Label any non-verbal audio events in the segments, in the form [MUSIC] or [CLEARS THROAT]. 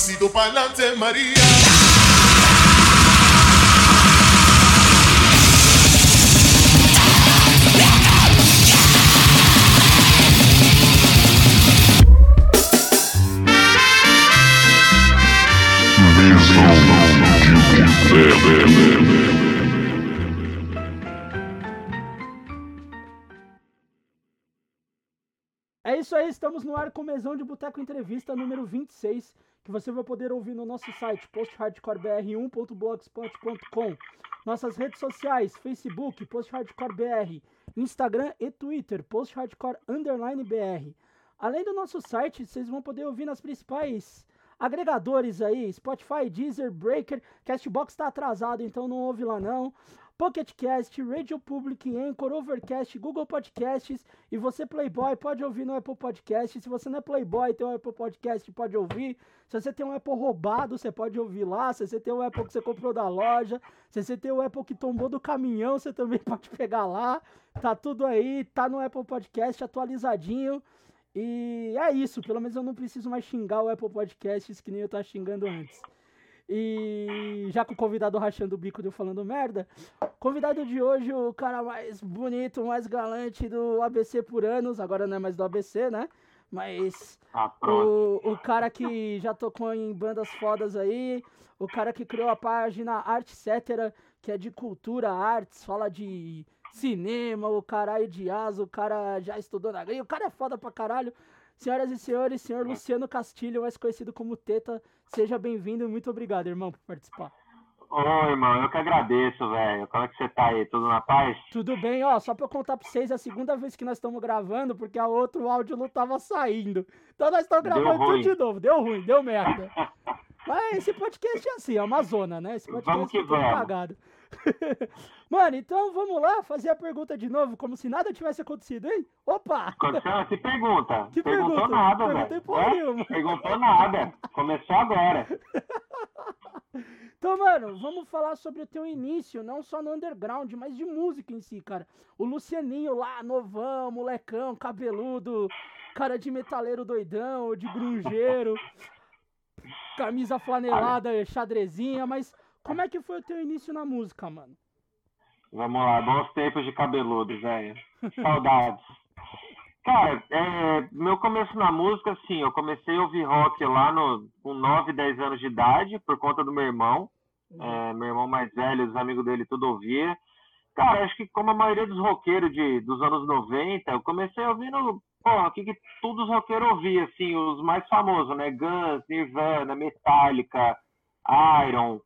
pasito pa'lante, María. É isso aí, estamos no ar com o Mesão de Boteco Entrevista número 26, que você vai poder ouvir no nosso site posthardcorebr1.blogspot.com, nossas redes sociais, Facebook, posthardcorebr, Instagram e Twitter, posthardcore underline br. Além do nosso site, vocês vão poder ouvir nas principais agregadores aí, Spotify, Deezer, Breaker, Castbox tá atrasado, então não ouve lá não. Pocket Cast, Radio Public, Anchor, Overcast, Google Podcasts e você Playboy pode ouvir no Apple Podcast. Se você não é Playboy, tem um Apple Podcast, pode ouvir. Se você tem um Apple roubado, você pode ouvir lá. Se você tem um Apple que você comprou da loja, se você tem um Apple que tombou do caminhão, você também [LAUGHS] pode pegar lá. Tá tudo aí, tá no Apple Podcast atualizadinho. E é isso, pelo menos eu não preciso mais xingar o Apple Podcasts que nem eu tava xingando antes. E já com o convidado rachando o bico de eu falando merda, convidado de hoje, o cara mais bonito, mais galante do ABC por anos, agora não é mais do ABC, né? Mas Ah, o, o cara que já tocou em bandas fodas aí, o cara que criou a página Arte Cetera, que é de cultura, artes, fala de cinema, o caralho de asa, o cara já estudou na gringa, o cara é foda pra caralho. Senhoras e senhores, senhor Luciano Castilho, mais conhecido como Teta, seja bem-vindo e muito obrigado, irmão, por participar. Oi, irmão, eu que agradeço, velho. Como é que você tá aí? Tudo na paz? Tudo bem, ó, só pra eu contar pra vocês, é a segunda vez que nós estamos gravando, porque a outro áudio não tava saindo. Então nós estamos gravando tudo de novo, deu ruim, deu merda. [LAUGHS] Mas esse podcast é assim, é uma zona, né? Esse podcast Vamos que é vamos. cagado. [LAUGHS] Mano, então vamos lá fazer a pergunta de novo, como se nada tivesse acontecido, hein? Opa! Aconteceu? Que pergunta? [LAUGHS] Que Perguntou pergunta? nada, Perguntei velho. porra É? Perguntou nada. Começou agora. [LAUGHS] Então, mano, vamos falar sobre o teu início, não só no underground, mas de música em si, cara. O Lucianinho lá, novão, molecão, cabeludo, cara de metaleiro doidão, de grungeiro, camisa flanelada, xadrezinha, mas como é que foi o teu início na música, mano? Vamos lá, bons tempos de cabeludo, velho. Saudades. [LAUGHS] Cara, é, meu começo na música, assim, eu comecei a ouvir rock lá no, com 9, 10 anos de idade, por conta do meu irmão. É, meu irmão mais velho, os amigos dele, tudo ouvia. Cara, acho que como a maioria dos roqueiros de, dos anos 90, eu comecei ouvindo, porra, o que, que todos os roqueiros ouviam, assim, os mais famosos, né? Guns, Nirvana, Metallica, Iron.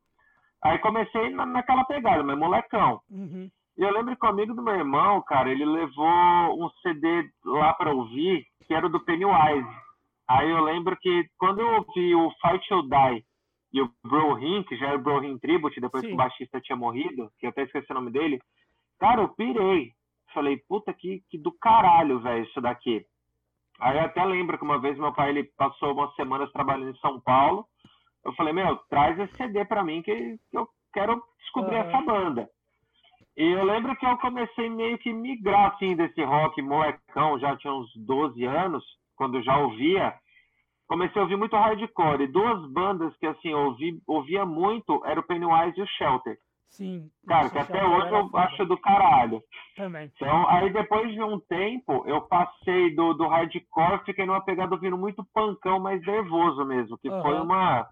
Aí comecei na, naquela pegada, mas molecão. Uhum. E eu lembro que o amigo do meu irmão, cara, ele levou um CD lá pra ouvir, que era do Pennywise. Aí eu lembro que quando eu ouvi o Fight or Die e o Brohin, que já era o Brohin Tribute, depois Sim. que o baixista tinha morrido, que eu até esqueci o nome dele, cara, eu pirei. Falei, puta que, que do caralho, velho, isso daqui. Aí eu até lembro que uma vez meu pai ele passou umas semanas trabalhando em São Paulo. Eu falei, meu, traz esse CD pra mim que, que eu quero descobrir Aham. essa banda. E eu lembro que eu comecei meio que migrar assim desse rock molecão, já tinha uns 12 anos, quando já ouvia. Comecei a ouvir muito hardcore. E duas bandas que assim, eu ouvi, ouvia muito era o Pennywise e o Shelter. Sim. Cara, que até hoje eu foda. acho do caralho. Também. Então, aí depois de um tempo, eu passei do, do hardcore, fiquei numa pegada ouvindo muito pancão mais nervoso mesmo, que foi Aham. uma,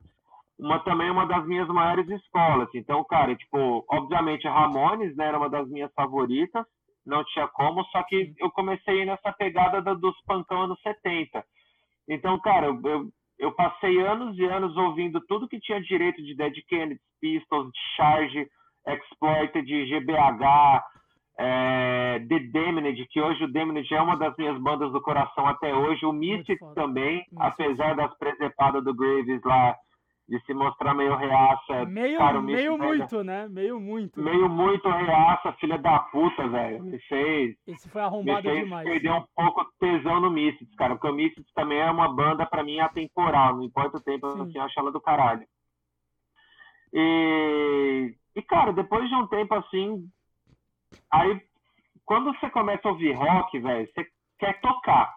uma também uma das minhas maiores escolas. Então, cara, tipo, obviamente Ramones, né, era uma das minhas favoritas, não tinha como, só que eu comecei nessa pegada da- dos pancão anos 70. Então, cara, eu, eu, eu passei anos e anos ouvindo tudo que tinha direito de Dead Kennedys, Pistols, de Charge, Exploited, GBH, é, The Damned, que hoje o Damned é uma das minhas bandas do coração até hoje, o Mystics foda. também, Mystics. apesar das presepadas do Graves lá, de se mostrar meio reaça. Meio, cara, o meio muito, né? Meio muito. Meio muito reaça, filha da puta, velho. Me fez, Esse foi me arrombado fez demais. perder um pouco tesão no Mystics, cara. Porque o Mystics também é uma banda, pra mim, atemporal. Não importa o tempo, Sim. assim, eu acho ela do caralho. E, e, cara, depois de um tempo assim, aí quando você começa a ouvir rock, velho, você quer tocar.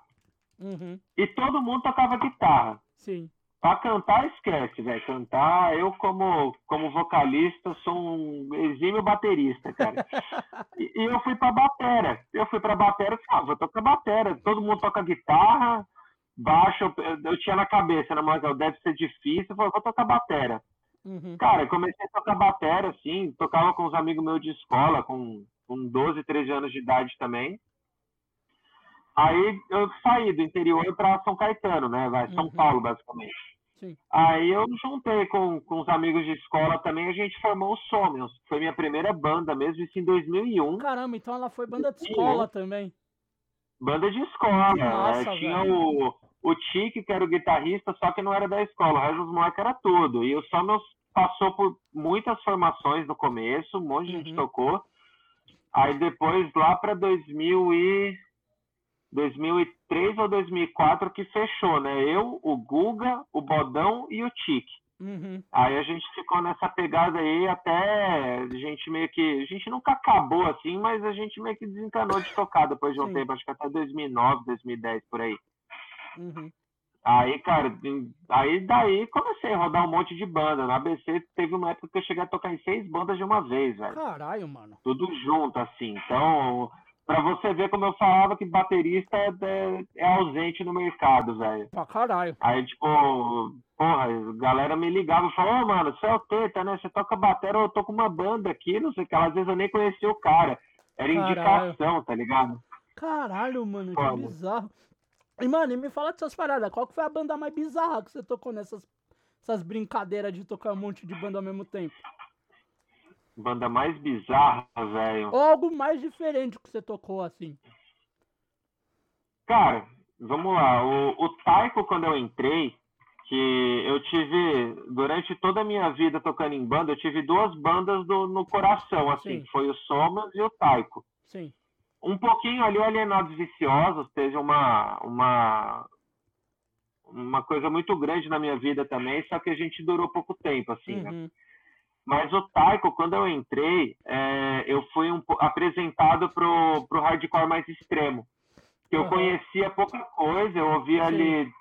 Uhum. E todo mundo tocava guitarra. Sim. Pra cantar, esquece, velho. Cantar, eu como, como vocalista sou um exímio baterista, cara. [LAUGHS] e, e, eu fui pra batera. Eu fui pra batera e falei, ah, vou tocar batera. Todo mundo toca guitarra, baixo. Eu, eu tinha na cabeça, né, mas deve ser difícil. Eu falei, vou tocar batera. Uhum. Cara, eu comecei a tocar batera, assim, tocava com os amigos meus de escola, com, com 12, 13 anos de idade também. Aí eu saí do interior para São Caetano, né? Vai, São uhum. Paulo, basicamente. Sim. Aí eu juntei com, com os amigos de escola também, a gente formou o Somniums, que foi minha primeira banda mesmo, isso em 2001. Caramba, então ela foi banda de escola também. Banda de escola, Nossa, é, tinha o, o Tique, que era o guitarrista, só que não era da escola, o resto dos moleques era tudo. E o Somniums passou por muitas formações no começo, um monte de gente uhum. tocou. Aí depois, lá para 2000 e 2003 ou 2004 que fechou, né? Eu, o Guga, o Bodão e o Tique. Uhum. Aí a gente ficou nessa pegada aí até a gente meio que. A gente nunca acabou assim, mas a gente meio que desencanou de tocar depois de um Sim. tempo, acho que até 2009, 2010 por aí. Uhum. Aí, cara, aí daí comecei a rodar um monte de banda. Na ABC teve uma época que eu cheguei a tocar em seis bandas de uma vez, velho. Caralho, mano. Tudo junto, assim. Então, Pra você ver como eu falava que baterista é, é ausente no mercado, velho. Pra caralho. Aí, tipo, porra, a galera me ligava e falava, ô, oh, mano, você é o Teta, né? Você toca bateria, eu tô com uma banda aqui, não sei o que. Às vezes eu nem conhecia o cara. Era caralho. indicação, tá ligado? Caralho, mano, que Como? bizarro. E, mano, e me fala dessas paradas. Qual que foi a banda mais bizarra que você tocou nessas essas brincadeiras de tocar um monte de banda ao mesmo tempo? Banda mais bizarra, velho. Ou algo mais diferente que você tocou, assim. Cara, vamos lá. O, o Taiko, quando eu entrei, que eu tive, durante toda a minha vida tocando em banda, eu tive duas bandas do, no coração, assim, Sim. foi o Somas e o Taiko. Sim. Um pouquinho ali o Alienados Viciosos teve uma, uma, uma coisa muito grande na minha vida também, só que a gente durou pouco tempo, assim, né? uhum. né? Mas o Taiko, quando eu entrei, é, eu fui um, apresentado pro, pro hardcore mais extremo. Que eu uhum. conhecia pouca coisa, eu ouvia Sim. ali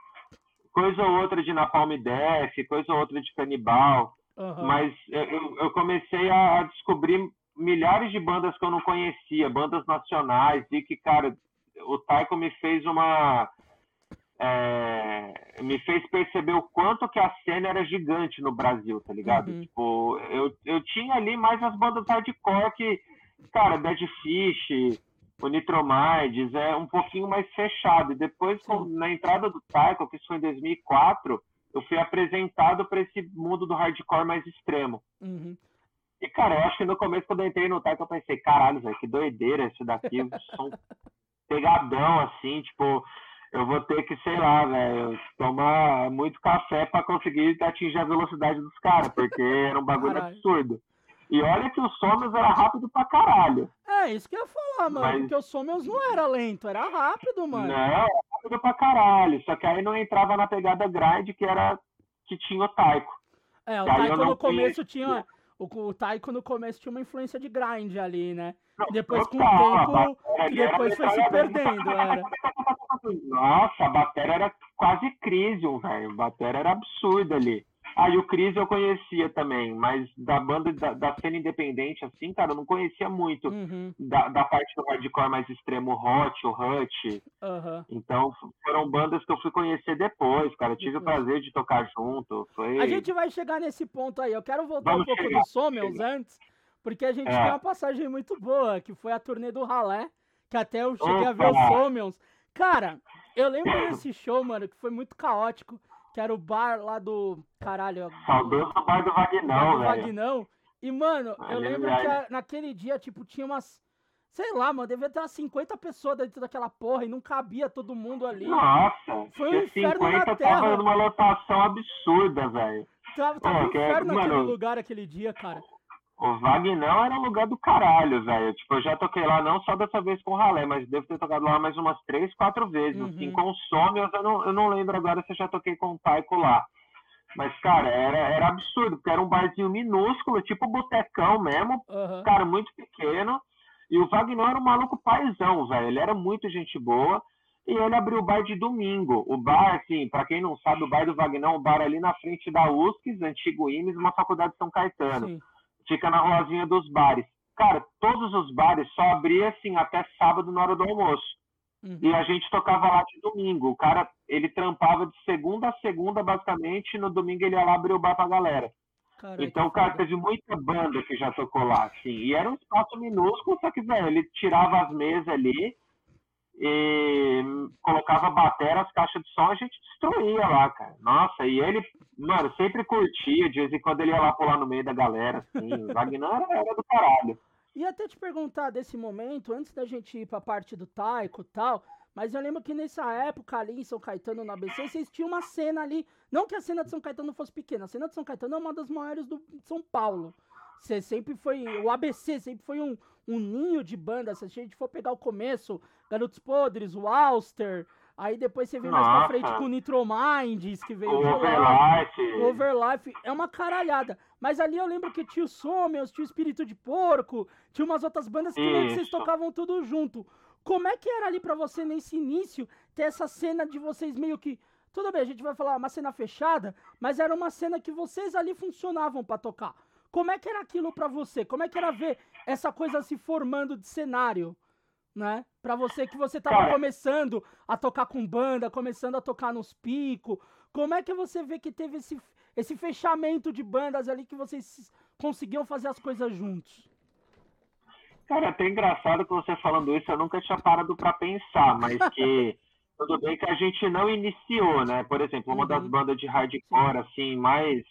coisa ou outra de Napalm Death, coisa ou outra de Canibal. Uhum. Mas eu, eu comecei a descobrir milhares de bandas que eu não conhecia, bandas nacionais, e que, cara, o Taiko me fez uma é, me fez perceber o quanto que a cena era gigante no Brasil, tá ligado? Uhum. Tipo, eu, eu tinha ali mais as bandas hardcore que, cara, Dead Fish, o Nitromides, é um pouquinho mais fechado. E depois, com, na entrada do Taiko, que isso foi em 2004, eu fui apresentado para esse mundo do hardcore mais extremo. Uhum. E, cara, eu acho que no começo, quando eu entrei no Taiko, eu pensei, caralho, velho, que doideira esse daqui, som [LAUGHS] pegadão, assim, tipo eu vou ter que, sei lá, velho, tomar muito café para conseguir atingir a velocidade dos caras, porque era um bagulho caralho. absurdo. E olha que o Somers era rápido pra caralho. É, isso que eu ia falar, mano. Mas... Porque o Somers não era lento, era rápido, mano. Não, era rápido pra caralho. Só que aí não entrava na pegada grind que era que tinha o Taiko. É, o Taiko no começo tinha. O, o Taiko no começo tinha uma influência de grind ali, né? Não, depois com o tempo, depois foi se perdendo, era. Nossa, a bateria era quase Crisium, velho. A bateria era absurda ali. Ah, e o Cris eu conhecia também, mas da banda da, da cena independente, assim, cara, eu não conhecia muito uhum. da, da parte do hardcore mais extremo, o Hot, o Hut. Uhum. Então foram bandas que eu fui conhecer depois, cara. Eu tive uhum. o prazer de tocar junto. Foi... A gente vai chegar nesse ponto aí. Eu quero voltar Vamos um pouco chegar. do Sommels antes, porque a gente é. tem uma passagem muito boa, que foi a turnê do Ralé, que até eu cheguei Opa. a ver o Sommels. Cara, eu lembro [LAUGHS] desse show, mano, que foi muito caótico, que era o bar lá do. Caralho. Saudoso bar do Vagnão, velho. Vagnão. E, mano, eu lembro que a, naquele dia, tipo, tinha umas. Sei lá, mano, devia ter umas 50 pessoas dentro daquela porra e não cabia todo mundo ali. Nossa, foi um inferno 50 na terra. tava numa lotação absurda, velho. Tava, tava um inferno é, naquele mano, lugar aquele dia, cara. O Vagnão era lugar do caralho, velho. Tipo, eu já toquei lá não só dessa vez com o Ralé, mas devo ter tocado lá mais umas três, quatro vezes. Uhum. Assim, com o Sommios, eu não, eu não lembro agora se eu já toquei com o Taiko lá. Mas, cara, era, era absurdo, porque era um barzinho minúsculo, tipo botecão mesmo, uhum. cara, muito pequeno. E o Vagnão era um maluco paizão, velho. Ele era muito gente boa. E ele abriu o bar de domingo. O bar, assim, para quem não sabe, o bar do Vagnão, o bar ali na frente da USCS, antigo IMES, uma faculdade de São Caetano. Sim. Fica na ruazinha dos bares. Cara, todos os bares só abriam, assim, até sábado na hora do almoço. Uhum. E a gente tocava lá de domingo. O cara, ele trampava de segunda a segunda, basicamente, e no domingo ele ia lá abrir o bar pra galera. Caraca, então, cara, teve muita banda que já tocou lá, assim. E era um espaço minúsculo, só que, velho, ele tirava as mesas ali, e colocava bateria, as caixas de som, a gente destruía lá, cara. Nossa, e ele, mano, sempre curtia, de vez em quando ele ia lá pular no meio da galera, assim. O Wagner era, era do caralho. E até te perguntar desse momento, antes da gente ir pra parte do taiko e tal, mas eu lembro que nessa época ali em São Caetano, no ABC, vocês tinham uma cena ali. Não que a cena de São Caetano fosse pequena, a cena de São Caetano é uma das maiores do São Paulo. Você sempre foi. O ABC sempre foi um, um ninho de bandas. Se a gente for pegar o começo, Garotos Podres, o Alster. Aí depois você vem mais pra frente com o Nitrominds, que veio o Overlife. Overlife. É uma caralhada. Mas ali eu lembro que tinha o Somers, tinha o Espírito de Porco, tinha umas outras bandas que vocês tocavam tudo junto. Como é que era ali para você nesse início ter essa cena de vocês meio que. Tudo bem, a gente vai falar uma cena fechada, mas era uma cena que vocês ali funcionavam para tocar. Como é que era aquilo para você? Como é que era ver essa coisa se formando de cenário? Né? Para você que você tava começando a tocar com banda, começando a tocar nos picos. Como é que você vê que teve esse, esse fechamento de bandas ali que vocês conseguiam fazer as coisas juntos? Cara, é até engraçado que você falando isso, eu nunca tinha parado para pensar, mas [LAUGHS] que tudo bem que a gente não iniciou, né? Por exemplo, uma uhum. das bandas de hardcore, assim, mais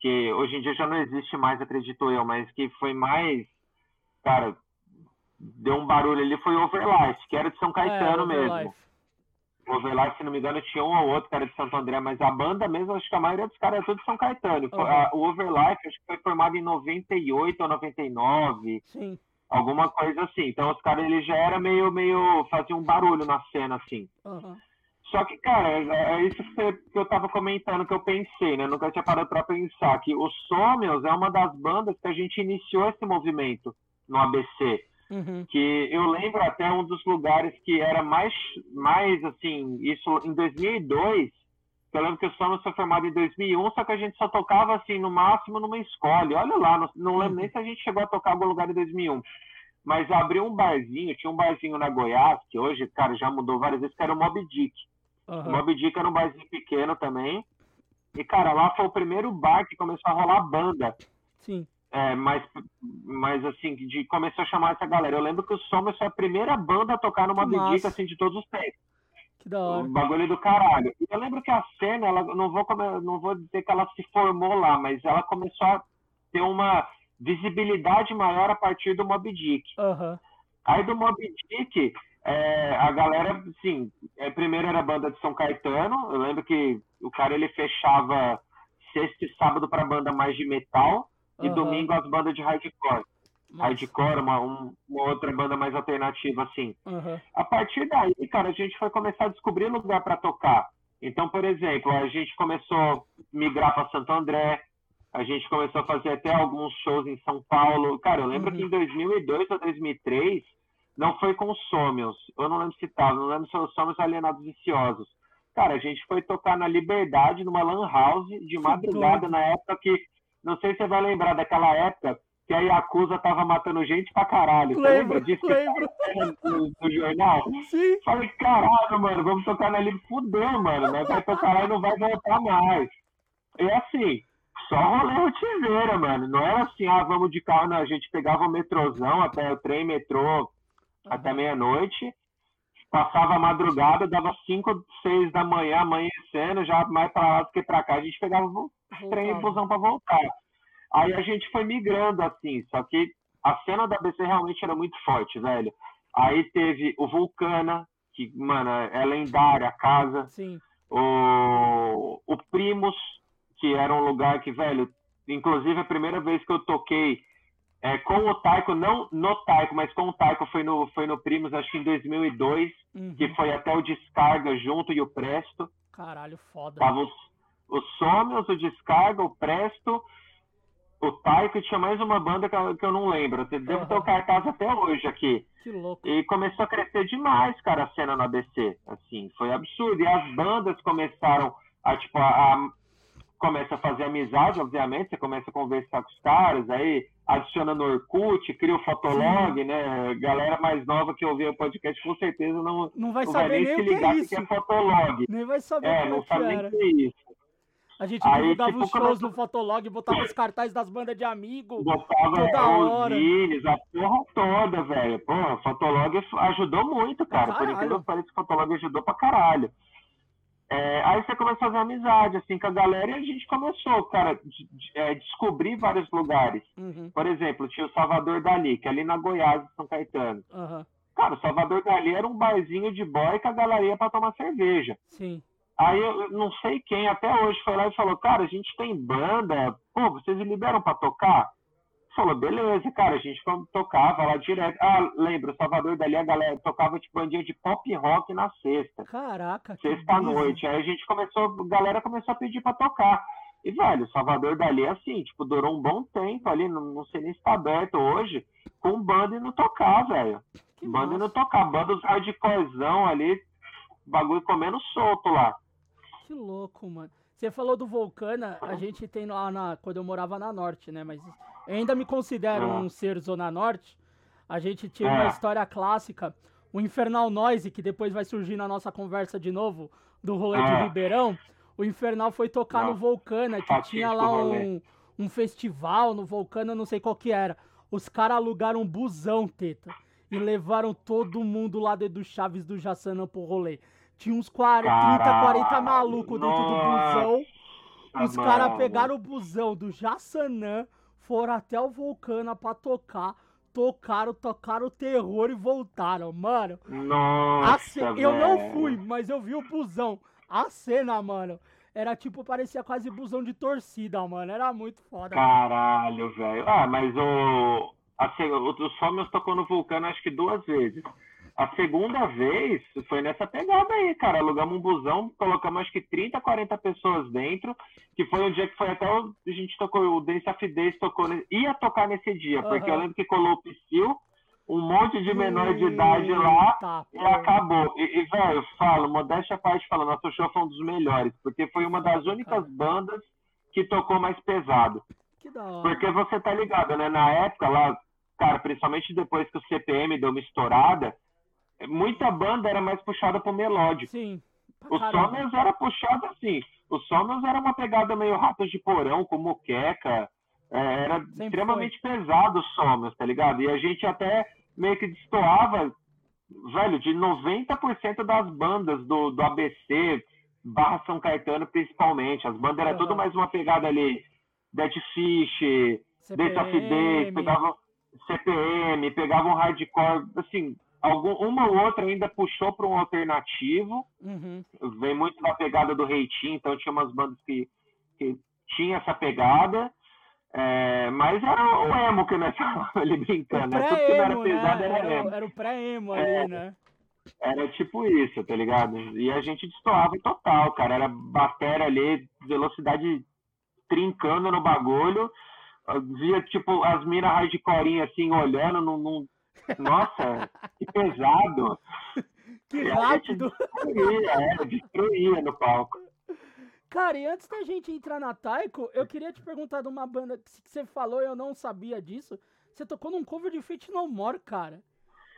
que hoje em dia já não existe mais, acredito eu, mas que foi mais, cara, deu um barulho ali, foi Overlife, que era de São Caetano é, mesmo. Overlife, se não me engano, tinha um ou outro que era de Santo André, mas a banda mesmo, acho que a maioria dos caras é tudo de São Caetano. Uhum. O Overlife, acho que foi formado em 98 ou 99. Sim. Alguma coisa assim. Então os caras, eles já era meio, meio, faziam um barulho na cena, assim. Uhum. Só que, cara, é, é isso que, eu tava comentando, que eu pensei, né? Nunca tinha parado pra pensar, que o Somels é uma das bandas que a gente iniciou esse movimento no ABC. Uhum. Que eu lembro até um dos lugares que era mais, mais assim, isso em 2002, eu lembro que o Somels foi formado em 2001, só que a gente só tocava, assim, no máximo numa escola. Olha lá, não, não lembro nem se a gente chegou a tocar em algum lugar em 2001. Mas abriu um barzinho, tinha um barzinho na Goiás, que hoje, cara, já mudou várias vezes, que era o Mob Dick. Uhum. O Mob Dick era um barzinho pequeno também. E, cara, lá foi o primeiro bar que começou a rolar banda. Sim. É, mas, mas assim, de, começou a chamar essa galera. Eu lembro que o Somers foi a primeira banda a tocar no Mob Dick, assim, de todos os tempos. Que da hora. O bagulho do caralho. E eu lembro que a cena, ela, não, vou, não vou dizer que ela se formou lá, mas ela começou a ter uma visibilidade maior a partir do Mob Dick. Uhum. Aí do Mob Dick, é, a galera, sim, é, primeiro era a banda de São Caetano. Eu lembro que o cara ele fechava sexta e sábado para banda mais de metal uhum. e domingo as bandas de hardcore. Nossa. hardcore, uma, um, uma outra banda mais alternativa, assim. Uhum. A partir daí, cara, a gente foi começar a descobrir lugar para tocar. Então, por exemplo, a gente começou a migrar para Santo André, a gente começou a fazer até alguns shows em São Paulo. Cara, eu lembro uhum. que em 2002 ou 2003, não foi com os Somos, eu não lembro se tava, não lembro se os Somos Alienados Viciosos. Cara, a gente foi tocar na Liberdade, numa lan house, de madrugada, na época que, não sei se você vai lembrar daquela época, que a Yakuza tava matando gente pra caralho. Lembro, lembra disso? Lembro. [LAUGHS] No, no, jornal? Sim. Falei, caralho, mano, vamos tocar na Liga. Fudeu, mano. Nós vai tocar lá e não vai voltar mais. E assim, só rolê rotineira, mano. Não era assim, ah, vamos de carro, não. A gente pegava o metrôzão até o trem, metrô, uhum. até meia-noite. Passava a madrugada, dava 5, 6 da manhã, amanhecendo, já mais pra lá do que pra cá. A gente pegava o trem e busão pra voltar. Aí a gente foi migrando assim, só que a cena da BC realmente era muito forte, velho. Aí teve o Vulcana, que, mano, é lendária a casa. Sim. O, o Primos, que era um lugar que, velho, inclusive a primeira vez que eu toquei é, com o Taiko, não no Taiko, mas com o Taiko foi no, foi no Primos, acho que em 2002, uhum. que foi até o Descarga junto e o Presto. Caralho, foda. Tava os, os o Descarga, o Presto, o, Taiko e tinha mais uma banda que eu, que eu não lembro. Eu devo Aham. ter o cartaz até hoje aqui. Que louco. E começou a crescer demais, cara, a cena no ABC. Assim, foi absurdo. E as bandas começaram a, tipo, a, a- começa a fazer amizade, obviamente. Você começa a conversar com os caras, aí adiciona no Orkut, cria o Fotolog, né? Galera mais nova que ouvia o podcast, com certeza não, Não vai não vai saber nem nem se o que ligar é isso. que é Fotolog. Nem vai saber É, não é sabe nem o que é isso. A gente Aí, divulgava tipo, os shows no Fotolog, botava os cartazes das bandas de amigo. Botava Toda os hora. zines, a porra toda, velho. Porra, o Fotolog ajudou muito, cara. Por caralho. incrível que pareça, o Fotolog ajudou pra caralho. É, aí você começou a fazer amizade, assim, com a galera, e a gente começou, cara, de, de- é, descobrir vários lugares. Uhum, Por exemplo, tinha o Salvador Dali, que é ali na Goiás, em São Caetano. aham, Cara, o Salvador Dali era um barzinho de boy que a galera ia pra tomar cerveja. sim. Aí eu não sei quem até hoje foi lá e falou, cara, a gente tem banda, pô, vocês liberam pra tocar? Falou, beleza, cara, a gente to- tocava lá direto. Ah, lembra, o Salvador dali a galera tocava tipo bandinha de pop rock na sexta, Caraca, que sexta à brisa. noite. Aí a gente começou, a galera começou a pedir pra tocar. E, velho, o Salvador dali é assim, tipo, durou um bom tempo ali, não, não sei nem se tá aberto hoje, com banda e não tocar, velho. Banda e não tocar, banda os hardcorezão ali, bagulho comendo solto lá. que louco, mano. Você falou do Vulcana, a gente tem lá na. Quando eu morava na Norte, né? Mas ainda me considero Ah. um ser Zona Norte. A gente tinha uma história clássica, o Infernal Noise, que depois vai surgir na nossa conversa de novo, do rolê de Ah. Ribeirão. O Infernal foi tocar no Vulcana, que tinha lá um, um festival no Vulcana, não sei qual que era. Os caras alugaram um busão, teta. E levaram todo mundo lá dentro do Chaves do Jassanã pro rolê. Tinha uns 40, 30, 40 Caralho, malucos dentro do busão. Os Nossa, caras pegaram o busão do Jassanã, foram até o Vulcana pra tocar. Tocaram, tocaram o terror e voltaram. Mano, Nossa, ce- eu não fui, mas eu vi o busão. A cena, mano, era tipo, parecia quase busão de torcida, mano. Era muito foda. Caralho, velho. Ah, mas o. A, se- o, o tocou no Vulcano acho que duas vezes. A segunda vez foi nessa pegada aí, cara. Alugamos um busão, colocamos acho que 30, 40 pessoas dentro, que foi um dia que foi até o, a gente tocou, o Dance of Days tocou, ia tocar nesse dia, porque eu lembro que colou o Psyll, um monte de menor de idade lá, E acabou. E, e, velho, eu falo, modéstia à parte falando, nosso show foi um dos melhores, porque foi uma das únicas bandas que tocou mais pesado. Que da hora. Porque você tá ligado, né? Na época lá, cara, principalmente depois que o CPM deu uma estourada, muita banda era mais puxada pro melódico. Sim. O. Somers era puxado assim. O Somers era uma pegada meio ratos de porão, com moqueca. É, era Sempre extremamente pesado o Somers, tá ligado? E a gente até meio que destoava, velho, de 90% das bandas do, do ABC, barra São Caetano principalmente. As bandas eram Aham. tudo mais uma pegada ali, Dead Fish, Data of Days, CPM. pegavam CPM, pegavam hardcore, assim, algum, uma ou outra ainda puxou para um alternativo, Uhum. vem muito na pegada do Reitinho, então tinha umas bandas que, que tinha essa pegada, é, mas era o emo que nós [LAUGHS] falávamos ali brincando, né? Tudo que não era né? era Era, emo. o- era o pré-emo É. ali, né? Era tipo isso, tá ligado? E a gente destoava total, cara. Era batera ali, velocidade trincando no bagulho. Via, tipo, as minas hardcoreinhas assim, olhando num. num- Nossa, que pesado. [LAUGHS] Que rápido. Destruía, é, destruía no palco. Cara, e antes da gente entrar na Taiko, eu queria te perguntar de uma banda que você falou e eu não sabia disso. Você tocou num cover de Fate No More, cara.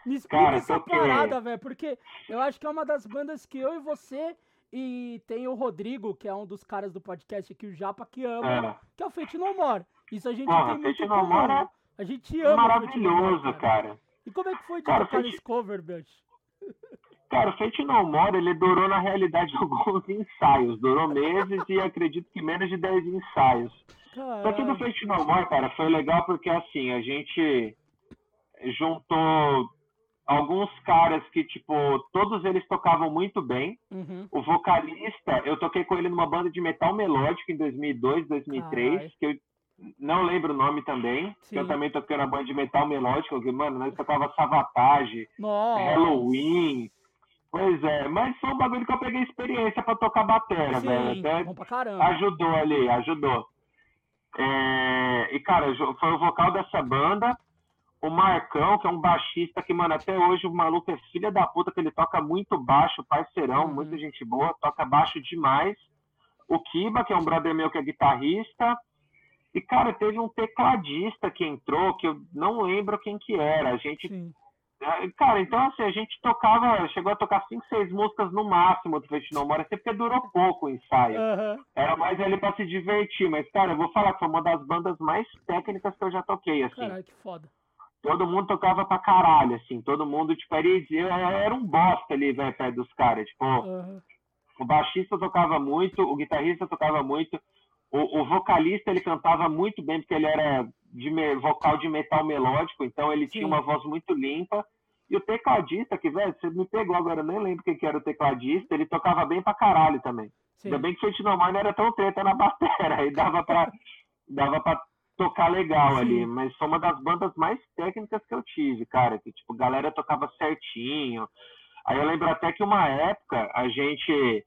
Me explica Cara, essa parada, velho, porque eu acho que é uma das bandas que eu e você e tem o Rodrigo, que é um dos caras do podcast aqui, o Japa, que ama, É. que é o Fate No More. Isso a gente Porra, tem muito Fate No More é A gente ama o Fate No More, Maravilhoso, cara. E como é que foi de Cara, tocar nesse cover, bicho? Cara, o Fate No More, ele durou na realidade [LAUGHS] alguns ensaios. Durou meses e acredito que menos de 10 ensaios. Só que do Caralho. Fate No More, cara, foi legal porque assim, a gente juntou alguns caras que, tipo, todos eles tocavam muito bem. Uhum. O vocalista, eu toquei com ele numa banda de metal melódico em 2002, 2003, Caralho. que eu não lembro o nome também. Eu também toquei na banda de metal melódico, que, mano, nós tocava Savatage, Nossa. Halloween. Pois é, mas foi um bagulho que eu peguei experiência pra tocar batera, velho. Até bom pra caramba. ajudou ali, ajudou. É, e, cara, foi o vocal dessa banda. O Marcão, que é um baixista que, mano, até hoje o maluco é filha da puta, que ele toca muito baixo, parceirão, uhum. muita gente boa, toca baixo demais. O Kiba, que é um brother meu que é guitarrista. E, cara, teve um tecladista que entrou, que eu não lembro quem que era. A gente Sim. É, cara, então assim, a gente tocava, chegou a tocar cinco, seis músicas no máximo do Festival Mora, sempre porque durou pouco o ensaio. Uhum. Era mais ali pra se divertir, mas, cara, eu vou falar que foi uma das bandas mais técnicas que eu já toquei, assim. Caralho, que foda. Todo mundo tocava pra caralho, assim, todo mundo, tipo, era, era um bosta ali, velho, perto dos caras, tipo, uhum. o baixista tocava muito, o guitarrista tocava muito, o, o, vocalista ele cantava muito bem porque ele era de vocal de metal melódico, então ele Sim. tinha uma voz muito limpa. E o tecladista, que, velho, você me pegou agora, eu nem lembro quem que era o tecladista, ele tocava bem pra caralho também. Sim. Ainda bem que o Fetnomar não era tão treta na bateria, [LAUGHS] aí dava pra, dava pra tocar legal Sim. ali. Mas foi uma das bandas mais técnicas que eu tive, cara, que, tipo, a galera tocava certinho. Aí eu lembro até que uma época a gente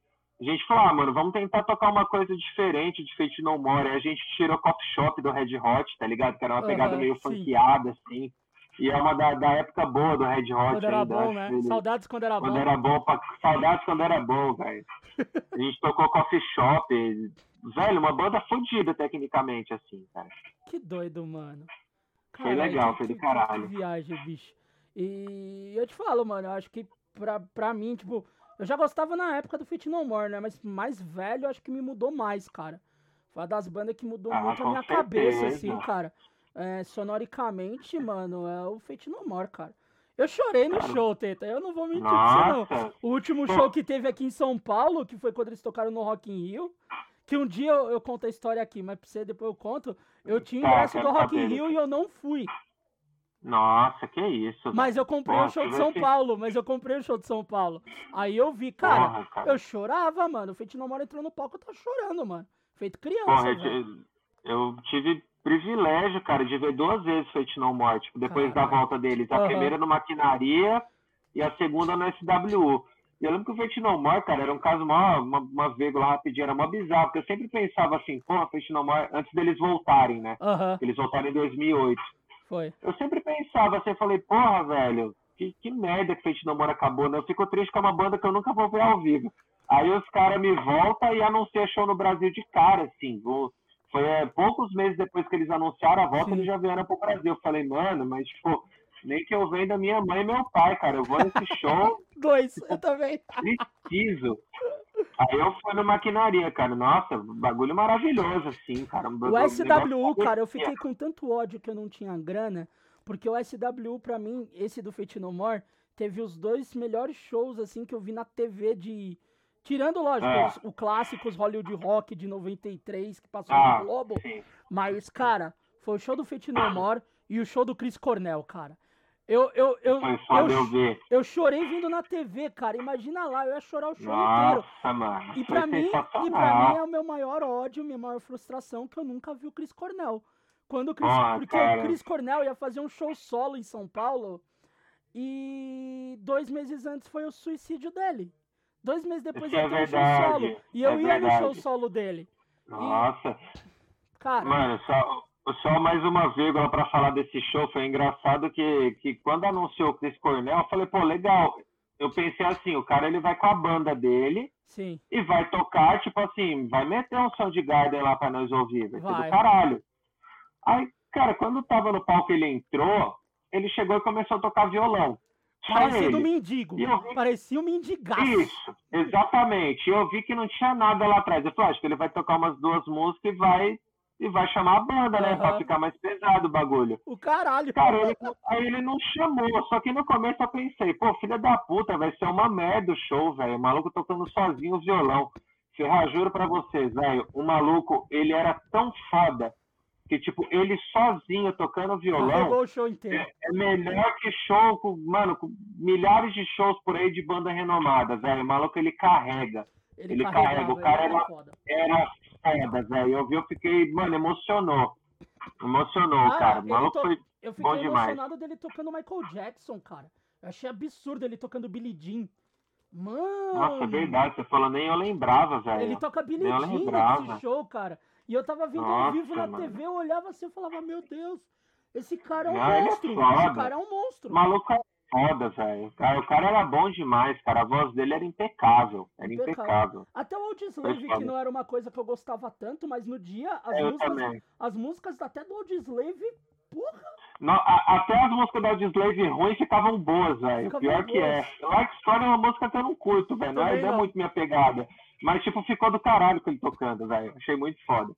a gente falou, ah, mano, vamos tentar tocar uma coisa diferente de Fate No More. Aí a gente tirou Coffee Shop do Red Hot, tá ligado? Que era uma pegada uhum, meio sim. funkeada, assim. E é uma da, da época boa do Red Hot. Quando era bom, né? Ele... Saudades quando era quando bom. Era bom pra... Saudades quando era bom, velho. [LAUGHS] A gente tocou Coffee Shop. Velho, uma banda fodida tecnicamente, assim, cara. Que doido, mano. Caralho, foi legal, foi do caralho. Que viagem, bicho. E eu te falo, mano, eu acho que pra, pra mim, tipo eu já gostava na época do Fit No More, né? Mas mais velho, acho que me mudou mais, cara. Foi uma das bandas que mudou ah, muito a minha certeza. cabeça, assim, cara. É, sonoricamente, mano, é o Fate No More, cara. Eu chorei no show, Teta. Eu não vou mentir pra você, não. O último show que teve aqui em São Paulo, que foi quando eles tocaram no Rock in Rio, que um dia eu, eu conto a história aqui, mas pra você depois eu conto. Eu tinha ingresso do Rock in Rio e eu não fui. Nossa, que isso. Mas eu comprei Porra, o show de São Paulo, mas eu comprei o show de São Paulo. Aí eu vi, cara, Porra, cara. eu chorava, mano. O Feito Namora entrou no palco, eu tava chorando, mano. Feito criança, Porra, eu, eu, tive privilégio, cara, de ver duas vezes Feito No More, tipo, depois Caralho. da volta deles. A uhum. primeira no Maquinaria e a segunda no SWU. E eu lembro que o Feito No More, cara, era um caso mó, uma, uma vírgula rapidinho, era mó bizarro, porque eu sempre pensava assim, porra, Feito No More, antes deles voltarem, né? Uhum. Eles voltaram em 2008. Foi. Eu sempre pensava assim, eu falei, porra, velho, que, que merda que Fate No More acabou, né? Eu fico triste com uma banda que eu nunca vou ver ao vivo. Aí os caras me voltam e anunciam show no Brasil de cara, assim. Foi é, poucos meses depois que eles anunciaram a volta, Sim. eles já vieram pro Brasil. Eu falei, mano, mas tipo, nem que eu venha da minha mãe e meu pai, cara. Eu vou nesse [LAUGHS] show. Dois, eu também. Preciso. Aí eu fui no maquinaria, cara. Nossa, bagulho maravilhoso, assim, cara. O SWU, cara, eu fiquei com tanto ódio que eu não tinha grana, porque o SWU, pra mim, esse do Fate No More, teve os dois melhores shows, assim, que eu vi na TV de. Tirando, lógico, é. os, o clássico, os Hollywood Rock de 93, que passou ah, no Globo. Sim. Mas, cara, foi o show do Fate No More e o show do Chris Cornell, cara. Eu, eu, eu, eu, eu, chorei vindo na TV, cara. Imagina lá, eu ia chorar o show inteiro. Mano, e pra mim, e pra mim é o meu maior ódio, minha maior frustração que eu nunca vi o Chris Cornell. Quando o Chris, oh, porque cara. o Chris Cornell ia fazer um show solo em São Paulo e dois meses antes foi o suicídio dele. Dois meses depois ia ter é um show solo. E eu é ia verdade. no show solo dele. Nossa. E, cara. Mano, só, só mais uma vírgula para falar desse show. Foi engraçado que, que quando anunciou o Chris Cornell, eu falei, pô, legal. Eu pensei assim, o cara ele vai com a banda dele Sim. e vai tocar, tipo assim, vai meter um Soundgarden lá para nós ouvir, vai, vai ser do caralho. Aí, cara, quando tava no palco ele entrou, ele chegou e começou a tocar violão. Parecia um mendigo. Vi... Parecia um mendigaço. Isso, exatamente. Eu vi que não tinha nada lá atrás. Eu falei, acho que ele vai tocar umas duas músicas e vai e vai chamar a banda, né? Uhum. Pra ficar mais pesado o bagulho. O caralho. Cara, ele, aí ele não chamou, só que no começo eu pensei, pô, filha da puta, vai ser uma merda o show, velho. O maluco tocando sozinho o violão. Ferrar, juro pra vocês, velho, o maluco, ele era tão foda que, tipo, ele sozinho tocando violão. o show inteiro. É, é, melhor que show, com, mano, com milhares de shows por aí de banda renomada, velho. O maluco, ele carrega. Ele, ele carrega. O cara era, era foda, velho. Eu vi, eu fiquei, mano, emocionou. Emocionou, ah, cara. O maluco to... foi eu fiquei bom emocionado dele tocando Michael Jackson, cara. Eu achei absurdo ele tocando Billie Jean. Mano! Nossa, é verdade. Você falou, nem eu lembrava, velho. Ele toca Billie Jean nesse show, cara. E eu tava vendo Nossa, ao vivo na mano. TV, eu olhava assim, eu falava, meu Deus, esse cara é um Não, é monstro. foda. esse cara é um monstro. Maluco é foda, velho. O cara, era bom demais, cara. A voz dele era impecável. Era Impecável. impecável. Até o Audioslave, foda. que não era uma coisa que eu gostava tanto, mas no dia, as, Eu músicas, as músicas até do Audioslave, porra, Não, a- até as músicas da Audioslave ruins ficavam boas, velho. Ficavam Pior que é. boas. Like Story é uma música que eu não curto, velho. Não, é- não é muito minha pegada. Mas, tipo, ficou do caralho com ele tocando, velho. Achei muito foda.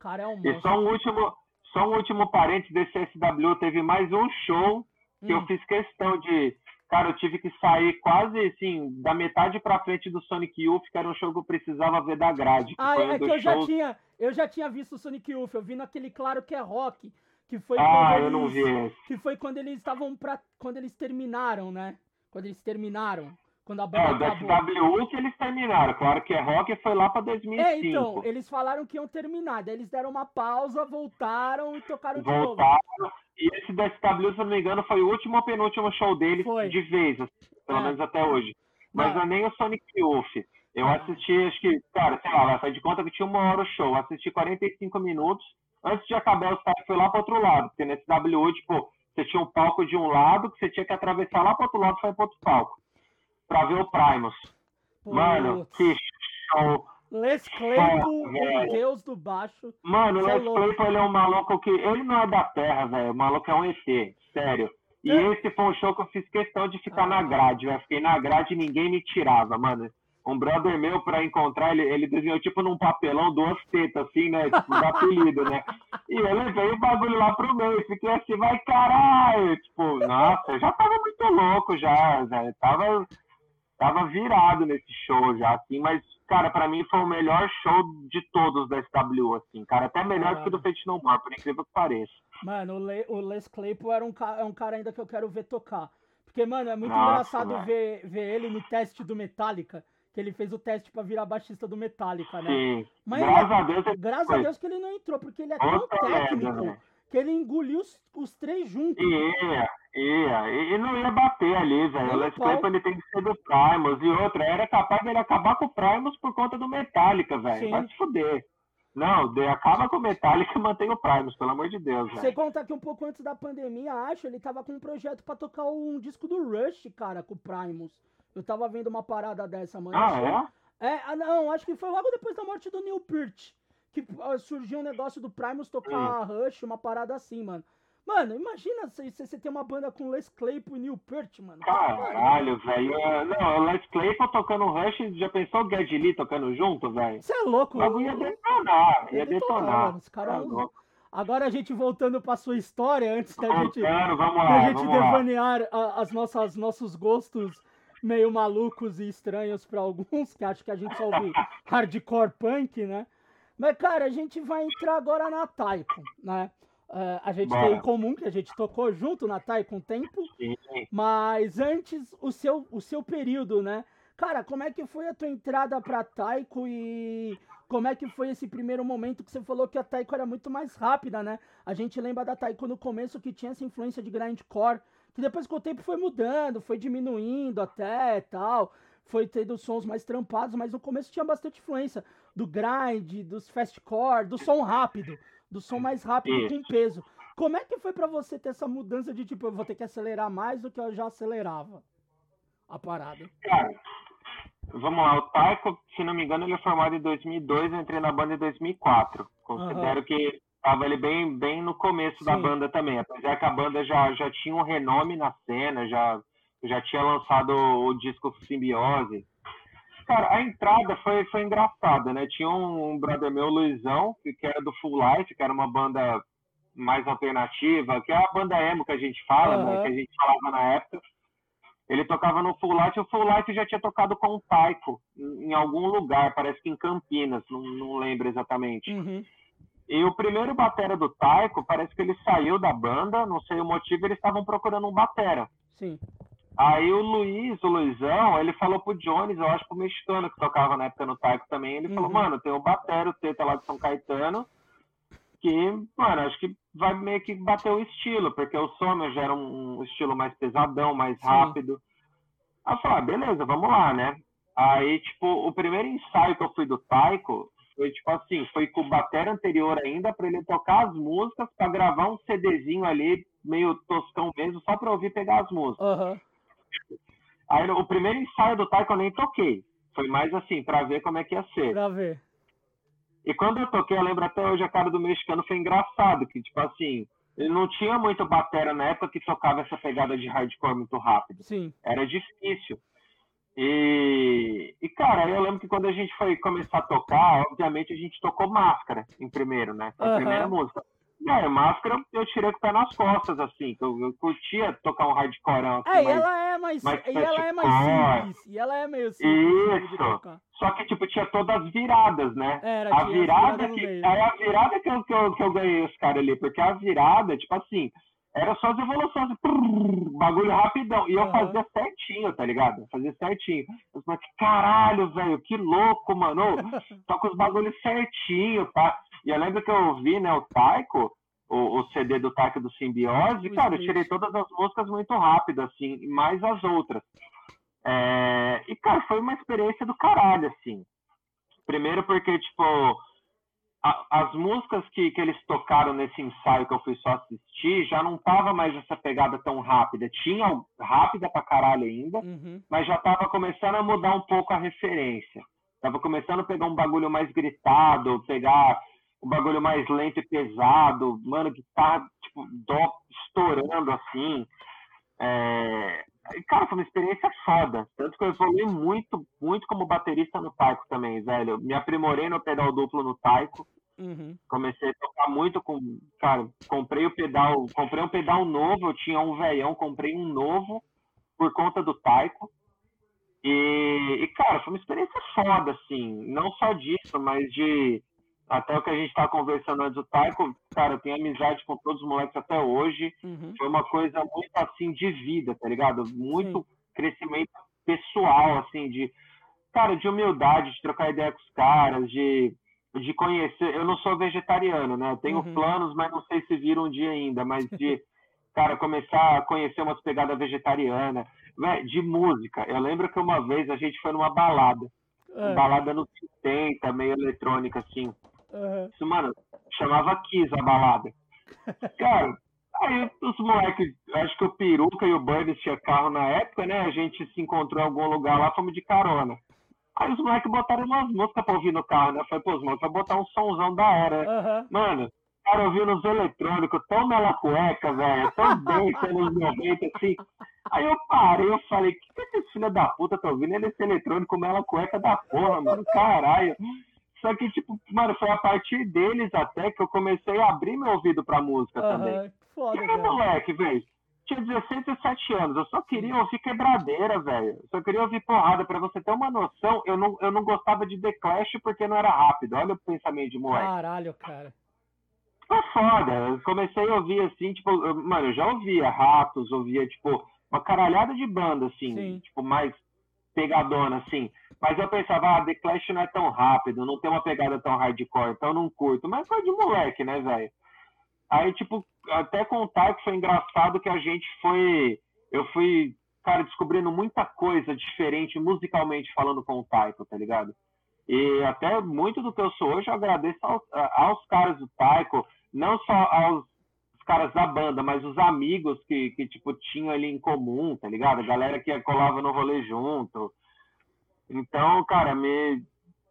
cara é um E monstro. só um último, só um último parênteses desse SW. Teve mais um show que eu Hum. fiz questão de. Cara, eu tive que sair quase assim, da metade pra frente do Sonic Youth, que era um show que eu precisava ver da grade. Ah, um é que eu já tinha, eu já tinha visto o Sonic Youth, eu vi naquele Claro que é Rock, que foi Ah, quando eu eles, não vi esse. que foi quando eles estavam pra, quando eles terminaram, né? Quando eles terminaram, quando a É, banda o do acabou. SW que eles terminaram. Claro que é rock foi lá pra 2005. É, então, eles falaram que iam terminar, daí eles deram uma pausa, voltaram e tocaram de novo. Voltaram. E esse do SW, se não me engano, foi o último ou penúltimo show deles Foi. de vez, assim, pelo É. menos até hoje. Mas Não. é nem o Sonic Youth. Eu Ah. assisti, acho que, cara, sei lá, fazer de conta que tinha uma hora o show. Assisti 45 minutos. Antes de acabar, os caras foi lá pro outro lado. Porque nesse W, tipo, você tinha um palco de um lado que você tinha que atravessar lá pro outro lado e foi pro outro palco. Pra ver o Primus. Mano, que show. Les Claypool, o deus do baixo. Mano, o é Les louco. Claypool ele é um maluco que. Ele não é da Terra, velho. O maluco é um ET, sério. E É. esse foi um show que eu fiz questão de ficar Ah. na grade, velho. Fiquei na grade e ninguém me tirava, mano. Um brother meu, pra encontrar, ele, ele desenhou tipo num papelão duas tetas, assim, né? Tipo, do apelido, né? [LAUGHS] E eu levei o bagulho lá pro meio. Fiquei assim, vai caralho. Tipo, nossa, eu já tava muito louco já, velho. Tava, tava virado nesse show já, assim, mas, cara, pra mim foi o melhor show de todos da SW, assim, cara, até melhor que o do Fate No More, por incrível que pareça. Mano, o, Le- o Les Claypool era um, é um cara ainda que eu quero ver tocar. Porque, mano, é muito Nossa, engraçado ver, ver ele no teste do Metallica, que ele fez o teste pra virar baixista do Metallica, né? Sim, Mas graças ele- a Deus ele Graças a. Deus que ele não entrou, porque ele é tão Outra merda, técnico velho. que ele engoliu os, os três juntos. Ia, ia, e não ia bater ali, velho. O Les. Claypool tem que ser do Primus, e outra, era capaz dele acabar com o Primus por conta do Metallica, velho, Sim. vai se fuder. Não, de- acaba com o Metallica e mantém o Primus, pelo amor de Deus, Você velho. conta que um pouco antes da pandemia, acho, ele tava com um projeto pra tocar um disco do Rush, cara, com o Primus. Eu tava vendo uma parada dessa, mano. Ah, é? É, ah, não, acho que foi logo depois da morte do Neil Peart. Que ah, surgiu um negócio do Primus tocar Rush, uma parada assim, mano. Mano, imagina se você tem uma banda com Les Claypool e Neil Peart, mano. Caralho, velho. Ah, Não, o Les Claypool tocando Rush, já pensou o Geddy Lee tocando junto, velho? Você é louco, O ia detonar, ia Ia detonar, detonar. mano. Louco. Agora a gente voltando pra sua história, antes da gente, lá, gente lá. devanear a- as nossas nossos gostos meio malucos e estranhos pra alguns, que acham que a gente só ouve [LAUGHS] hardcore punk, né? Mas, cara, a gente vai entrar agora na Taiko, né? É, a gente Bora. tem em comum que a gente tocou junto na Taiko um tempo, Sim. mas antes o seu, o seu período, né? Cara, como é que foi a tua entrada pra Taiko e como é que foi esse primeiro momento que você falou que a Taiko era muito mais rápida, né? A gente lembra da Taiko no começo que tinha essa influência de grindcore, que depois com o tempo foi mudando, foi diminuindo até tal, foi tendo sons mais trampados, mas no começo tinha bastante influência do grind, dos fastcore, do som rápido, do som mais rápido Isso. com peso. Como é que foi pra você ter essa mudança de tipo, eu vou ter que acelerar mais do que eu já acelerava? A parada. Cara, vamos lá. O Taiko, se não me engano, ele é formado em 2002, eu entrei na banda em 2004. Considero que tava ele bem, bem no começo da Sim. banda também. Apesar que a banda já, já tinha um renome na cena, já, já tinha lançado o disco Simbiose. Cara, a entrada foi, foi engraçada, né? Tinha um, um brother meu, Luizão, que, que era do Full Life, que era uma banda mais alternativa, que é a banda emo que a gente fala, né? Aham. Que a gente falava na época. Ele tocava no Full Life, o Full Life já tinha tocado com o Taiko em, em algum lugar, parece que em Campinas, não, não lembro exatamente. Uhum. E o primeiro batera do Taiko, parece que ele saiu da banda, não sei o motivo, eles estavam procurando um batera. Sim. Aí o Luiz, o Luizão, ele falou pro Jones, eu acho pro mexicano que tocava na época no Taiko também, ele falou, Uhum. mano, tem o batera, o Teta lá de São Caetano, que, mano, acho que vai meio que bater o estilo, porque o Sommer já era um, estilo mais pesadão, mais Sim. rápido. Aí eu falei, ah, beleza, vamos lá, né? Aí, tipo, o primeiro ensaio que eu fui do Taiko Foi tipo assim, foi com o batera anterior ainda para ele tocar as músicas para gravar um CDzinho ali meio toscão mesmo, só para ouvir pegar as músicas. Aham. Aí o primeiro ensaio do taiko eu nem toquei. Foi mais assim, para ver como é que ia ser. Pra ver. E quando eu toquei, eu lembro até hoje, a cara do mexicano foi engraçado, que tipo assim, ele não tinha muito batera na época que tocava essa pegada de hardcore muito rápido. Sim. Era difícil. E, e, cara, eu lembro que quando a gente foi começar a tocar, obviamente a gente tocou máscara em primeiro, né? Foi a Aham. primeira música. E aí, máscara eu tirei com o pé nas costas, assim, que eu, eu curtia tocar um hardcoreão assim, É, e mas- ela é mais. mas E ela é mais hardcore. simples. E ela é meio simples Isso. Só que, tipo, tinha todas as viradas, né? Era, a virada viradas no que. Aí a virada que eu, que, eu, que eu ganhei os caras ali, porque a virada, tipo assim, era só as evoluções, assim, prrr, bagulho rapidão. E eu Aham. fazia certinho, tá ligado? Eu fazia certinho. Eu falei, que caralho, velho, que louco, mano. [LAUGHS] Toca os bagulhos certinho, tá? E eu lembro que eu ouvi, né, o Taiko, o, o CD do Taiko do Simbiose, O cara, eu tirei todas as músicas muito rápido, assim, mais as outras. É, E, cara, foi uma experiência do caralho, assim. Primeiro porque, tipo, a- as músicas que, que eles tocaram nesse ensaio que eu fui só assistir já não tava mais essa pegada tão rápida. Tinha rápida pra caralho ainda, Uhum. mas já tava começando a mudar um pouco a referência. Tava começando a pegar um bagulho mais gritado, pegar um bagulho mais lento e pesado, mano, guitarra, tipo, dó estourando assim. É... Cara, foi uma experiência foda. Tanto que eu evolui muito, muito como baterista no taiko também, velho. Me aprimorei no pedal duplo no taiko. Uhum. Comecei a tocar muito com. Cara, comprei o pedal. Comprei um pedal novo, eu tinha um velhão, comprei um novo por conta do taiko. E, e, cara, foi uma experiência foda, assim. Não só disso, mas de. Até o que a gente tava conversando antes do taiko, cara, eu tenho amizade com todos os moleques até hoje Uhum. foi uma coisa muito assim de vida, tá ligado? Muito crescimento pessoal, assim, de cara, de humildade, de trocar ideia com os caras, de, de conhecer. Eu não sou vegetariano, né? Eu tenho Uhum. planos, mas não sei se vira um dia ainda, mas de [LAUGHS] cara começar a conhecer umas pegadas vegetarianas, Véi, de música. Eu lembro que uma vez a gente foi numa balada, É. balada no 70, meio eletrônica assim. Isso, mano, chamava Kiss a balada. [LAUGHS] Cara, aí os moleques, acho que o Peruca e o Burns tinha carro na época, né? A gente se encontrou em algum lugar lá, fomos de carona. Aí os moleques botaram umas músicas pra ouvir no carro, né? Eu falei, pô, os moleques vão botar um somzão da hora. Aham. Mano, cara, ouvindo os eletrônicos, tão mela cueca, velho, tão bem, [LAUGHS] anos 90, assim. Aí eu parei, eu falei, o que, que esse filho da puta tá ouvindo? Ele é esse eletrônico mela cueca da porra, mano, caralho. Só que, tipo, mano, foi a partir deles até que eu comecei a abrir meu ouvido pra música também. Aham. Que Foda, E eu, cara. moleque, velho, tinha 16, 17 anos, eu só queria ouvir quebradeira, velho. Só queria ouvir porrada. Pra você ter uma noção, eu não, eu não gostava de The Clash porque não era rápido. Olha o pensamento de moleque. Caralho, cara. Foi foda. Eu comecei a ouvir assim, tipo, eu- mano, eu já ouvia Ratos, ouvia, tipo, uma caralhada de banda, assim, Sim. tipo, mais pegadona, assim. Mas eu pensava, ah, The Clash não é tão rápido, não tem uma pegada tão hardcore, então não curto. Mas foi de moleque, né, velho? Aí, tipo, até contar que foi engraçado que a gente foi. Eu fui, cara, descobrindo muita coisa diferente musicalmente falando com o Taiko, tá ligado? E até muito do que eu sou hoje eu agradeço aos, aos caras do Taiko, não só aos caras da banda, mas os amigos que, que tipo, tinham ali em comum, tá ligado? A galera que colava no rolê junto. Então, cara, me,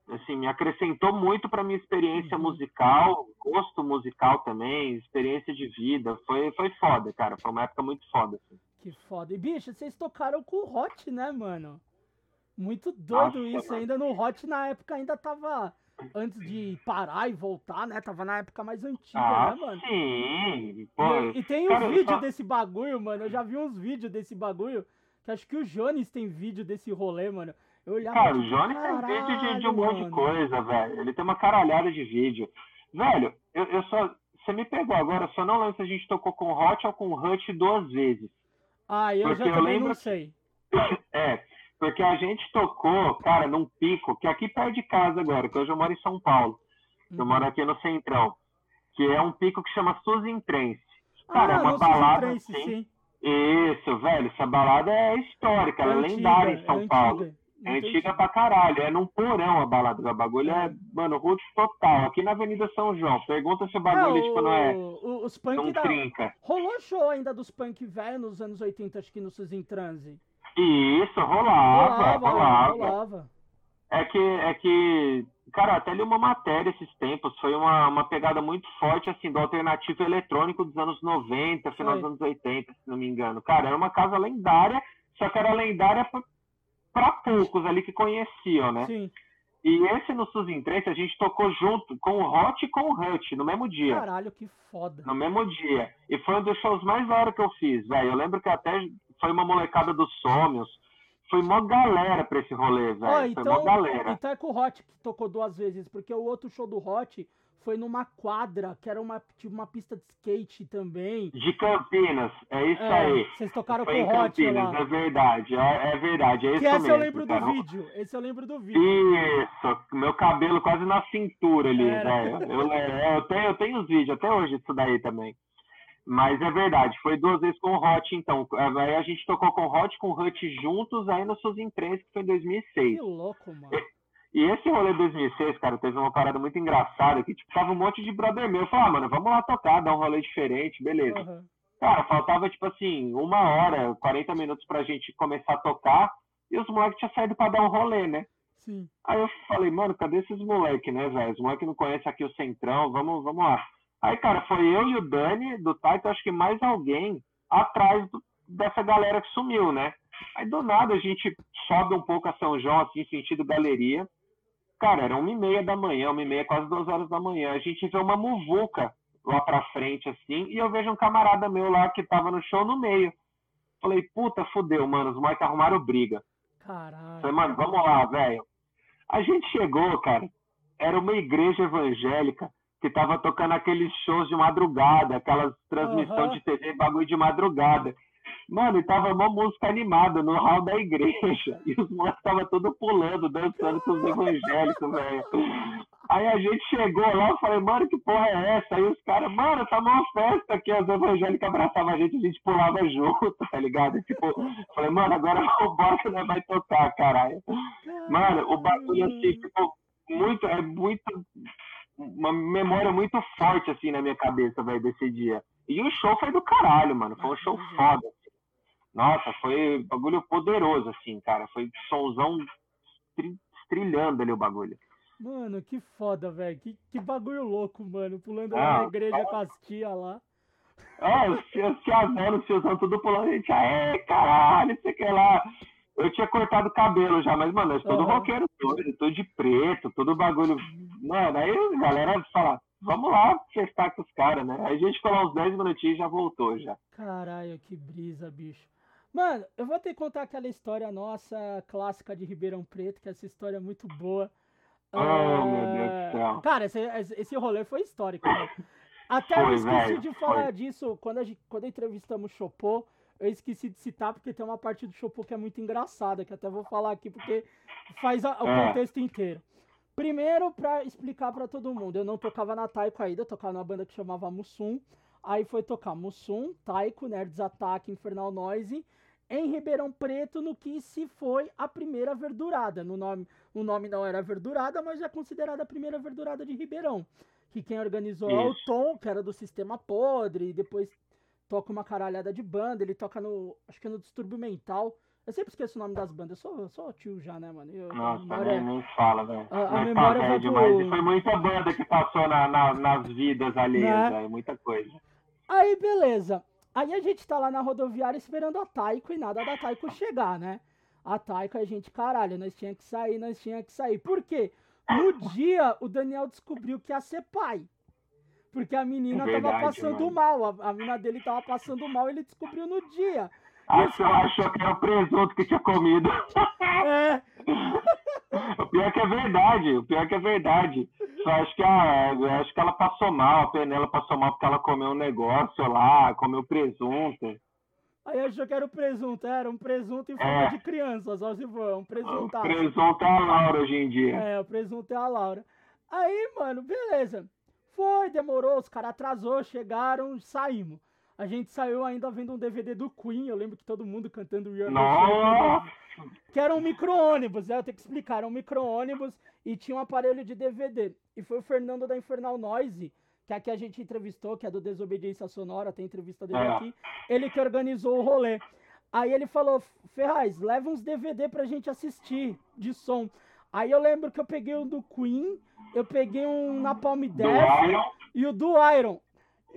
assim, me acrescentou muito para minha experiência Uhum. musical, gosto musical também, experiência de vida. Foi, foi foda, cara. Foi uma época muito foda. Assim. Que foda. E, bicho, vocês tocaram com o Hot, né, mano? Muito doido Nossa, isso. mano. Ainda no Hot, na época, ainda tava. Antes de parar e voltar, né? Tava na época mais antiga, Ah, né, mano? sim. Pô, E, e tem um cara, vídeo só- desse bagulho, mano. Eu já vi uns vídeos desse bagulho. Que acho que o Jones tem vídeo desse rolê, mano. Eu olhava. Cara, o Johnny tem vídeo de, de um monte de "Caralho, coisa, velho. Ele tem uma caralhada de vídeo. Velho, eu, eu só. Você me pegou agora, eu só não lembro se a gente tocou com Hot ou com Hut duas vezes. Ah, eu já Porque eu também lembro não sei. [LAUGHS] É, porque a gente tocou, cara, num pico, que é aqui perto de casa agora, que hoje eu moro em São Paulo. Eu Uhum. moro aqui no Centrão. Que é um pico que chama Suzintrense. Cara, é ah, uma no balada assim. sim. Isso, velho, essa balada é histórica, ela é antiga, lendária em São é Paulo. antiga. É antiga pra caralho. É num porão a balada. O bagulho é, mano, roots total. Aqui na Avenida São João. Pergunta se o bagulho, é, tipo, não é. O, os punk da... trinca. Rolou show ainda dos punk velho nos anos 80, acho que no Suzy Transe. Isso, rolava, rolava. rolava. rolava. É que, é que, cara, até li uma matéria esses tempos, foi uma, uma pegada muito forte, assim, do alternativo eletrônico dos anos 90, final dos anos 80, se não me engano. Cara, era uma casa lendária, só que era lendária para poucos ali que conheciam, né? Sim. E esse no Suzy Trace a gente tocou junto com o Hot e com o Hut no mesmo dia. Caralho, que foda. No mesmo dia. E foi um dos shows mais da hora que eu fiz, velho. Eu lembro que até foi uma molecada dos Somos, foi mó galera pra esse rolê, velho. Oh, então, foi mó então, galera. Então é com o Hot que tocou duas vezes, porque o outro show do Hot foi numa quadra, que era uma, tipo, uma pista de skate também. De Campinas, é isso é, aí. Vocês tocaram foi com o Hot Campinas, lá. É verdade, é, é verdade, é que isso esse mesmo. eu lembro cara. do vídeo, esse eu lembro do vídeo. Isso, meu cabelo quase na cintura ali, velho. Eu, eu, tenho, eu tenho os vídeos até hoje disso daí também. Mas é verdade, foi duas vezes com o Hot, então. Aí a gente tocou com o Hot com o Hut juntos aí no Suzy 3, que foi em 2006. Que louco, mano. E, esse rolê de 2006, cara, teve uma parada muito engraçada, que tipo, tava um monte de brother meu. Eu falei, ah, mano, vamos lá tocar, dar um rolê diferente, beleza. Uhum. Cara, faltava, tipo assim, uma hora, 40 minutos pra gente começar a tocar, e os moleques tinham saído pra dar um rolê, né? Sim. Aí eu falei, mano, cadê esses moleques, né, velho? Os moleques não conhecem aqui o Centrão, vamos, vamos lá. Aí, cara, foi eu e o Dani do Taito, acho que mais alguém atrás do, dessa galera que sumiu, né? Aí do nada a gente sobe um pouco a São João, assim, sentido galeria. Cara, era uma e meia da manhã, uma e meia, quase duas horas da manhã. A gente vê uma muvuca lá pra frente, assim, e eu vejo um camarada meu lá que tava no show no meio. Falei, puta, fudeu, mano, os moleques arrumaram briga. Caralho. Falei, mano, vamos lá, velho. A gente chegou, cara, era uma igreja evangélica que tava tocando aqueles shows de madrugada, aquelas transmissão uhum. de TV, bagulho de madrugada. Mano, e tava uma música animada no hall da igreja. [LAUGHS] E os moleques estavam todos pulando, dançando com os evangélicos, velho. Aí a gente chegou lá, eu falei, mano, que porra é essa? Aí os caras, mano, tá uma festa aqui, os evangélicos abraçavam a gente, a gente pulava junto, [LAUGHS] tá ligado? Tipo, falei, mano, agora o Boca né, vai tocar, caralho. Mano, o bagulho assim, ficou muito, é muito uma memória muito forte, assim, na minha cabeça, velho, desse dia. E o show foi do caralho, mano. Foi um show foda. Nossa, foi bagulho poderoso, assim, cara. Foi somzão trilhando ali o bagulho. Mano, que foda, velho. Que, que bagulho louco, mano. Pulando ah, na igreja é... com as lá. É, os tiazão, os tiozão tudo pulando. A gente, aê, caralho, sei que lá. Eu tinha cortado o cabelo já, mas, mano, eu todo uhum. roqueiro todo, todo de preto, todo bagulho. Mano, aí a galera fala, vamos lá festar com os caras, né? Aí a gente ficou lá uns 10 minutinhos e já voltou já. Caralho, que brisa, bicho. Mano, eu vou ter que contar aquela história nossa clássica de Ribeirão Preto, que essa história é muito boa. Uh... meu Deus do céu. Cara, esse, esse rolê foi histórico. Né? Até foi, eu esqueci véio, de falar foi. disso quando, a gente, quando entrevistamos o Chopô eu esqueci de citar porque tem uma parte do Chopo que é muito engraçada, que até vou falar aqui porque faz a, o é. contexto inteiro. Primeiro, para explicar para todo mundo, eu não tocava na Taiko ainda, eu tocava numa banda que chamava Mussum. Aí foi tocar Mussum, Taiko, Nerds Attack, Infernal Noise, em Ribeirão Preto, no que se foi a primeira verdurada. No nome, o nome não era verdurada, mas é considerada a primeira verdurada de Ribeirão. Que quem organizou é o Tom, que era do Sistema Podre, e depois toca uma caralhada de banda, ele toca no. Acho que é no Distúrbio Mental. Eu sempre esqueço o nome das bandas, eu sou, sou tio já, né, mano? Eu, Nossa, memória... nem, nem fala, velho. A, a memória vai demais. Pro... Foi muita banda que passou na, na, nas vidas alheias, né? muita coisa. Aí, beleza. Aí a gente tá lá na rodoviária esperando a Taiko e nada da Taiko chegar, né? A Taiko, a gente, caralho, nós tinha que sair, nós tinha que sair. Por quê? No dia, o Daniel descobriu que ia ser pai. Porque a menina Verdade, tava passando mano. mal, a, a menina dele tava passando mal, ele descobriu no dia. Achou, achou que era o presunto que tinha comido. É. [LAUGHS] o pior que é verdade, o pior que é verdade. Só acho que, a, acho que ela passou mal, a Penela passou mal porque ela comeu um negócio lá, comeu presunto. Aí achou que era o presunto, era um presunto em forma é. de criança, só se for, um presunto. O presunto é a Laura hoje em dia. É, o presunto é a Laura. Aí, mano, beleza. Foi, demorou, os caras atrasou, chegaram, saímos. A gente saiu ainda vendo um DVD do Queen, eu lembro que todo mundo cantando We Are Nossa, que era um micro-ônibus, né? Eu tenho que explicar, era um micro-ônibus e tinha um aparelho de DVD. E foi o Fernando da Infernal Noise, que aqui a gente entrevistou, que é do Desobediência Sonora, tem entrevista dele É. aqui, ele que organizou o rolê. Aí ele falou, Ferraz, leva uns DVD pra gente assistir de som. Aí eu lembro que eu peguei um do Queen, eu peguei um Napalm Do Death e o do Iron.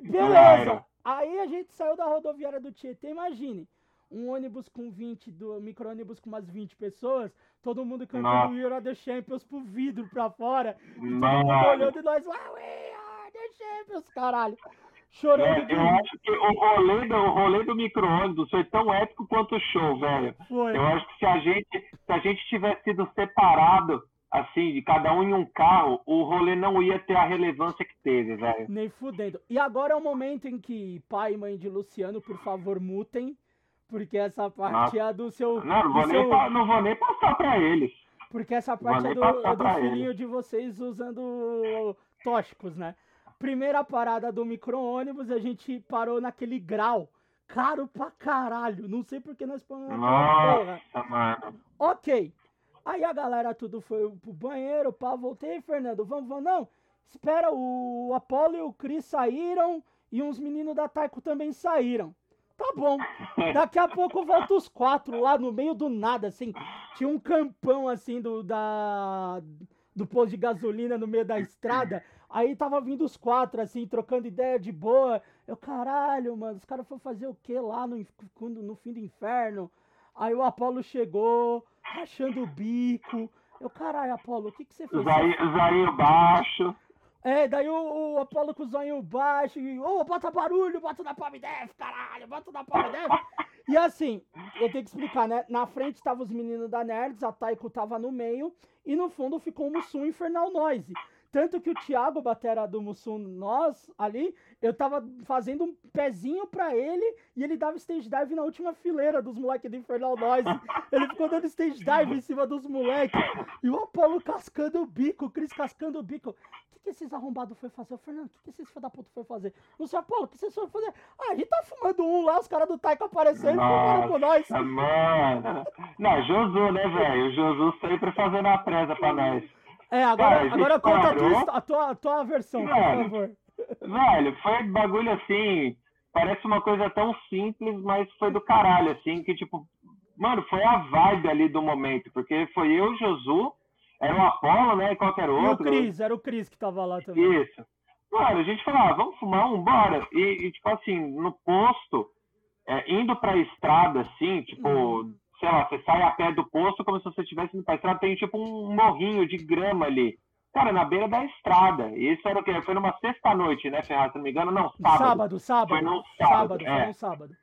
Beleza. Iron. Aí a gente saiu da rodoviária do Tietê, imagine. Um ônibus com 20, do micro-ônibus com umas 20 pessoas, todo mundo cantando. We Are The Champions pro vidro pra fora. E todo mundo olhando e nós lá, We Are The Champions, caralho. Chorando É, de eu acho que o rolê do, o rolê do micro-ônibus foi tão épico quanto o show, velho. Foi. Eu acho que se a gente, se a gente tivesse sido separado, assim, de cada um em um carro, o rolê não ia ter a relevância que teve, velho. Nem fudendo. E agora é o momento em que pai e mãe de Luciano, por favor, mutem. Porque essa parte Nossa. é do seu. Não, não vou, nem, seu- pa- não vou nem passar pra eles. Porque essa parte é nem do, é do filhinho ele. de vocês usando tóxicos, né? Primeira parada do micro-ônibus, a gente parou naquele grau. Caro pra caralho. Não sei porque nós paramos naquela porra. Nossa, mano. Ok. Aí a galera tudo foi pro banheiro, pá, voltei, Fernando, vamos, vamos, não. Espera, o Apolo e o Cris saíram e uns meninos da Taiko também saíram. Tá bom. Daqui a pouco volta os quatro lá no meio do nada, assim. Tinha um campão assim do da do posto de gasolina no meio da estrada. Aí tava vindo os quatro assim, trocando ideia de boa. Eu, caralho, mano, os caras foram fazer o que lá no, no fim do inferno? Aí o Apolo chegou, rachando o bico. Eu, caralho, Apolo, o que que você fez? Zainho, Zainho baixo. É, daí o, o Apolo com o zoinho baixo, e, ô, bota barulho, bota na Palm Def, caralho, bota na Palm Def. E assim, eu tenho que explicar, né? Na frente tava os meninos da Nerds, a Taiko tava no meio, e no fundo ficou o Mussum Infernal Noise. Tanto que o Thiago, batera do Mussum, nós, ali, eu tava fazendo um pezinho pra ele, e ele dava stage dive na última fileira dos moleques do Infernal Noise. [LAUGHS] Ele ficou dando stage dive em cima dos moleques. E o Apolo cascando o bico, o Cris cascando o bico. O que, que esses arrombados foi fazer? Ô, Fernando, o que, que esses filhos da puta foi fazer? Não sei, Apolo, o que vocês foram fazer? Ah, a gente tá fumando um lá, os caras do Taiko apareceram e fumaram com nós. Mano. Não, Josu, né, velho? O Josu sempre fazendo a presa pra [LAUGHS] nós. É, agora, Cara, agora conta a tua, parou. a, tua, a tua versão, por favor. Velho, foi bagulho assim. Parece uma coisa tão simples, mas foi do caralho, assim, que tipo. Mano, foi a vibe ali do momento, porque foi eu, o Josu, era o Apolo, né? E qualquer E o outro. Cris, era o Cris que tava lá também. Isso. Mano, a gente falou, ah, vamos fumar um, bora. E, e, tipo assim, no posto, é, indo pra estrada, assim, tipo, Hum. Sei lá, você sai a pé do posto como se você estivesse indo pra estrada, tem tipo um morrinho de grama ali. Cara, na beira da estrada. E isso era o quê? Foi numa sexta-noite, né, Ferraz? Se não me engano, não, sábado. Sábado, sábado. Foi no sábado, sábado, foi é. no sábado.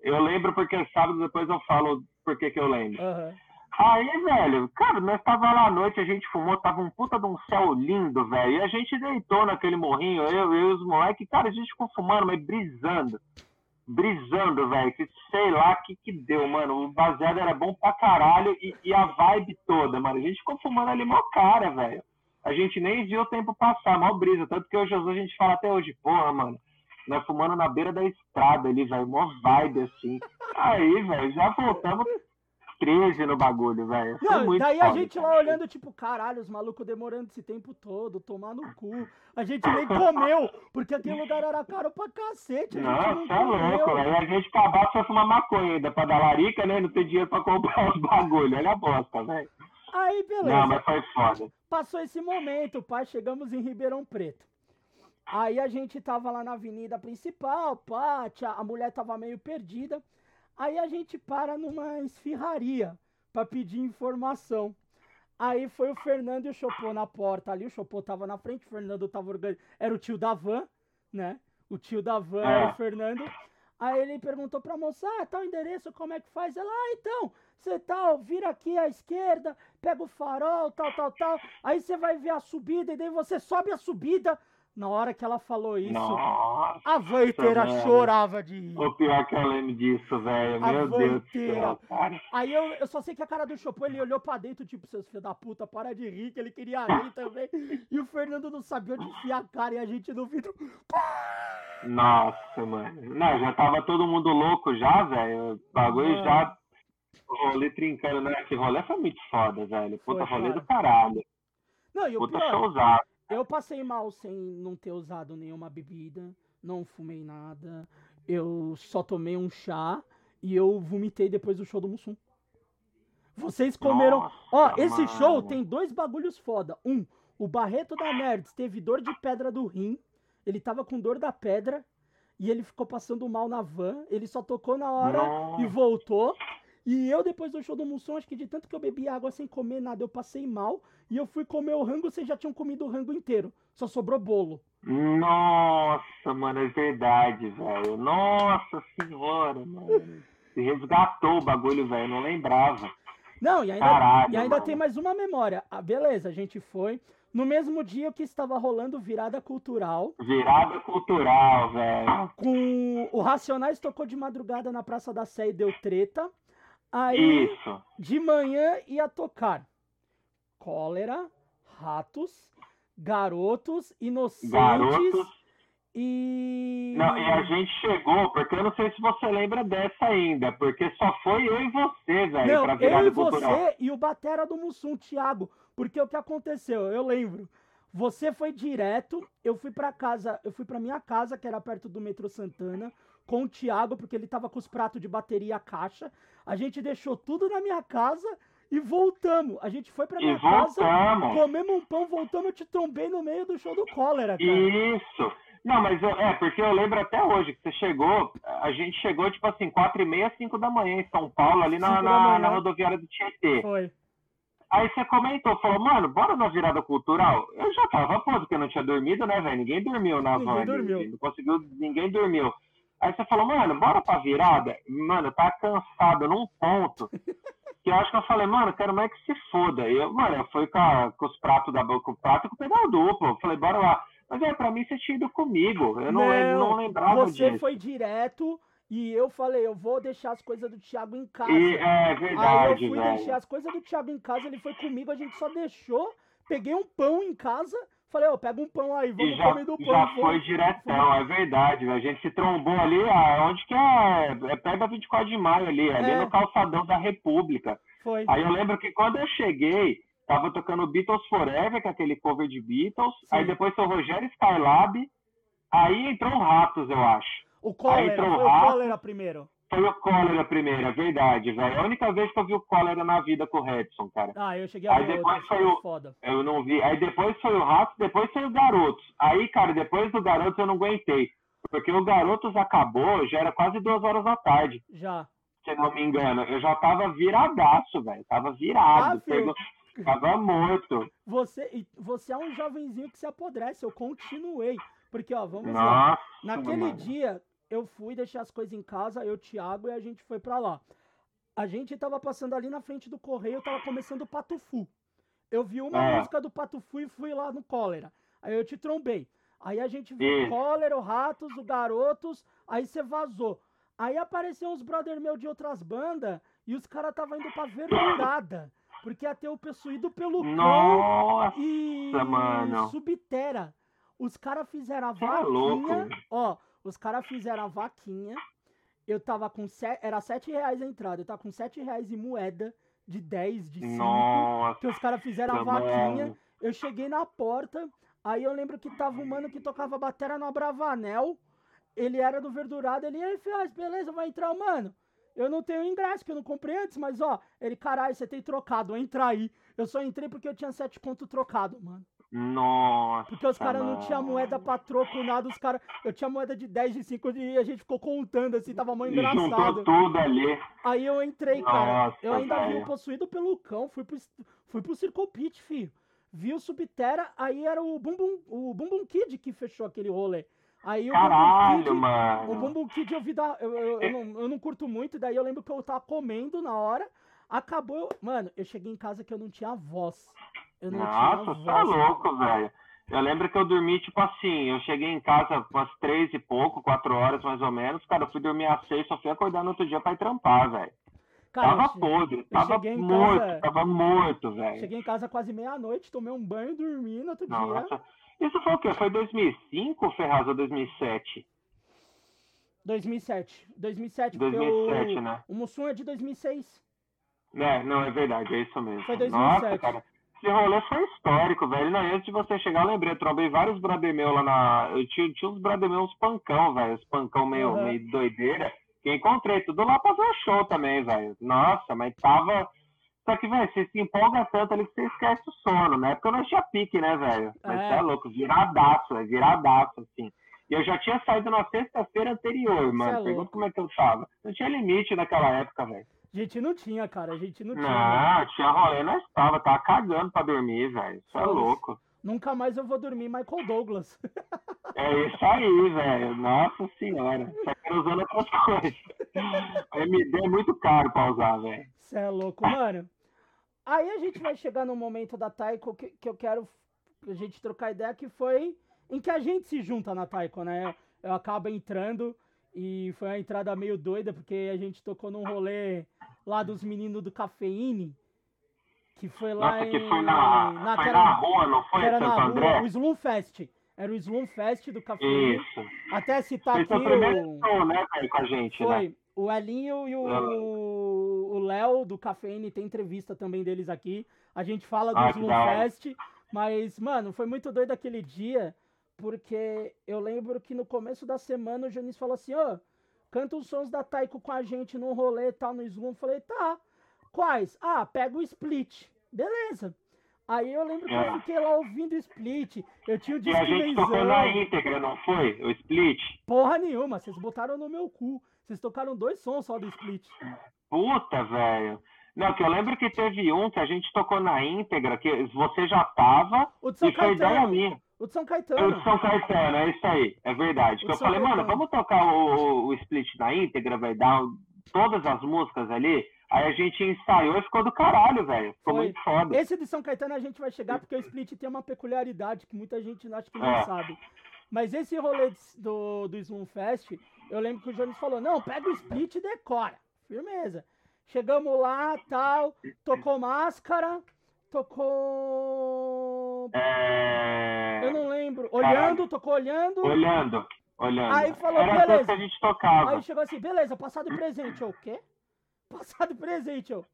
Eu lembro porque sábado depois eu falo por que eu lembro. Aham. Aí, velho, cara, nós tava lá à noite, a gente fumou, tava um puta de um céu lindo, velho. E a gente deitou naquele morrinho, eu, eu e os moleques, cara, a gente ficou fumando, mas brisando. Brisando, velho. Que sei lá que que deu, mano. O baseado era bom pra caralho e, e a vibe toda, mano. A gente ficou fumando ali mó cara, velho. A gente nem viu o tempo passar, mó brisa. Tanto que o Jesus a gente fala até hoje, porra, mano. Nós fumando na beira da estrada ali, velho. Mó vibe assim. Aí, velho, já voltamos 13 no bagulho, velho. Foi Não, daí a foda, gente cara. lá olhando, tipo, caralho, os malucos demorando esse tempo todo, tomar no cu. A gente nem comeu, porque aquele lugar era caro pra cacete. A gente Não, é louco, velho. A gente acabar foi fumar maconha ainda pra dar larica, né? Não ter dinheiro pra comprar os bagulho. Olha a bosta, velho. Aí, beleza. Não, mas foi foda. Passou esse momento, pai, chegamos em Ribeirão Preto. Aí a gente tava lá na avenida principal, pá, a mulher tava meio perdida. Aí a gente para numa esfirraria pra pedir informação. Aí foi o Fernando e o Chopô na porta ali, o Chopô tava na frente, o Fernando tava organizando. Era o tio da van, né? O tio da van era o Fernando. Aí ele perguntou pra moça, ah, tal endereço, como é que faz? Ela, ah, então, você tal, vira aqui à esquerda, pega o farol, tal, tal, tal. Aí você vai ver a subida e daí você sobe a subida. Na hora que ela falou isso, Nossa. a mano. chorava de rir. O pior que eu lembro disso, velho. Meu Deus do céu, cara. Aí eu, eu só sei que a cara do Chopin, ele olhou pra dentro, tipo, seus filhos da puta, para de rir, que ele queria rir também. E o Fernando não sabia onde enfiar a cara e a gente no vidro. Nossa, mano. Não, já tava todo mundo louco já, velho. O bagulho Mano. já. O rolê trincando, né? Que rolê foi muito foda, velho. Puta, Foi, rolê cara. do caralho. Não, e o Puta pior, showzado. Eu passei mal sem não ter usado nenhuma bebida, não fumei nada, eu só tomei um chá e eu vomitei depois do show do Mussum. Vocês comeram. Nossa, Ó, esse show tem dois bagulhos foda. Um, o Barreto da Nerds teve dor de pedra do rim. Ele tava com dor da pedra. E ele ficou passando mal na van. Ele só tocou na hora Nossa. e voltou. E eu, depois do show do Mussum, acho que de tanto que eu bebi água sem comer nada, eu passei mal. E eu fui comer o rango, vocês já tinham comido o rango inteiro. Só sobrou bolo. Nossa, mano, é verdade, velho. Nossa senhora, mano. Se resgatou o bagulho, velho. Não lembrava. Não, e ainda, Caralho, e ainda mano. tem mais uma memória. Ah, beleza, a gente foi. No mesmo dia que estava rolando virada cultural, Virada cultural, velho. com o Racionais tocou de madrugada na Praça da Sé e deu treta. Aí, Isso. de manhã ia tocar Cólera, Ratos, Garotos, Inocentes Garotos. e... Não, e a gente chegou, porque eu não sei se você lembra dessa ainda, porque só foi eu e você, velho, pra eu virada e cultural. você e o Batera do Mussum, Thiago. Porque o que aconteceu? Eu lembro. Você foi direto, eu fui pra casa, eu fui pra minha casa, que era perto do metrô Santana, com o Thiago, porque ele tava com os pratos de bateria e a caixa. A gente deixou tudo na minha casa e voltamos. A gente foi pra E minha casa, voltamos. comemos um pão, voltamos, eu te trombei no meio do show do cólera, cara. Isso. Não, mas eu- é, porque eu lembro até hoje que você chegou, a gente chegou, tipo assim, quatro e meia, cinco da manhã em São Paulo, ali na, na, na rodoviária do Tietê. Foi. Aí você comentou, falou, mano, bora na virada cultural. Eu já tava pô, porque eu não tinha dormido, né, velho? Ninguém dormiu na Ninguém van. dormiu. Não conseguiu, ninguém dormiu. Aí você falou, mano, bora pra virada? Mano, tá cansado num ponto. Que eu acho que eu falei, mano, quero mais que se foda. E eu, mano, eu fui com, a- com os pratos da boca, com o prato e com o pedal duplo. Eu falei, bora lá. Mas é, pra mim você tinha ido comigo. Eu não, lem- não lembrava você disso. foi direto e eu falei, eu vou deixar as coisas do Thiago em casa. E é Aí eu verdade, fui velho. deixar as coisas do Thiago em casa, ele foi comigo, a gente só deixou. Peguei um pão em casa, falei, ó, pega um pão aí, E vamos já, comer do pão. já foi diretão, é verdade, velho. A gente se trombou ali, ah, onde que é? É perto da 24 de maio ali, ali É. no calçadão da República. Foi. Aí eu lembro que quando eu cheguei, tava tocando Beatles Forever, que é aquele cover de Beatles. Sim. Aí depois foi o Rogério Skylab. Aí entrou o Ratos, eu acho. O cólera, entrou o foi o cólera primeiro. Foi o Cólera primeiro, é verdade, velho. A única vez que eu vi o Cólera na vida com o Redson, cara. Ah, eu cheguei a Aí ver depois outro, foi o- foda. Eu não vi. Aí depois foi o Ratos, depois foi o Garotos. Aí, cara, depois do Garotos eu não aguentei. Porque o Garotos acabou, já era quase duas horas da tarde, Já. se não me engano. Eu já tava viradaço, velho. Tava virado. Ah, pegou- Tava morto. Você, você é um jovenzinho que se apodrece, eu continuei. Porque, ó, vamos lá. Nossa. Naquele mano. dia, eu fui deixar as coisas em casa, eu, Thiago, e a gente foi pra lá. A gente tava passando ali na frente do correio, tava começando o Patufu. Eu vi uma É. música do Patufu e fui lá no Cólera. Aí eu te trombei. Aí a gente viu o Cólera, o Ratos, o Garotos, aí você vazou. Aí apareceu uns brother meu de outras bandas e os caras tava indo pra verdurada. Porque ia ter o possuído pelo cão Nossa, e mano. Subterra. Os caras fizeram a é vaquinha. louco. Ó, os caras fizeram a vaquinha. Eu tava com. Se... Era 7 reais a entrada. Eu tava com 7 reais em moeda de 10, de 5. nossa, Que os caras fizeram a vaquinha. mano. Eu cheguei na porta. Aí eu lembro que tava um mano que tocava bateria no Abravanel. Ele era do Verdurado. Ele, aí, Fias, beleza, vai entrar, mano. Eu não tenho ingresso, que eu não comprei antes, mas ó, ele, caralho, você tem trocado, entra aí. Eu só entrei porque eu tinha 7 conto trocado, mano. Nossa. Porque os caras não tinham moeda pra troco, nada, os caras. Eu tinha moeda de 10, de 5 e a gente ficou contando assim, tava mó Juntou engraçado. tudo ali. Aí eu entrei, cara. Nossa, Eu ainda vi o possuído pelo cão, fui pro, fui pro Circle Pit, filho. Vi o Subterra, aí era o Bumbum, o Bumbum Kid que fechou aquele rolê. Aí o Bumbum Caralho, Kid. O mano. Bumbum Kid eu vi da. Eu, eu, eu não, eu não curto muito, daí eu lembro que eu tava comendo na hora. Acabou. Mano, eu cheguei em casa que eu não tinha voz. Eu não Nossa, tinha você voz. é louco, velho. Eu lembro que eu dormi, tipo assim, eu cheguei em casa umas três e pouco, quatro horas mais ou menos. Cara, eu fui dormir às seis, só fui acordar no outro dia pra ir trampar, velho. Cara, Tava podre, tava morto, casa- tava morto, velho. Cheguei em casa quase meia-noite, tomei um banho, dormi no outro dia. Nossa. Isso foi o quê? Foi 2005, Ferraz, ou 2007? 2007. 2007, porque 2007, o, né? o Mussum é de 2006. É, não, é verdade, é isso mesmo. Foi 2007. Nossa, cara. Esse rolê foi histórico, velho. Não, antes de você chegar, eu lembrei, eu trombei vários brother meu lá na. Eu tinha, tinha uns brother meus uns pancão, velho. Os pancão meio, Uhum. meio doideira. Que encontrei tudo lá pra fazer show também, velho. Nossa, mas tava. Só que, velho, você se empolga tanto ali que você esquece o sono, né? Porque eu não tinha pique, né, velho? Mas É. você é louco, viradaço, é viradaço, assim. E eu já tinha saído na sexta-feira anterior, mano. é. Pergunta como é que eu tava. Não tinha limite naquela época, velho. A gente não tinha, cara. A gente não tinha. Não, tinha rolê, nós tava, tava cagando pra dormir, velho. Isso é louco. Nunca mais eu vou dormir Michael Douglas. [LAUGHS] É isso aí, velho. Nossa senhora. Só que usando outras coisas. [LAUGHS] MD é muito caro pra usar, velho. Você é louco, mano. Aí a gente vai chegar no momento da Taiko que, que eu quero a gente trocar ideia, que foi em que a gente se junta na Taiko, né? Eu acabo entrando e foi uma entrada meio doida, porque a gente tocou num rolê lá dos meninos do Cafeíne, que foi lá Nossa, que em... foi na, na- foi que na rua, não que foi, era na rua, o Slum Fest. Era o Slum Fest do Cafeíne. Isso. Até citar Foi aqui primeiro o... show, né, com a gente, né? Foi. O Elinho e o o Léo do Cafeíne tem entrevista também deles aqui. A gente fala do Ah, que Slum. Fest, mas, mano, foi muito doido aquele dia, porque eu lembro que no começo da semana o Jonis falou assim, ó, canta os sons da Taiko com a gente num rolê e tal, no Slum. Eu Falei, tá. Quais? Ah, pega o Split. Beleza. Aí eu lembro que eu É. fiquei lá ouvindo o Split. Eu tinha o E a gente tocou na íntegra, não foi? O Split? Porra nenhuma, vocês botaram no meu cu. Vocês tocaram dois sons só do Split. Puta, velho. Não, que eu lembro que teve um que a gente tocou na íntegra, que você já tava, O de São e foi ideia Caetano. minha. O de São O Caetano. de São Caetano, é isso aí, é verdade. O eu São falei, mano, Caetano. vamos tocar o, o- o split na íntegra, vai dar todas as músicas ali. Aí a gente ensaiou e ficou do caralho, velho. Ficou Foi. muito foda. Esse de São Caetano a gente vai chegar porque o Split tem uma peculiaridade que muita gente acho que não É. sabe. Mas esse rolê do, do Slum Fest, eu lembro que o Jones falou: não, pega o Split e decora. Firmeza. Chegamos lá, tal, tocou máscara, tocou. É... Eu não lembro. Olhando, tocou olhando. Olhando, olhando. Aí falou, Era beleza. que a gente tocava. Aí chegou assim, beleza, passado e presente. Eu, o quê? [LAUGHS] Passado e presente, eu.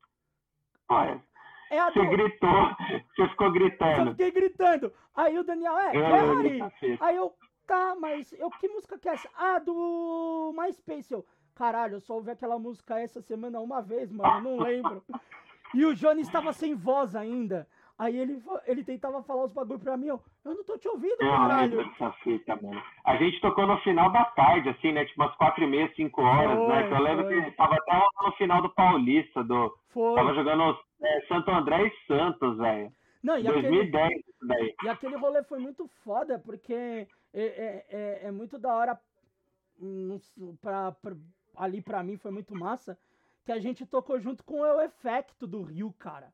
Olha, É a Você do... gritou, [LAUGHS] você ficou Eu gritando. fiquei gritando. Aí o Daniel, é, Eu. Aí eu, tá, mas eu, que música que é essa? Ah, do MySpace. Eu, caralho, eu só ouvi aquela música essa semana uma vez, mano, eu não lembro. [LAUGHS] E o Johnny estava sem voz ainda. Aí ele, ele tentava falar os bagulho pra mim, eu, eu não tô te ouvindo, lembro caralho. fita, mano. A gente tocou no final da tarde, assim, né? Tipo umas quatro e meia, cinco horas, Foi, né? Que eu lembro foi. que tava até no final do Paulista, do... Foi. Tava jogando é, Santo André e Santos, velho. Não, e aquele, 2010, isso daí. e aquele rolê foi muito foda, porque é, é, é, é muito da hora hum, pra, pra- ali pra mim foi muito massa, que a gente tocou junto com o Efecto do Rio, cara.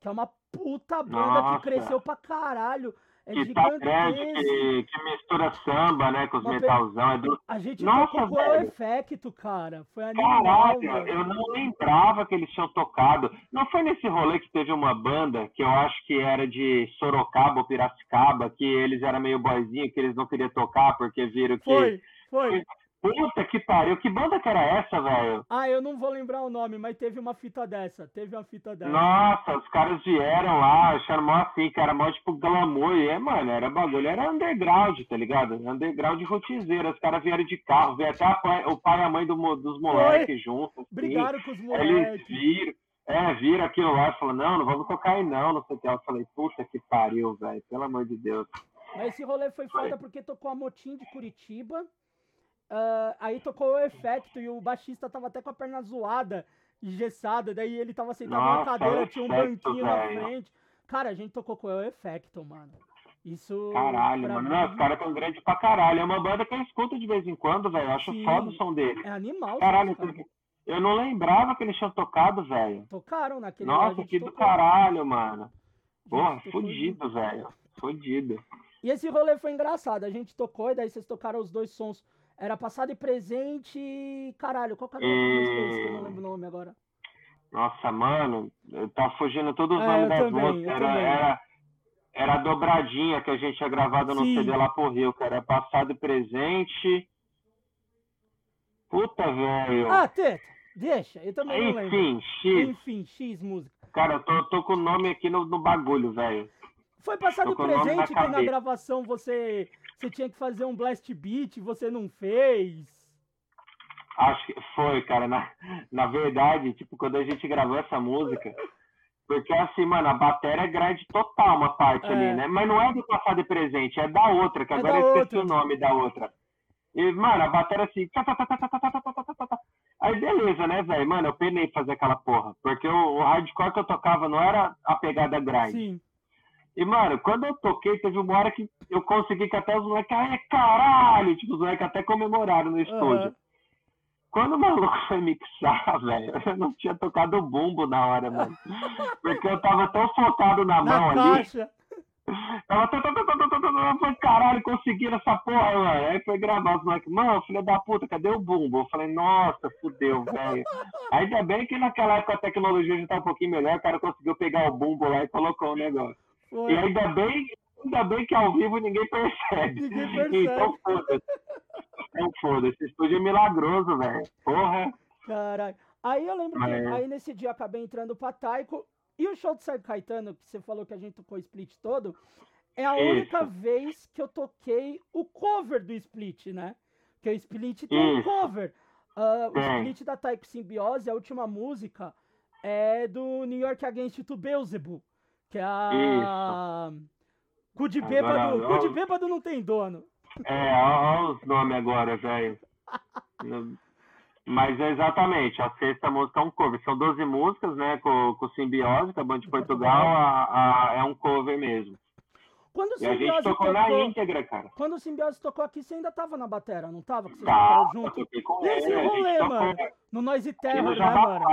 Que é uma puta banda Nossa. que cresceu pra caralho. É Que tá grande, que, que mistura samba, né? Com os pe- metalzão. É do... A gente Nossa, tocou o. Efecto, cara. Foi animal, Caralho, mano. eu não lembrava que eles tinham tocado. Não foi nesse rolê que teve uma banda que eu acho que era de Sorocaba ou Piracicaba, que eles eram meio boizinho, que eles não queriam tocar porque viram que. Foi, foi. Puta que pariu, que banda que era essa, velho? Ah, eu não vou lembrar o nome, mas teve uma fita dessa. Teve uma fita dessa. Nossa, os caras vieram lá, acharam mó assim, era mó tipo glamour. E, é, mano, era bagulho, era underground, tá ligado? Underground rotizeiro. Os caras vieram de carro, veio até a pai- o pai e a mãe do dos moleques juntos. assim. Brigaram com os Aí Eles moleques. viram, é, viram aquilo lá e falaram, não, não vamos tocar aí não, não sei o que. Eu falei, puta que pariu, velho, pelo amor de Deus. Mas esse rolê foi foda porque tocou a Motim de Curitiba. Ah, aí tocou o Efecto e o baixista tava até com a perna zoada, engessada. Daí ele tava sentado na cadeira, tinha um Efecto, banquinho na frente. Cara, a gente tocou com o Efecto, mano. Isso. Caralho, mano. mim, Não, os caras tão grandes pra caralho. É uma banda que eu escuto de vez em quando, velho. Eu acho Sim. foda o som dele. É animal. Caralho, cara. eu não lembrava que eles tinham tocado, velho. Tocaram naquele Nossa, que do tocou. caralho, mano. Porra, fudido, velho. Fudido. E esse rolê foi engraçado. A gente tocou e daí vocês tocaram os dois sons. Era passado e presente. e- Caralho, qual que era o E- MySpace que eu não lembro o nome agora? Nossa, mano, tava fugindo todos os É, nomes das músicas. Era, era, era a dobradinha que a gente tinha gravado no Sim. CD lá pro Rio, que era passado e presente. Puta, velho. Ah, Teta! Deixa, eu também não lembro. Enfim, X. Enfim, X música. Cara, eu tô, tô com o nome aqui no, no bagulho, velho. Foi passado nome presente que na gravação você, você tinha que fazer um blast beat, você não fez. Acho que foi, cara. Na, na verdade, tipo, quando a gente gravou essa música, porque assim, mano, a bateria é grande total, uma parte é. ali, né? Mas não é do passado e presente, é da outra, que é agora eu esqueci outra. o nome da outra. E, mano, a bateria assim. Aí beleza, né, velho? Mano, eu penei fazer aquela porra. Porque o, o hardcore que eu tocava não era a pegada grind. Sim. E, mano, quando eu toquei, teve uma hora que eu consegui que até os moleques, ai, caralho! Tipo, os moleques até comemoraram no estúdio. Aham. Quando o maluco foi mixar, [LAUGHS] velho, eu não tinha tocado o bumbo na hora, mano. Porque eu tava tão focado na, mão Na ali. caixa. Tava tão, tão, tão, tão, eu falei, caralho, conseguiram essa porra, mano. Aí foi gravar os moleques, mano, filho da puta, cadê o bumbo? Eu falei, nossa, fudeu, velho. Ainda bem que naquela época a tecnologia já tá um pouquinho melhor, o cara conseguiu pegar o bumbo lá e colocou o negócio. Foi. E ainda bem, ainda bem que ao vivo ninguém percebe. Ninguém percebe. Então foda-se. Então foda-se. Esse estúdio é milagroso, velho. Porra. Caralho. Aí eu lembro que Mas- aí nesse dia acabei entrando pra Taiko. E o show do Sérgio Caetano, que você falou que a gente tocou o split todo, é a Isso. única vez que eu toquei o cover do split, né? Que o split tem um Isso. cover. Ah, o Tem. split da Taiko Simbiose, a última música, é do New York Against to Beelzebub. Que é a. Cu de bêbado. Agora, Cu de bêbado não tem dono. É, olha os nomes agora, velho. No- [LAUGHS] Mas é exatamente, a sexta música é um cover. São 12 músicas, né? Com, com Simbiose, que é a banda de Portugal, a, a- é um cover mesmo. Quando o E a gente Simbiose tocou na tocou. íntegra, cara. Quando o Simbiose tocou aqui, você ainda tava na batera, não tava? Que vocês Tá, tocaram junto? com E ele. esse rolê, tocou mano? No Noise ali Terror, no né, mano?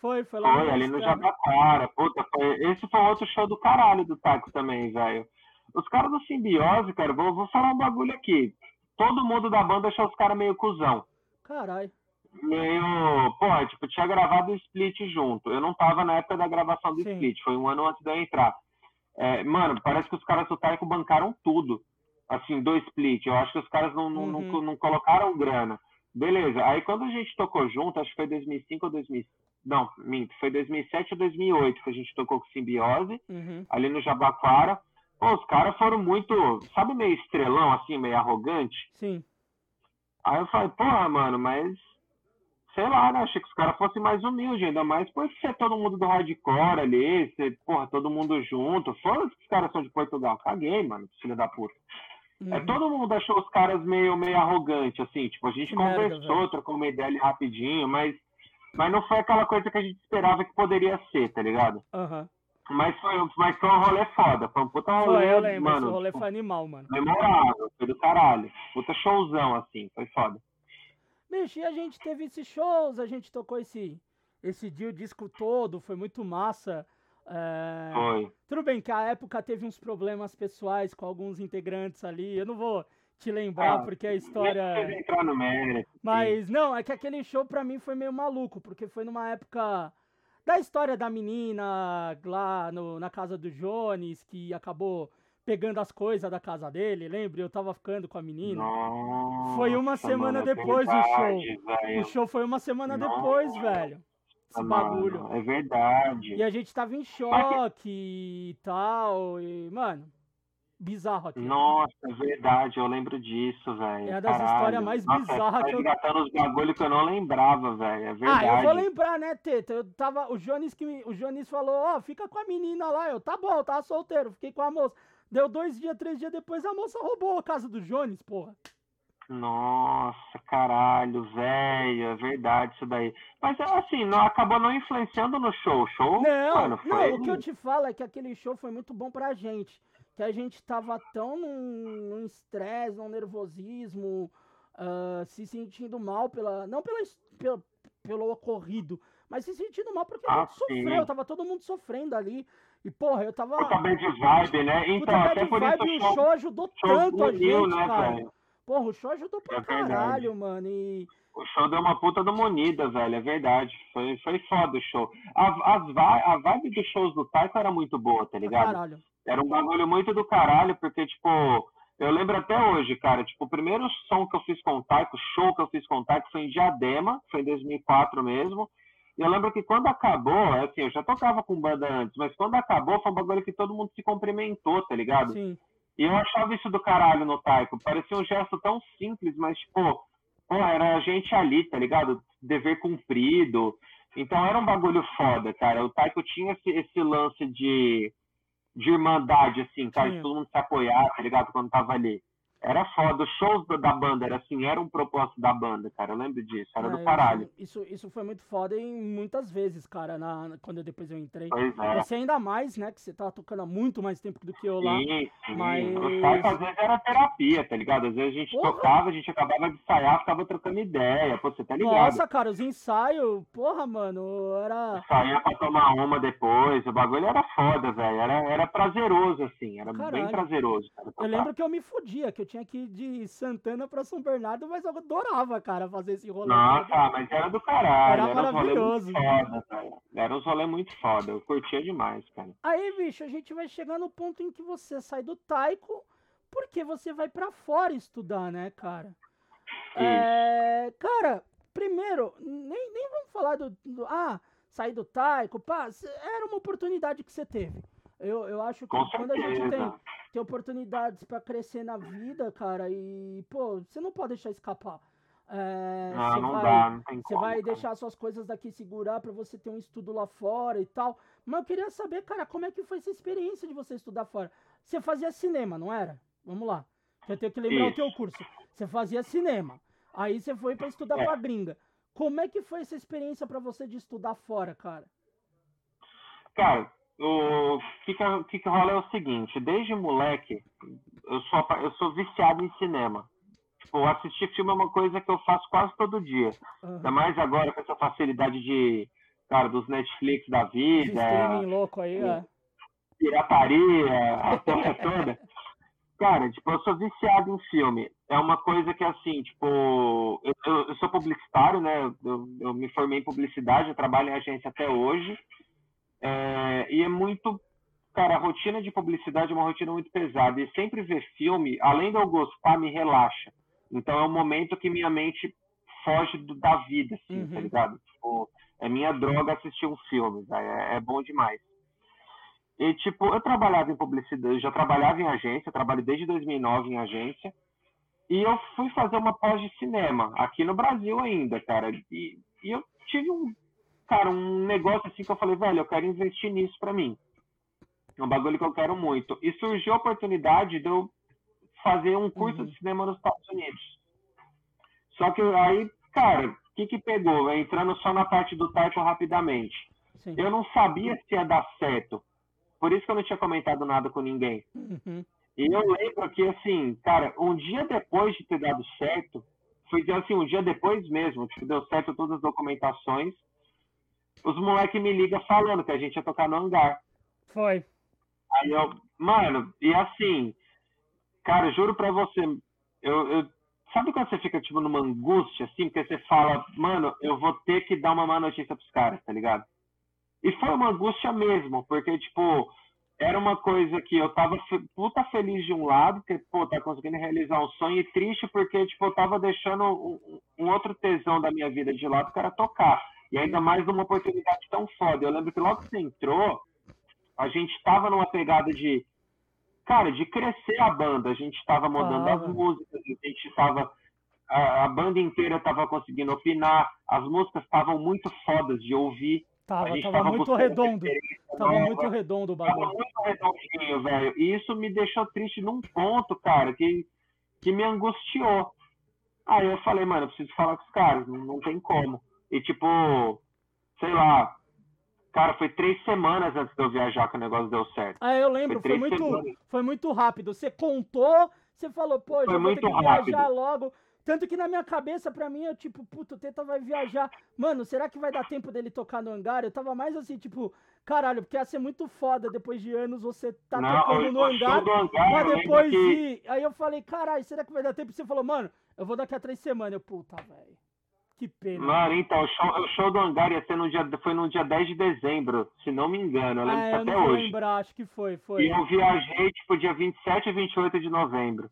Foi, foi lá Foi, ali no. Jabaquara. Puta, foi... esse foi outro show do caralho do Taco também, velho. Os caras do Simbiose, cara, vou, vou falar um bagulho aqui. Todo mundo da banda achou os caras meio cuzão. Caralho. Meio. Pô, tipo, tinha gravado o split junto. Eu não tava na época da gravação do Sim. split, foi um ano antes de eu entrar. É, mano, parece que os caras do Taiko bancaram tudo. Assim, do split. Eu acho que os caras não, não, não, Uhum. não colocaram grana. Beleza. Aí quando a gente tocou junto, acho que foi 2005 ou 2000. Não, minto, foi 2007 ou 2008 que a gente tocou com Simbiose, Uhum. ali no Jabaquara. Pô, os caras foram muito, sabe, meio estrelão, assim, meio arrogante. Sim. Aí eu falei, porra, mano, mas. Sei lá, né? Achei que os caras fossem mais humildes, ainda mais por ser todo mundo do hardcore ali, ser, porra, todo mundo junto. Foda-se que os caras são de Portugal. Caguei, mano, filho da puta. É, Uhum. todo mundo achou os caras meio, meio arrogante, assim, tipo, a gente Que merda, conversou, velho. trocou uma ideia ali rapidinho, mas, mas não foi aquela coisa que a gente esperava que poderia ser, tá ligado? Aham. Mas foi, mas foi um rolê foda, foi um puta rolê, Foi, eu lembro. mano, esse rolê tipo, foi animal, mano. memorável, foi do caralho. Puta showzão, assim, foi foda. Bicho, e a gente teve esses shows, a gente tocou esse, esse dia, o disco todo, foi muito massa. É, Foi. Tudo bem que a época teve uns problemas pessoais com alguns integrantes ali. Eu não vou te lembrar Ah, porque a história. entrar no mérito. Mas não, é que aquele show pra mim foi meio maluco, porque foi numa época da história da menina lá no- na casa do Jones, que acabou pegando as coisas da casa dele, lembra? Eu tava ficando com a menina. Nossa, Foi uma semana mano, depois o verdade, velho. O show foi uma semana Nossa, depois, velho. Esse mano, bagulho. É verdade. E a gente tava em choque e tal. E, mano, bizarro aqui. Nossa, é verdade, eu lembro disso, velho. É das Caralho. histórias mais Nossa, bizarras tá que eu- resgatando os bagulho que eu não lembrava, velho. É verdade. Ah, eu vou lembrar, né, Teta? Eu tava. O Jones, que me- o Jones falou, ó, fica com a menina lá. Eu, tá bom, eu tava solteiro, fiquei com a moça. Deu dois dias, três dias depois, a moça roubou a casa do Jones, porra. Nossa, caralho, velho, é verdade isso daí. Mas assim, não, acabou não influenciando no show. O show, Não, mano, não, foi. o que eu te falo é que aquele show foi muito bom pra gente. Que a gente tava tão num num estresse, num nervosismo, ah, se sentindo mal pela. Não pela, pela- pelo ocorrido, mas se sentindo mal porque a Ah, gente sim. sofreu, tava todo mundo sofrendo ali. E, porra, eu tava. Puta bad vibe, né? Puta Então, até bad por isso vibe, o o show, ajudou show tanto a gente, né, cara. velho? Porra, o show ajudou pra É verdade. caralho, mano. E. O show deu uma puta de uma unida, velho, é verdade. Foi, foi foda o show. A, as, a vibe dos shows do Taiko era muito boa, tá ligado? Caralho. Era um bagulho muito do caralho, porque, tipo, Eu lembro até hoje, cara, tipo, o primeiro som que eu fiz com o Taiko, show que eu fiz com o Taiko foi em Diadema, foi em 2004 mesmo. E eu lembro que quando acabou, assim, eu já tocava com banda antes, mas quando acabou foi um bagulho que todo mundo se cumprimentou, tá ligado? Sim. E eu achava isso do caralho no Taiko. Parecia um gesto tão simples, mas, tipo, porra, era a gente ali, tá ligado? Dever cumprido. Então era um bagulho foda, cara. O Taiko tinha esse, esse lance de, de irmandade, assim, cara, Sim. de todo mundo se apoiar, tá ligado? Quando tava ali. Era foda. Os shows da, da banda, era assim, era um propósito da banda, cara. Eu lembro disso, era Ah, do caralho. Isso, isso, isso foi muito foda em muitas vezes, cara, na, quando eu, depois eu entrei. Pois é. Você ainda mais, né, que você tava tocando há muito mais tempo do que eu lá. Sim, sim. mas- O Taiko às vezes era terapia, tá ligado? Às vezes a gente Porra. tocava, a gente acabava de ensaiar, ficava trocando ideia. Pô, você tá ligado? Nossa, cara, os ensaios, porra, mano, era. Saía pra tomar uma depois, o bagulho era foda, velho. Era, era prazeroso, assim, era bem Caralho. prazeroso. Cara, Eu lembro que eu me fudia, que eu tinha que ir de Santana pra São Bernardo, mas eu adorava, cara, fazer esse rolê. todo. Nossa, mas era do caralho. Era Era, maravilhoso. muito foda, velho. Era uns rolê muito foda. Eu curtia demais, cara. Aí, bicho, a gente vai chegar no ponto em que você sai do Taiko, porque você vai pra fora estudar, né, cara? É, cara, primeiro, nem, nem vamos falar do, do- Ah, sair do Taiko, pá, era uma oportunidade que você teve. Eu, eu acho que quando a gente tem, tem oportunidades pra crescer na vida, cara, e, pô, você não pode deixar escapar. É, Não, você não vai- dá, não tem você como. vai cara. deixar suas coisas daqui segurar pra você ter um estudo lá fora e tal. Mas eu queria saber, cara, como é que foi essa experiência de você estudar fora? Você fazia cinema, não era? Vamos lá. Eu tenho que lembrar o Isso. teu curso. Você fazia cinema. Aí você foi pra estudar É. pra gringa. Como é que foi essa experiência pra você de estudar fora, cara? Cara, o que que, o que que rola é o seguinte, desde moleque, eu sou, eu sou viciado em cinema. Tipo, assistir filme é uma coisa que eu faço quase todo dia. Aham. Ainda mais agora com essa facilidade de, cara, dos Netflix da vida, streaming louco aí, é. pirataria, [LAUGHS] a porra toda. Cara, tipo, eu sou viciado em filme. É uma coisa que, assim, tipo, eu, eu- eu sou publicitário, né? Eu, eu me formei em publicidade, eu trabalho em agência até hoje. É, e é muito. Cara, a rotina de publicidade é uma rotina muito pesada. E sempre ver filme, além de eu gostar, me relaxa. Então é um momento que minha mente foge do- da vida, assim, tá Uhum. ligado? Tipo, é minha droga assistir um filme, velho. É, é bom demais. E, tipo, eu trabalhava em publicidade, já trabalhava em agência, trabalho desde 2009 em agência. E eu fui fazer uma pós de cinema, aqui no Brasil ainda, cara. E, e eu tive um, cara, um negócio assim que eu falei, velho, eu quero investir nisso pra mim. É um bagulho que eu quero muito. E surgiu a oportunidade de eu fazer um curso Uhum. de cinema nos Estados Unidos. Só que aí, cara, o que que pegou? Entrando só na parte do Taiko rapidamente. Sim. Eu não sabia se ia dar certo. Por isso que eu não tinha comentado nada com ninguém. Uhum. E eu lembro que, assim, cara, um dia depois de ter dado certo, foi assim, um dia depois mesmo, que deu certo todas as documentações, os moleques me ligam falando que a gente ia tocar no hangar. Foi. Aí eu, mano, e assim, cara, juro pra você, eu, eu- sabe quando você fica, tipo, numa angústia, assim, porque você fala, mano, eu vou ter que dar uma má notícia pros caras, tá ligado? E foi uma angústia mesmo, porque, tipo, era uma coisa que eu tava puta feliz de um lado, porque, pô, tá conseguindo realizar um sonho, e triste porque, tipo, eu tava deixando um, um outro tesão da minha vida de lado, que era tocar. E ainda mais numa oportunidade tão foda. Eu lembro que logo que você entrou, a gente tava numa pegada de, cara, de crescer a banda. A gente tava mudando Tava. as músicas, a gente tava. A, a banda inteira tava conseguindo opinar, as músicas estavam muito fodas de ouvir. Tava, a gente tava tava muito redondo. Tava nova. muito redondo o Tava bagulho. muito redondinho, velho. E isso me deixou triste num ponto, cara, que, que me angustiou. Aí eu falei, mano, eu preciso falar com os caras, não, não tem como. E tipo, sei lá, cara, foi três semanas antes de eu viajar que o negócio deu certo. Ah, eu lembro, Foi foi muito, semanas. foi muito rápido. Você contou, você falou, pô, já vou ter que muito viajar rápido. logo. Tanto que na minha cabeça, pra mim, eu tipo, puto, o Teta vai viajar. Mano, será que vai dar tempo dele tocar no hangar? Eu tava mais assim, tipo, caralho, porque ia ser muito foda depois de anos você tá não, tocando no hangar. hangar, Mas depois que- de. Aí eu falei, caralho, será que vai dar tempo? Você falou, mano, eu vou daqui a três semanas. Eu, puta, velho. Que pena. Mano, então, o show, o show do hangar ia ser no dia, foi no dia 10 de dezembro, se não me engano, eu lembro eu até não hoje. lembrar, acho que foi, foi. E eu viajei, tipo, dia 27 e 28 de novembro.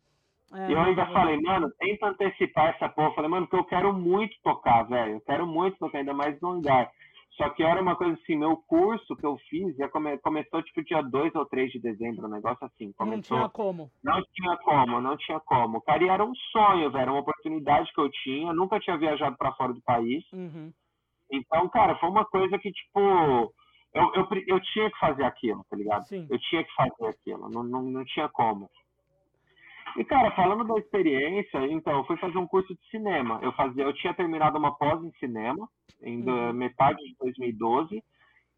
É, e eu ainda falei, mano, tenta antecipar essa porra. Eu falei, mano, porque eu quero muito tocar, velho. Eu quero muito tocar, ainda mais no lugar. Só que era uma coisa assim, meu curso que eu fiz já come, começou tipo dia 2 ou 3 de dezembro, um negócio assim. Começou, não tinha como. Não tinha como, não tinha como. Cara, e era um sonho, velho, era uma oportunidade que eu tinha. Nunca tinha viajado para fora do país. Uhum. Então, cara, foi uma coisa que, tipo, eu, eu, eu tinha que fazer aquilo, tá ligado? Sim. Eu tinha que fazer aquilo, não, não, não tinha como. E, cara, falando da experiência, então, eu fui fazer um curso de cinema. Eu, fazia, eu tinha terminado uma pós em cinema, em uhum. metade de 2012,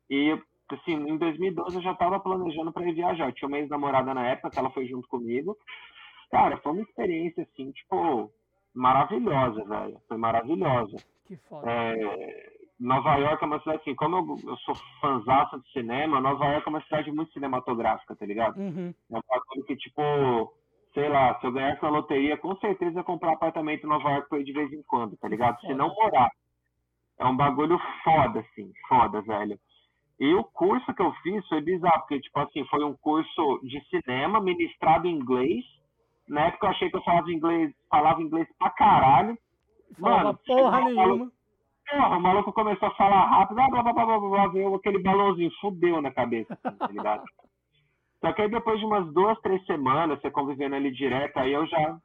e, assim, em 2012 eu já estava planejando para ir viajar. Eu tinha uma ex-namorada na época, que ela foi junto comigo. Cara, foi uma experiência, assim, tipo, maravilhosa, velho. Foi maravilhosa. Que foda. É, Nova York é uma cidade assim, como eu, eu sou fãzão de cinema, Nova York é uma cidade muito cinematográfica, tá ligado? Uhum. É um bagulho que, tipo, sei lá, se eu ganhasse na loteria, com certeza ia comprar um apartamento em Nova York pra ir de vez em quando, tá ligado? Se não morar. É um bagulho foda, assim, foda, velho. E o curso que eu fiz foi bizarro, porque, tipo assim, foi um curso de cinema ministrado em inglês. Na época eu achei que eu falava inglês, falava inglês pra caralho. Mano, porra nenhuma. Porra, o maluco começou a falar rápido, blá, blá, blá, blá, blá, blá, veio aquele balãozinho, fudeu na cabeça, assim, tá ligado? Só que aí depois de umas duas, três semanas, você convivendo ali direto, aí eu já,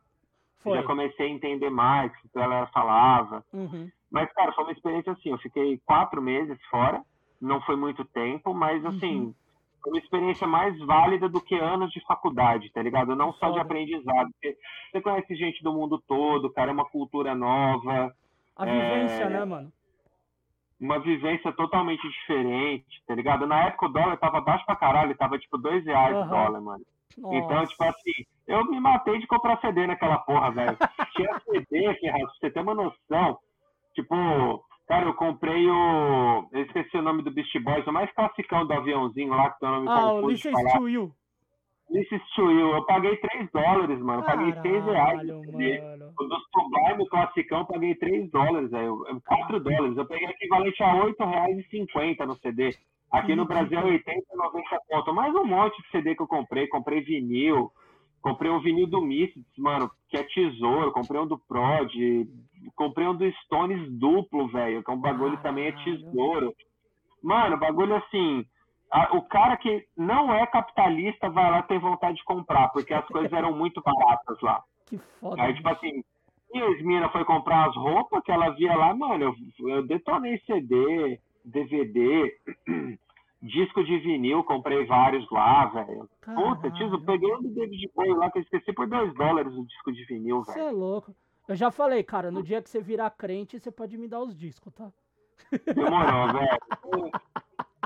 já comecei a entender mais o que ela falava. Uhum. Mas, cara, foi uma experiência assim, eu fiquei quatro meses fora, não foi muito tempo, mas assim, uhum. foi uma experiência mais válida do que anos de faculdade, tá ligado? Não só Foda. de aprendizado. Porque você conhece gente do mundo todo, cara, é uma cultura nova. A vivência, é... né, mano? Uma vivência totalmente diferente, tá ligado? Na época o dólar tava baixo pra caralho, tava tipo dois reais uhum. o dólar, mano. Nossa. Então, tipo assim, eu me matei de comprar CD naquela porra, velho. [LAUGHS] Tinha CD, Ferraz, pra você ter uma noção. Tipo, cara, eu comprei o. Eu esqueci o nome do Beast Boys, o mais classicão do aviãozinho lá, que tem o nome Ah, o Listen to You. You. Eu paguei 3 dólares, mano. Eu paguei 6 reais. Mano. O do Sublime classicão, paguei 3 dólares, velho. 4 dólares. Eu peguei equivalente a 8 reais e 50 no CD. Aqui no Brasil é 80, 90 conto. Mais um monte de CD que eu comprei. Comprei vinil. Comprei um vinil do Misfits, mano, que é tesouro. Comprei um do Prod. Comprei um do Stones duplo, velho. Que é um bagulho ah, também é tesouro. Mano, bagulho assim o cara que não é capitalista vai lá ter vontade de comprar, porque as coisas eram muito baratas lá. [LAUGHS] Que foda. Aí, tipo assim, e a Esmina foi comprar as roupas que ela via lá, mano, eu, eu detonei CD, DVD, [CLEARS THROAT] disco de vinil, comprei vários lá, velho. Puta, tio, eu peguei um do David Bowie lá que eu esqueci por 2 dólares o disco de vinil, velho. Você é louco. Eu já falei, cara, no dia que você virar crente, você pode me dar os discos, tá? Demorou, [LAUGHS] velho.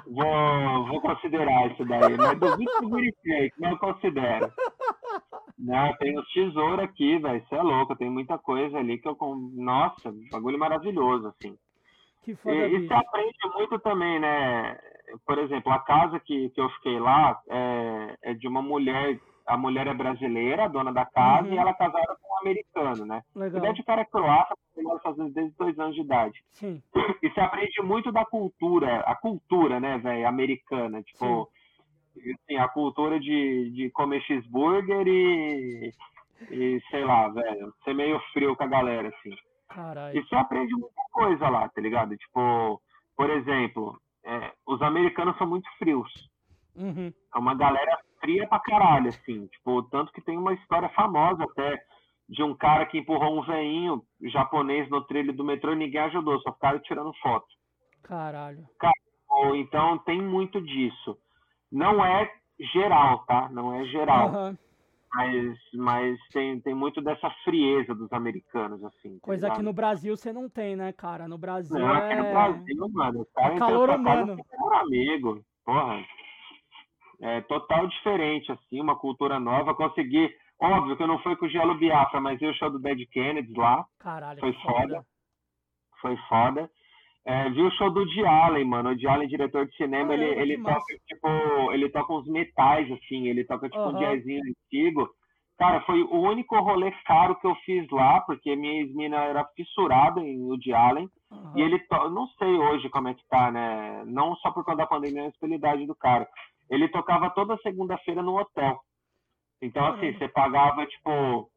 Vou, vou considerar isso daí, mas duvido que vire fake, não considero. Não, tem os tesouros aqui, velho. Você é louco, tem muita coisa ali que eu. Nossa, bagulho maravilhoso, assim. Que foda, e, e você aprende muito também, né? Por exemplo, a casa que, que eu fiquei lá é, é de uma mulher a mulher é brasileira, dona da casa, uhum. e ela é casada com um americano, né? Legal. O o cara é croata, mora fazendo desde dois anos de idade. Sim. E você aprende muito da cultura, a cultura, né, velho, americana. Tipo, assim, a cultura de, de comer cheeseburger e, e sei lá, velho, ser meio frio com a galera, assim. Caralho. E você aprende muita coisa lá, tá ligado? Tipo, por exemplo, é, os americanos são muito frios. Uhum. É uma galera fria pra caralho, assim. Tipo, tanto que tem uma história famosa até de um cara que empurrou um veinho japonês no trilho do metrô e ninguém ajudou, só ficaram tirando foto. Caralho. Então tem muito disso. Não é geral, tá? Não é geral. Uhum. Mas, mas tem, tem muito dessa frieza dos americanos, assim. Tá Coisa que no Brasil você não tem, né, cara? No Brasil não, é... no Brasil, mano. O cara é calor humano. amigo. Porra é, total diferente, assim, uma cultura nova. Consegui, óbvio que não foi com o Gelo Biafra, mas eu o show do Dead Kennedy lá. Caralho, foi foda. foda. Foi foda. É, vi o show do Woody Allen, mano. O Woody Allen, diretor de cinema, Caramba, ele, ele toca, tipo, ele toca uns metais, assim, ele toca, tipo, uhum. um jazzinho antigo. Cara, foi o único rolê caro que eu fiz lá, porque minha ex-mina era fissurada em Woody Allen. Uhum. E ele, to... não sei hoje como é que tá, né? Não só por conta da pandemia, mas pela idade do cara ele tocava toda segunda-feira no hotel. Então, assim, você pagava, tipo,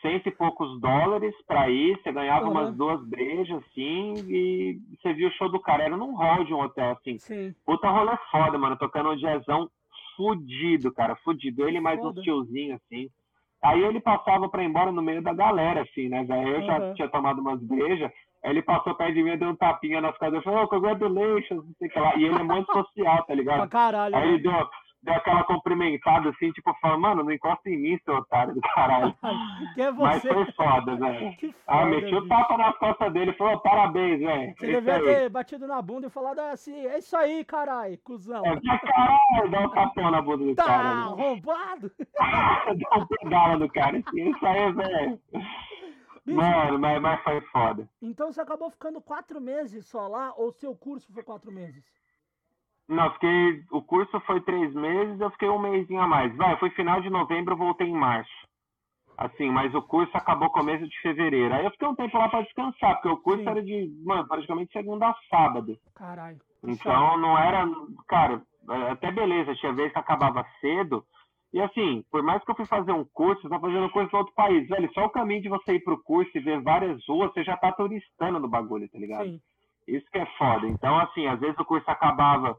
cento e poucos dólares pra ir, você ganhava Uhum. umas duas brejas, assim, e você via o show do cara. Era num hall de um hotel, assim. Sim. Puta rolê foda, mano. Tocando um jazzão fudido, cara. Fudido. Ele mais Foda. uns tiozinhos, assim. Aí ele passava pra ir embora no meio da galera, assim, né, velho? Eu já Uhum. tinha tomado umas brejas. Aí ele passou perto de mim, deu um tapinha nas costas. Eu falei, oh, congratulations, não sei o que lá. E ele é muito [LAUGHS] social, tá ligado? Pra caralho. Aí ele né? deu, deu aquela cumprimentada, assim, tipo, falando, mano, não encosta em mim, seu otário do caralho. [LAUGHS] Que é Mas você. foi foda, velho. Que foda. Ah, meti o tapa nas costas dele e falou, parabéns, velho. Você Isso devia aí. ter batido na bunda e falado assim, é isso aí, caralho, cuzão. É, pra caralho, dá um tapão na bunda do Tá cara. né? arrombado. [LAUGHS] Dá um pedala no cara, assim, isso aí, velho. Bicho, Mano, mas, mas foi foda. então você acabou ficando quatro meses só lá, ou seu curso foi quatro meses? Não, fiquei. O curso foi três meses, eu fiquei um mêsinho a mais. Vai, foi final de novembro, eu voltei em março. Assim, mas o curso acabou começo de fevereiro. Aí eu fiquei um tempo lá pra descansar, porque o curso Sim. era de, mano, praticamente segunda a sábado. Caralho. Então não era. Cara, até beleza, tinha vez que acabava cedo. E assim, por mais que eu fui fazer um curso, você tá fazendo curso em outro país, velho, só o caminho de você ir pro curso e ver várias ruas, você já tá turistando no bagulho, tá ligado? Sim. Isso que é foda. Então, assim, às vezes o curso acabava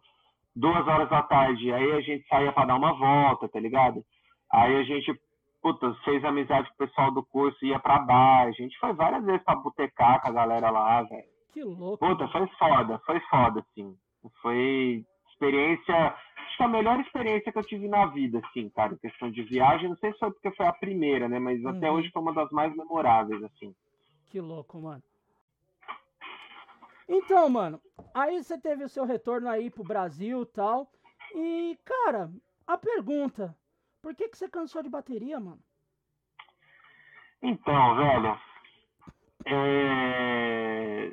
duas horas da tarde, aí a gente saía pra dar uma volta, tá ligado? Aí a gente, puta, fez amizade com o pessoal do curso, ia pra bar, a gente foi várias vezes pra botecar com a galera lá, velho. Que louco. Puta, foi foda, foi foda, assim. Foi experiência, acho que a melhor experiência que eu tive na vida, assim, cara, em questão de viagem, não sei se foi porque foi a primeira, né, mas até Uhum. hoje foi uma das mais memoráveis, assim. Que louco, mano. Então, mano, aí você teve o seu retorno aí pro Brasil e tal. E, cara, a pergunta: por que, que você cansou de bateria, mano? Então, velho, é,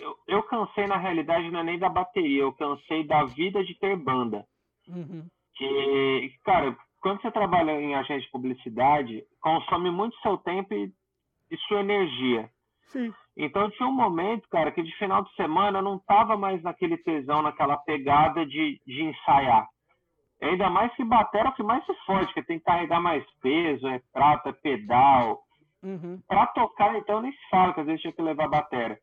eu, eu cansei na realidade não é nem da bateria, eu cansei da vida de ter banda. Uhum. Que, cara, quando você trabalha em agência de publicidade, consome muito seu tempo e, e sua energia. Sim. Então tinha um momento, cara, que de final de semana eu não tava mais naquele tesão, naquela pegada de, de ensaiar. Ainda mais que batera é o que mais se fode, que tem que carregar mais peso, é prato, é pedal. Uhum. Pra tocar, então, nem se fala, que às vezes tinha que levar batera.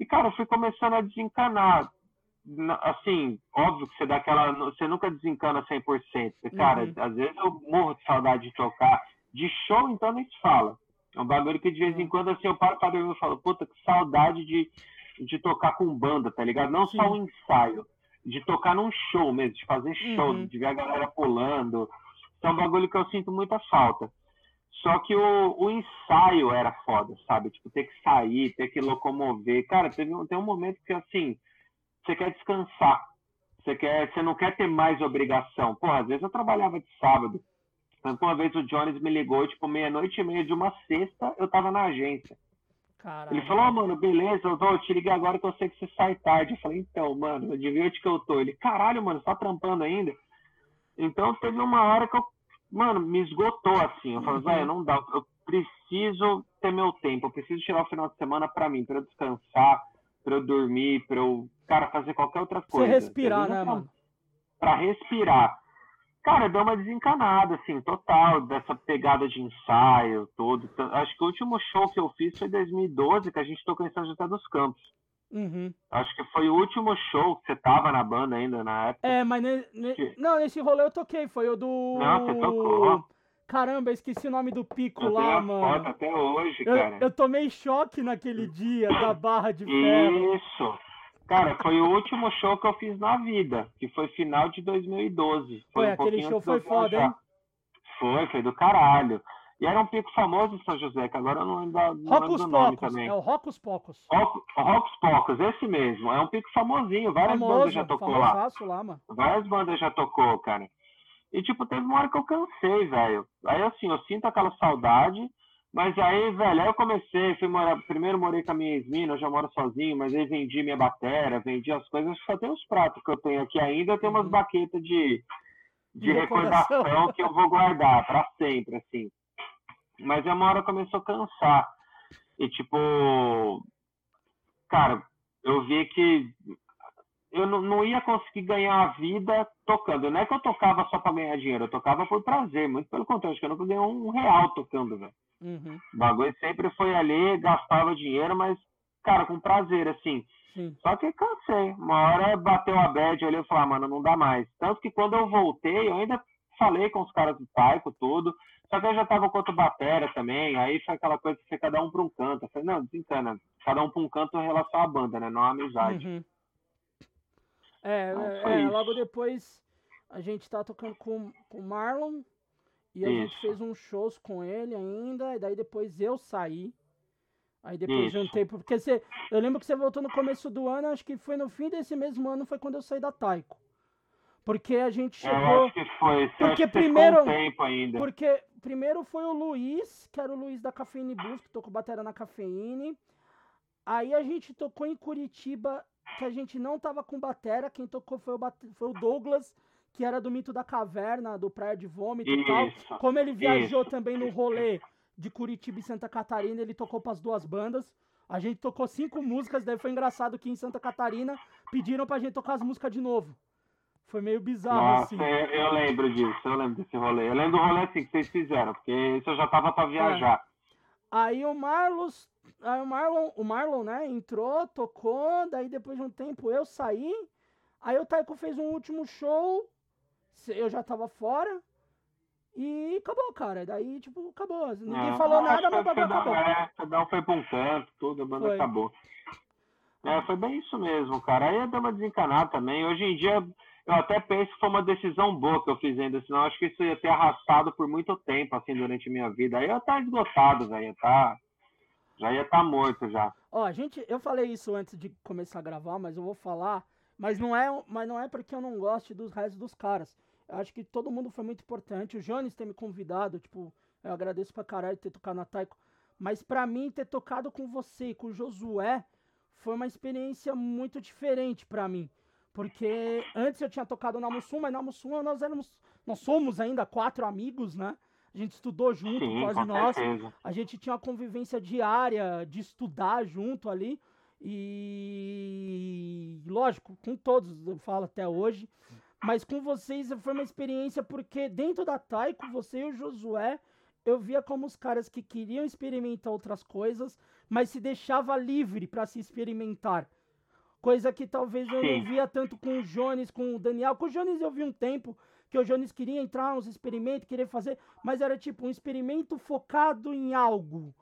E, cara, eu fui começando a desencanar. Na- Assim, óbvio que você dá aquela. Você nunca desencana 100%. Porque, cara, Uhum. às vezes eu morro de saudade de tocar. De show, então, nem se fala. É um bagulho que de vez em Uhum. quando, assim, eu paro pra dormir e falo, puta, que saudade de, de tocar com banda, tá ligado? Não só Sim. um ensaio. De tocar num show mesmo, de fazer show, Uhum. de ver a galera pulando. Isso é um bagulho que eu sinto muita falta. Só que o, o ensaio era foda, sabe? Tipo, ter que sair, ter que locomover. Cara, teve um, tem um momento que, assim, você quer descansar. Você, quer, você não quer ter mais obrigação. Porra, às vezes eu trabalhava de sábado. Tanto uma vez o Jones me ligou, tipo, meia-noite e meia de uma sexta, eu tava na agência. Caralho. Ele falou, ó, mano, beleza, eu, tô, eu te liguei agora que eu sei que você sai tarde. Eu falei, então, mano, adivinha onde que eu tô? Ele, caralho, mano, você tá trampando ainda? Então teve uma hora que eu, mano, me esgotou assim. Eu falei, Uhum. velho, não dá, eu preciso ter meu tempo, eu preciso tirar o final de semana pra mim, pra eu descansar, pra eu dormir, pra eu, cara, fazer qualquer outra Você coisa. respirar, Entendeu? né, mano? Pra respirar. Cara, deu uma desencanada, assim, total, dessa pegada de ensaio, todo. Acho que o último show que eu fiz foi em 2012, que a gente tocou em São José dos Campos. Uhum. Acho que foi o último show que você tava na banda ainda na época. É, mas ne- ne- Que? não, nesse rolê eu toquei, foi o do. Não, você tocou. Caramba, eu esqueci o nome do pico Eu lá, mano. até hoje, cara. Eu, eu tomei choque naquele dia da barra de ferro. Isso. Cara, foi o último show que eu fiz na vida, que foi final de 2012. Foi, um aquele show eu foi foda, hein? Foi, foi do caralho. E era um pico famoso em São José, que agora eu não lembro, não lembro Rocos do nome Pocos, também. é o Rocos Pocos. Rocos Pocos, esse mesmo. É um pico famosinho, várias bandas Famoso, já tocou lá. lá, mano. Várias bandas já tocou, cara. E, tipo, teve uma hora que eu cansei, velho. Aí, assim, eu sinto aquela saudade, mas aí, velho, aí eu comecei, fui morar, primeiro morei com a minha ex-mina, eu já moro sozinho, mas aí vendi minha batera, vendi as coisas, só tem os pratos que eu tenho aqui ainda, eu tenho umas Uhum. baquetas de, de, De recordação. recordação que eu vou guardar pra sempre, assim. Mas aí uma hora começou a cansar. E, tipo, cara, eu vi que eu não, não, ia conseguir ganhar a vida tocando. Não é que eu tocava só para ganhar dinheiro, eu tocava por prazer, muito pelo contrário, acho que eu nunca ganhei um real tocando, velho. Uhum. O bagulho sempre foi ali, gastava dinheiro, mas, cara, com prazer, assim. Sim. Só que cansei. Uma hora bateu a bad, eu olhei e falei, ah, mano, não dá mais. Tanto que quando eu voltei, eu ainda falei com os caras do Taiko, tudo. Só que eu já tava com outro batera também, aí foi aquela coisa que foi cada um para um canto. Eu falei, não, desencana, cada um para um canto em relação à banda, né? Não a amizade. Uhum. É, então, é, é logo depois a gente tá tocando com o Marlon e a isso. gente fez uns shows com ele ainda, e daí depois eu saí. Aí depois isso. juntei, porque você, eu lembro que você voltou no começo do ano, acho que foi no fim desse mesmo ano, foi quando eu saí da Taiko. Porque a gente chegou. Foi. Porque primeiro. Porque primeiro foi o Luiz, que era o Luiz da Cafeine Blues, que tocou bateria na Cafeine. Aí a gente tocou em Curitiba, que a gente não tava com batera. Quem tocou foi o, foi o Douglas, que era do Mito da Caverna, do Praia de Vômito e tal. Como ele viajou isso. também no rolê de Curitiba e Santa Catarina, ele tocou para as duas bandas. A gente tocou cinco músicas, daí foi engraçado que em Santa Catarina pediram pra gente tocar as músicas de novo. Foi meio bizarro, Nossa, assim. Eu, eu, lembro disso, eu lembro desse rolê. Eu lembro do rolê assim que vocês fizeram, porque isso eu já tava pra viajar. É. Aí o Marlos, aí o Marlon, o Marlon, né, entrou, tocou, daí depois de um tempo eu saí. Aí o Taiko fez um último show, eu já tava fora. E acabou, cara. Daí, tipo, acabou. Ninguém falou nada, mas acabou. acabou. É, cada um foi pra um canto, tudo, a banda foi. acabou. É, foi bem isso mesmo, cara. Aí deu uma desencanada também. Hoje em dia, eu até penso que foi uma decisão boa que eu fiz ainda, senão acho que isso ia ter arrastado por muito tempo, assim, durante a minha vida. Aí eu ia estar esgotado, velho, ia tá, já ia estar tá morto já. Ó, gente, eu falei isso antes de começar a gravar, mas eu vou falar, mas não é, mas não é porque eu não gosto dos restos dos caras. Eu acho que todo mundo foi muito importante. O Jones ter me convidado, tipo, eu agradeço pra caralho ter tocado na Taiko. Mas para mim, ter tocado com você e com o Josué foi uma experiência muito diferente para mim. Porque antes eu tinha tocado na Mussum, mas na Mussum nós éramos. Nós somos ainda quatro amigos, né? A gente estudou junto, Sim, quase nós. A gente tinha uma convivência diária de estudar junto ali. E lógico, com todos eu falo até hoje. Mas com vocês foi uma experiência porque dentro da Taiko, você e o Josué, eu via como os caras que queriam experimentar outras coisas, mas se deixava livre para se experimentar. Coisa que talvez eu Sim. não via tanto com o Jones, com o Daniel. Com o Jones eu vi um tempo que o Jones queria entrar uns experimentos, queria fazer, mas era tipo um experimento focado em algo.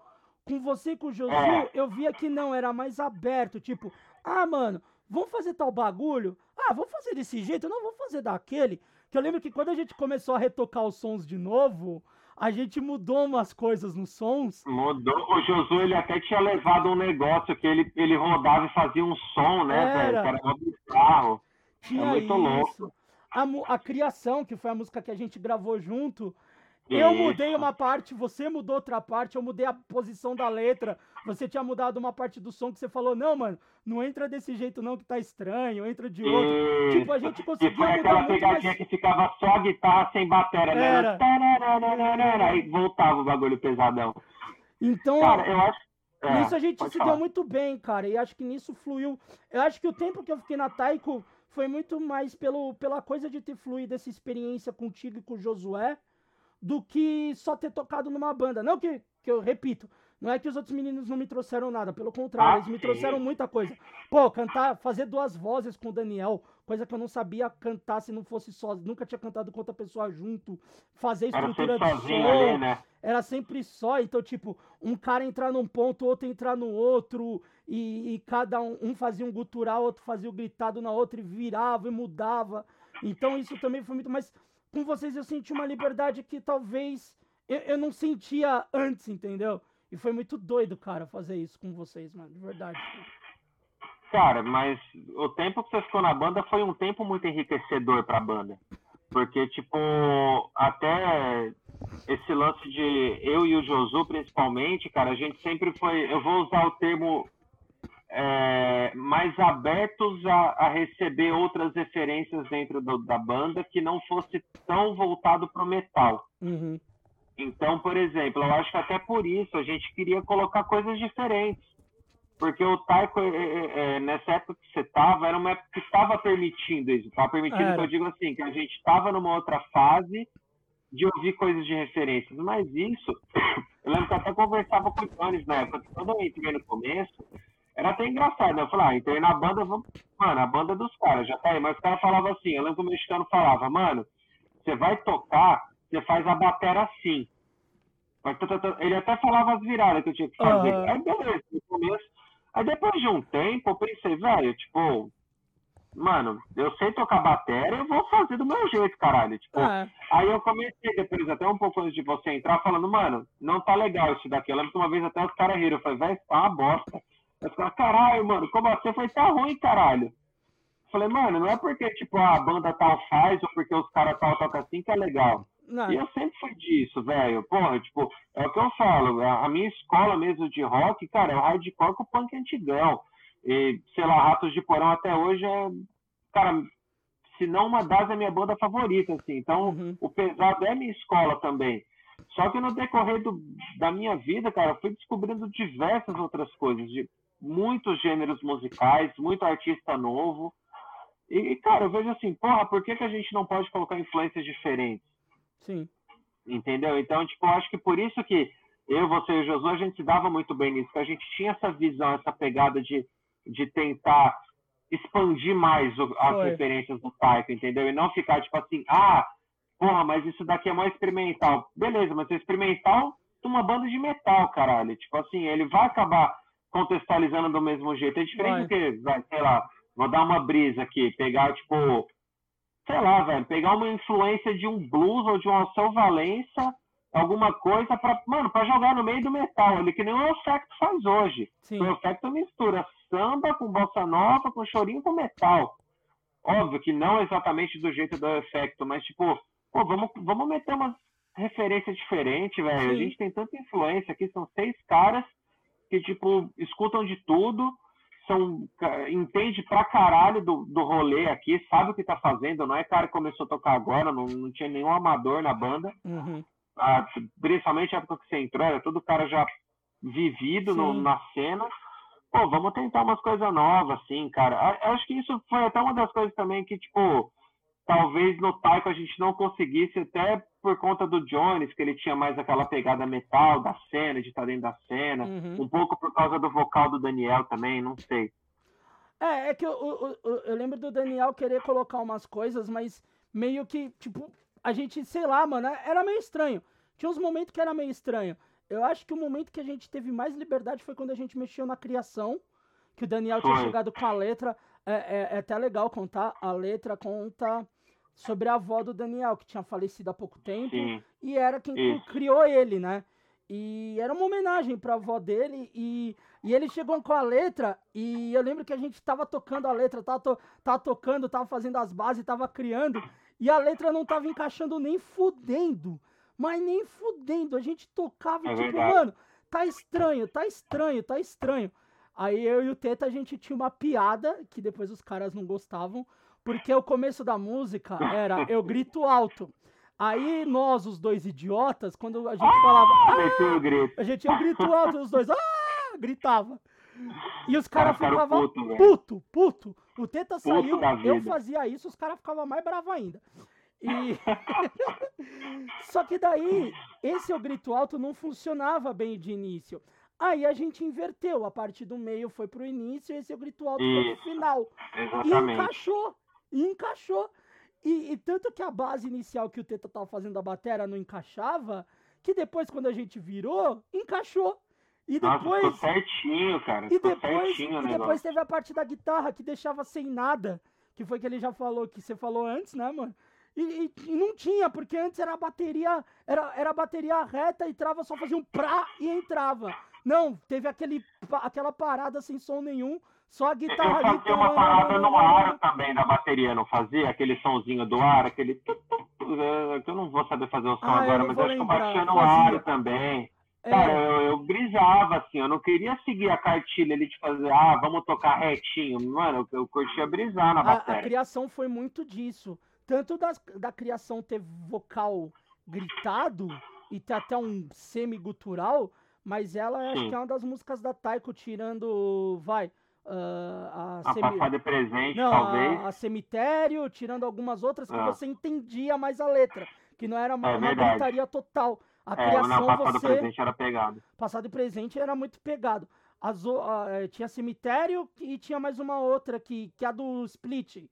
Com você e com o Josu, é. eu via que não, era mais aberto, tipo, ah, mano, vamos fazer tal bagulho? Ah, vamos fazer desse jeito? Não, vamos fazer daquele. Que eu lembro que quando a gente começou a retocar os sons de novo, a gente mudou umas coisas nos sons. Mudou. O Josu, ele até tinha levado um negócio que ele, ele rodava e fazia um som, né, era. velho? Era bizarro. Tinha é muito isso. louco. A, a Criação, que foi a música que a gente gravou junto, eu mudei uma parte, você mudou outra parte, eu mudei a posição da letra. Você tinha mudado uma parte do som que você falou, não, mano, não entra desse jeito não que tá estranho, entra de outro. Isso. Tipo, a gente conseguiu. E foi aquela pegadinha mais... que ficava só a guitarra sem bateria, né? Era. Aí voltava o bagulho pesadão. Então, cara, eu acho. É, nisso a gente se falar. deu muito bem, cara, e acho que nisso fluiu. Eu acho que o tempo que eu fiquei na Taiko foi muito mais pelo, pela coisa de ter fluído essa experiência contigo e com o Josué do que só ter tocado numa banda. Não que, que eu repito, não é que os outros meninos não me trouxeram nada, pelo contrário, ah, eles me trouxeram muita coisa. Pô, cantar, fazer duas vozes com o Daniel, coisa que eu não sabia cantar se não fosse só, nunca tinha cantado com outra pessoa junto, fazer estrutura de som, ali, né? era sempre só, então tipo, um cara entrar num ponto, outro entrar no outro, e, e cada um, um fazia um gutural, outro fazia o gritado na outra e virava e mudava. Então isso também foi muito mais com vocês eu senti uma liberdade que talvez eu, eu não sentia antes, entendeu? E foi muito doido, cara, fazer isso com vocês, mano, de verdade. Cara, mas o tempo que você ficou na banda foi um tempo muito enriquecedor pra banda. Porque, tipo, até esse lance de eu e o Josu, principalmente, cara, a gente sempre foi. Eu vou usar o termo é, mais abertos a, a, receber outras referências dentro do, da banda que não fosse tão voltado para o metal. Uhum. Então, por exemplo, eu acho que até por isso a gente queria colocar coisas diferentes. porque o taiko, é, é, é, nessa época que você estava, era uma época que estava permitindo isso. Estava permitindo que eu digo assim, que a gente estava numa outra fase de ouvir coisas de referências. Mas isso, [COUGHS] eu lembro que eu até conversava com o Jones na época, quando eu entrei no começo, era até engraçado, né? Eu falei, ah, entrei na banda, vamos... mano, a banda dos caras, já tá aí. Mas o cara falava assim, eu lembro que o mexicano falava, mano, você vai tocar, você faz a bateria assim. Ele até falava as viradas que eu tinha que fazer. Uhum. Aí beleza, no começo. Aí depois de um tempo, eu pensei, velho, tipo, mano, eu sei tocar bateria, eu vou fazer do meu jeito, caralho. Tipo, é. aí eu comecei depois, até um pouco antes de você entrar, falando, mano, não tá legal isso daqui. Eu lembro que uma vez até os caras riram, eu falei, velho, tá uma bosta. Eu falei, caralho, mano, como assim? Eu falei, tá ruim, caralho. Eu falei, mano, não é porque, tipo, a banda tal faz ou porque os caras tal tocam assim que é legal. Não. E eu sempre fui disso, velho. Porra, tipo, é o que eu falo. A minha escola mesmo de rock, cara, é o hardcore com o punk antigão. E, sei lá, Ratos de Porão até hoje é, cara, se não uma das é minha banda favorita, assim. Então, uhum. o pesado é minha escola também. Só que no decorrer do, da minha vida, cara, eu fui descobrindo diversas outras coisas, de muitos gêneros musicais, muito artista novo. E, cara, eu vejo assim, porra, por que, que a gente não pode colocar influências diferentes? Sim. Entendeu? Então, tipo, eu acho que por isso que eu, você e o Josué, a gente se dava muito bem nisso, que a gente tinha essa visão, essa pegada de, de tentar expandir mais o, as Foi. referências do Taiko, entendeu? E não ficar, tipo assim, ah, porra, mas isso daqui é mais experimental. Beleza, mas é experimental de uma banda de metal, caralho. Tipo assim, ele vai acabar contextualizando do mesmo jeito. É diferente vai. do que, vai, sei lá, vou dar uma brisa aqui, pegar, tipo, sei lá, velho, pegar uma influência de um blues ou de um Alceu Valença, alguma coisa para, mano, para jogar no meio do metal, ele que nem o Effecto faz hoje. Sim. O Effecto mistura samba com bossa nova, com chorinho com metal. Óbvio que não exatamente do jeito do Effecto, mas tipo, pô, vamos, vamos meter umas referências diferentes, velho. A gente tem tanta influência aqui, são seis caras que, tipo, escutam de tudo, são, entende pra caralho do, do rolê aqui, sabe o que tá fazendo, não é cara que começou a tocar agora, não, não tinha nenhum amador na banda. Uhum. Ah, principalmente a época que você entrou, era todo cara já vivido no, na cena. Pô, vamos tentar umas coisas novas, assim, cara. Acho que isso foi até uma das coisas também que, tipo, talvez no Taiko a gente não conseguisse, até por conta do Jones, que ele tinha mais aquela pegada metal da cena, de estar dentro da cena, uhum. um pouco por causa do vocal do Daniel também, não sei. É, é que eu, eu, eu, eu, lembro do Daniel querer colocar umas coisas, mas meio que, tipo, a gente, sei lá, mano, era meio estranho. Tinha uns momentos que era meio estranho. Eu acho que o momento que a gente teve mais liberdade foi quando a gente mexeu na criação, que o Daniel foi. tinha chegado com a letra. É, é, é até legal contar, a letra conta sobre a avó do Daniel, que tinha falecido há pouco tempo, Sim. e era quem Isso. criou ele, né? E era uma homenagem pra avó dele, e, e ele chegou com a letra, e eu lembro que a gente tava tocando a letra, tava, to, tava tocando, tava fazendo as bases, tava criando, e a letra não tava encaixando nem fudendo, mas nem fudendo, a gente tocava é tipo, verdade. mano, tá estranho, tá estranho, tá estranho. Aí eu e o Teta, a gente tinha uma piada, que depois os caras não gostavam, porque o começo da música era eu grito alto. Aí nós, os dois idiotas, quando a gente falava. Ah! grito. A gente ia grito alto, os dois. Ah! Gritava. E os caras cara ficavam puto, puto, puto. O Teta puto saiu, eu fazia isso, os caras ficavam mais bravos ainda. E... [LAUGHS] Só que daí, esse o grito alto não funcionava bem de início. Aí a gente inverteu, a parte do meio foi pro início e esse o grito alto foi pro final. Exatamente. E encaixou. E encaixou. E, e, tanto que a base inicial que o Teta tava fazendo da bateria não encaixava, que depois, quando a gente virou, encaixou. E depois. Nossa, certinho, cara. E depois, certinho, e depois teve a parte da guitarra que deixava sem nada. Que foi que ele já falou, que você falou antes, né, mano? E, e, e, não tinha, porque antes era a bateria, era, era a bateria reta e trava, só fazia um prá e entrava. Não, teve aquele, aquela parada sem som nenhum, só a guitarra eu fazia uma parada no ar também da bateria, não fazia? Aquele sonzinho do ar, aquele. Eu não vou saber fazer o som ah, agora, mas acho que eu batia no ar também. É. Cara, eu, eu brisava, assim, eu não queria seguir a cartilha ali de fazer, ah, vamos tocar retinho. Mano, eu, eu curtia brisar na bateria. A, a criação foi muito disso. Tanto das, da criação ter vocal gritado e ter até um semi-gutural, mas ela acho que é uma das músicas da Taiko, tirando, vai, ah, a, A semi- passada e presente, não, talvez. a, a cemitério, tirando algumas outras que Ah. você entendia mais a letra, que não era uma, É uma gritaria total. A É, criação e você presente era pegado. passado e presente era muito pegado. As, eh, tinha cemitério e tinha mais uma outra que, que é a do Split,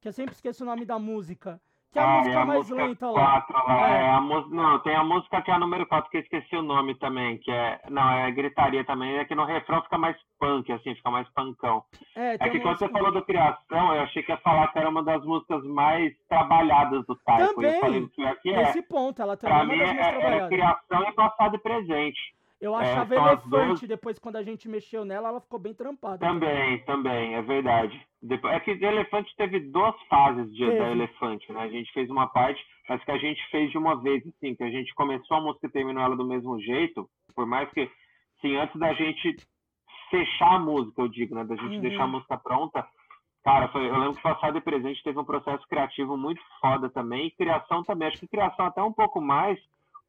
que eu sempre esqueço o nome da música, que é a Ah, música é mais música lenta lá. lá. É. É, a não, tem a música que é a número 4, que eu esqueci o nome também, que é. Não, é gritaria também, é que no refrão fica mais punk, assim, fica mais punkão. É, É que uma quando você música- falou do Criação, eu achei que ia falar que era uma das músicas mais trabalhadas do Taiko. Eu Também, falei que é que é. Nesse ponto, ela também é Pra uma mim das é, mais é trabalhadas. criação e passado e presente. Eu é, achava as elefante, duas- depois quando a gente mexeu nela, ela ficou bem trampada. Também, também, é verdade. Depois, é que Elefante teve duas fases de, da Elefante, né? A gente fez uma parte, mas que a gente fez de uma vez, assim, que a gente começou a música e terminou ela do mesmo jeito, por mais que, assim, antes da gente fechar a música, eu digo, né? Da gente Uhum. deixar a música pronta, cara, foi, eu lembro que passado e presente teve um processo criativo muito foda também, e criação também, acho que criação até um pouco mais,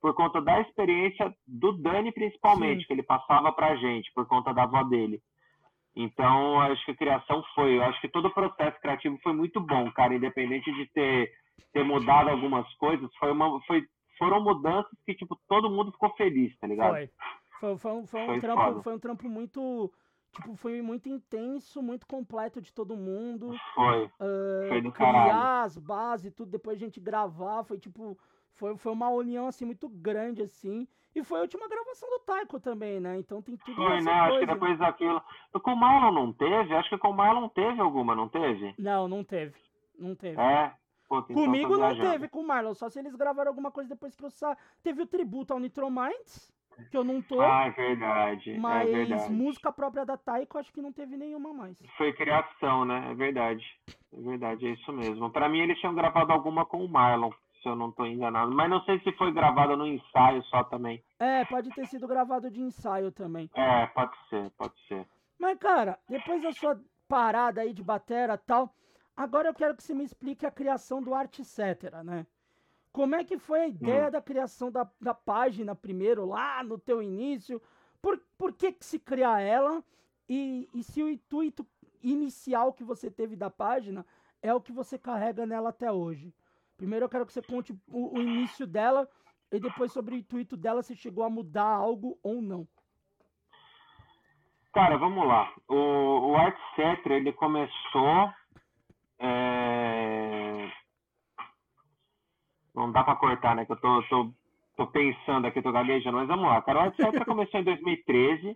por conta da experiência do Dani, principalmente, Sim. que ele passava pra gente, por conta da avó dele. Então, acho que a criação foi. Eu acho que todo o processo criativo foi muito bom, cara. Independente de ter, ter mudado algumas coisas, foi uma, foi, foram mudanças que, tipo, todo mundo ficou feliz, tá ligado? Foi. Foi, foi um, foi um trampo, foda. foi um trampo muito. Tipo, foi muito intenso, muito completo de todo mundo. Foi. ah, Foi do criar caralho. as bases, tudo, depois a gente gravar, foi tipo. Foi, foi uma união assim muito grande, assim. E foi a última gravação do Taiko também, né? Então tem tudo Foi, né? Acho que depois daquilo. Com o Marlon não teve? Acho que com o Marlon teve alguma, não teve? Não, não teve. Não teve. É? Puta, então Comigo não teve, com o Marlon. Só se eles gravaram alguma coisa depois que eu sa... Teve o tributo ao Nitrominds, que eu não tô. Ah, é verdade. mas é verdade. música própria da Taiko, acho que não teve nenhuma mais. Foi criação, né? É verdade. É verdade, é isso mesmo. Pra mim, eles tinham gravado alguma com o Marlon, se eu não tô enganado. Mas não sei se foi gravada no ensaio só também. É, pode ter sido gravado de ensaio também. É, pode ser, pode ser. Mas, cara, depois da sua parada aí de batera e tal, agora eu quero que você me explique a criação do Arte Cetera, né? Como é que foi a ideia Hum. da criação da, da página primeiro, lá no teu início? Por, por que que se criar ela? E, e se o intuito inicial que você teve da página é o que você carrega nela até hoje? Primeiro eu quero que você conte o, o início dela e depois sobre o intuito dela, se chegou a mudar algo ou não. Cara, vamos lá. O, o Art Cetra, ele começou. é, Não dá pra cortar, né? Que eu tô, tô, tô pensando aqui, tô gaguejando, mas vamos lá. Cara, o Art Cetra começou em 2013.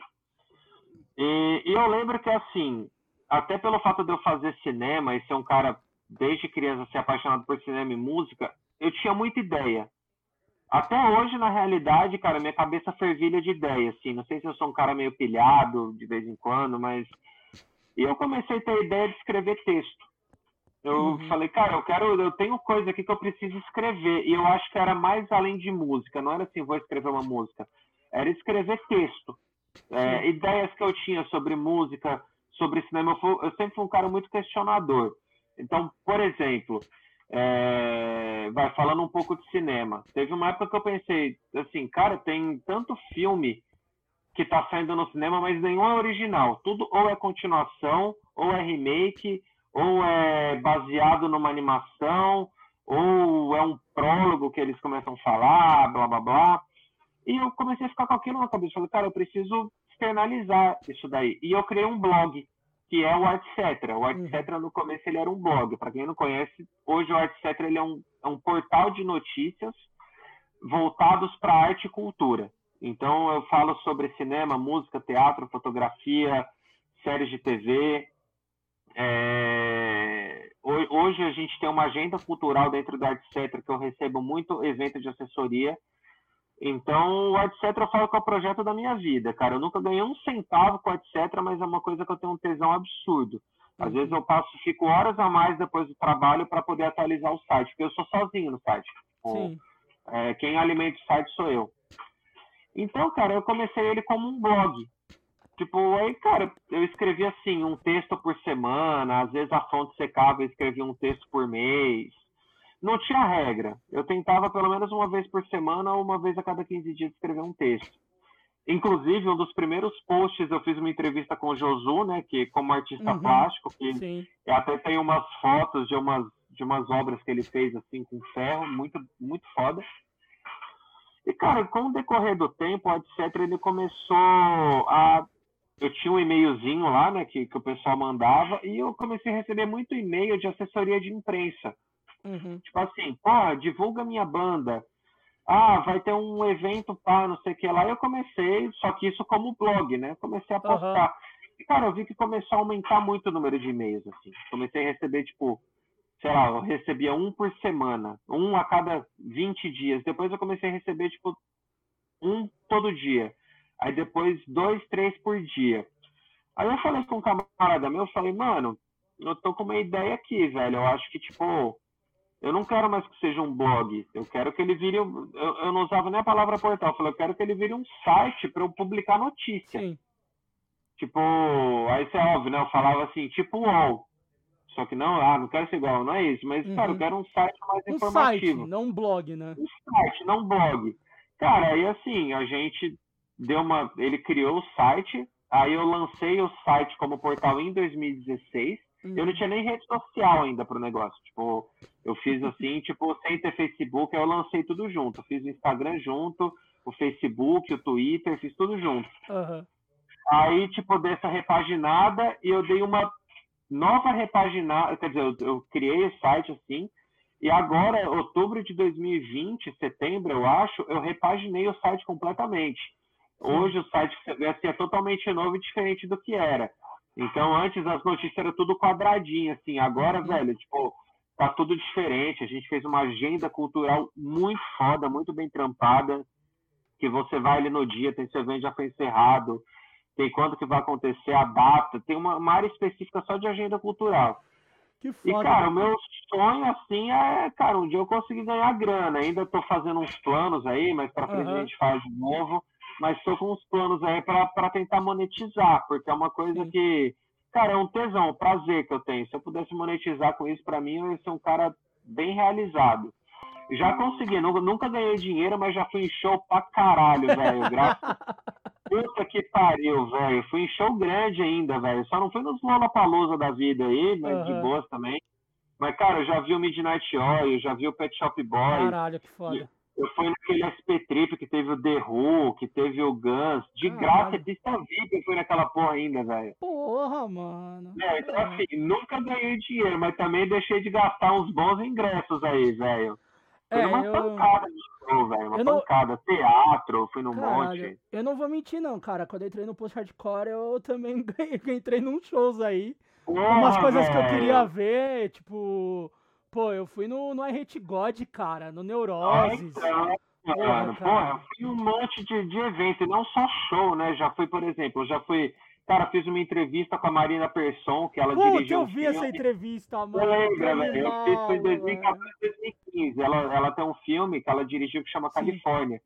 E, e eu lembro que, assim, até pelo fato de eu fazer cinema e ser um cara, desde criança, ser apaixonado por cinema e música, eu tinha muita ideia. Até hoje, na realidade, cara, minha cabeça fervilha de ideia, assim. Não sei se eu sou um cara meio pilhado de vez em quando, mas. E eu comecei a ter a ideia de escrever texto. Eu Uhum. falei, cara, eu quero, eu tenho coisa aqui que eu preciso escrever. E eu acho que era mais além de música, não era assim, vou escrever uma música. Era escrever texto. É, ideias que eu tinha sobre música, sobre cinema. Eu, fu- eu sempre fui um cara muito questionador. Então, por exemplo, é, vai falando um pouco de cinema. Teve uma época que eu pensei, assim, cara, tem tanto filme que tá saindo no cinema, mas nenhum é original. Tudo ou é continuação, ou é remake, ou é baseado numa animação, ou é um prólogo que eles começam a falar, blá blá blá. E eu comecei a ficar com aquilo na cabeça. Falei, cara, eu preciso externalizar isso daí. E eu criei um blog, que é o Artcetra. O Artcetra, no começo, ele era um blog. Para quem não conhece, hoje o Artcetra ele é, um, é um portal de notícias voltados para arte e cultura. Então, eu falo sobre cinema, música, teatro, fotografia, séries de TV. É, ho- Hoje a gente tem uma agenda cultural dentro do Artcetra que eu recebo muito evento de assessoria. Então, o Artcetra eu falo que é o projeto da minha vida, cara. Eu nunca ganhei um centavo com o mas é uma coisa que eu tenho um tesão absurdo. Às vezes eu passo, fico horas a mais depois do trabalho para poder atualizar o site, porque eu sou sozinho no site. Tipo, é, quem alimenta o site sou eu. Então, cara, eu comecei ele como um blog. Tipo, aí, cara, eu escrevia assim, um texto por semana, às vezes a fonte secava, eu escrevia um texto por mês. Não tinha regra. Eu tentava pelo menos uma vez por semana ou uma vez a cada 15 dias escrever um texto. Inclusive, um dos primeiros posts eu fiz uma entrevista com o Josu, né, que como artista Uhum. plástico, que Sim. eu até tem umas fotos de umas de umas obras que ele fez assim com ferro, muito muito foda. E cara, com o decorrer do tempo, etc, ele começou a eu tinha um e-mailzinho lá, né, que, que o pessoal mandava, e eu comecei a receber muito e-mail de assessoria de imprensa. Uhum. Tipo assim, pô, divulga minha banda. Ah, vai ter um evento pá, não sei o que lá. Eu comecei, só que isso como blog, né? Comecei a postar. E, cara, eu vi que começou a aumentar muito o número de e-mails, assim. Comecei a receber, tipo, sei lá, eu recebia um por semana. Um a cada 20 dias. Depois eu comecei a receber, tipo, um todo dia. Aí depois, dois, três por dia. Aí eu falei com um camarada meu, eu falei, mano, eu tô com uma ideia aqui, velho. Eu acho que, tipo, eu não quero mais que seja um blog. Eu quero que ele vire. um- Eu, eu não usava nem a palavra portal. Eu falei, eu quero que ele vire um site para eu publicar notícia. Sim. Tipo, aí isso é óbvio, né? Eu falava assim, tipo UOL. Só que não, ah, não quero ser igual, não é isso. Mas, cara, eu Uhum. quero um site mais Um site, informativo. não um blog, né? Um site, não um blog. Cara, aí assim, a gente deu uma. Ele criou o site, aí eu lancei o site como portal em 2016. Eu não tinha nem rede social ainda pro negócio. Tipo, eu fiz [LAUGHS] assim, tipo, sem ter Facebook, aí eu lancei tudo junto. Eu fiz o Instagram junto, o Facebook, o Twitter, fiz tudo junto. Aham. Aí, tipo, dessa repaginada e eu dei uma nova repaginada, quer dizer, eu, eu criei o site assim, e agora, outubro de 2020, setembro, eu acho, eu repaginei o site completamente. Hoje o site que você vê assim, é totalmente novo e diferente do que era. Então, antes as notícias eram tudo quadradinho, assim. Agora, Uhum. velho, tipo, tá tudo diferente. A gente fez uma agenda cultural muito foda, muito bem trampada. Que você vai ali no dia, tem seu evento já foi encerrado, tem quando que vai acontecer, a data, tem uma, uma área específica só de agenda cultural. Que E, foda. cara, o meu sonho, assim, é, cara, um dia eu conseguir ganhar grana. Ainda tô fazendo uns planos aí, mas pra frente Aham. a gente faz de novo. Mas tô com uns planos aí pra tentar monetizar, porque é uma coisa Sim. que, cara, é um tesão, um prazer que eu tenho. Se eu pudesse monetizar com isso, pra mim, eu ia ser um cara bem realizado. Já consegui, nunca, nunca ganhei dinheiro, mas já fui em show pra caralho, velho. [LAUGHS] Graças Puta que pariu, velho. Fui em show grande ainda, velho. Só não fui nos Lollapalooza da vida aí, mas de Aham. boas também. Mas, cara, eu já vi o Midnight Oil, já vi o Pet Shop Boys. Caralho, que foda. Eu fui naquele SP Trip que teve o The Who, que teve o Guns. De Caralho. graça, de pista VIP eu fui naquela porra ainda, velho. Porra, mano. É, então, assim, nunca ganhei dinheiro, mas também deixei de gastar uns bons ingressos aí, velho. Foi É, uma eu- pancada de show, velho. Uma eu não- pancada. Teatro, fui num Caralho, monte. eu não vou mentir não, cara. Quando eu entrei no Post Hardcore, eu também [LAUGHS] ganhei- entrei num shows aí. Umas Porra, coisas que eu queria ver, tipo... Pô, eu fui no, no I Hate God, cara, no Ah, Neuroses. então, Porra, mano, cara. porra, eu fui um monte de, de evento, e não só show, né? Já fui, por exemplo, eu já fui. Cara, fiz uma entrevista com a Marina Persson, que ela Puta, dirigiu. eu um vi essa entrevista, Eu mano. lembro, que velho. Eu fiz foi em animal, 2014 velho. 2015. Ela, ela tem um filme que ela dirigiu que chama Sim. Califórnia.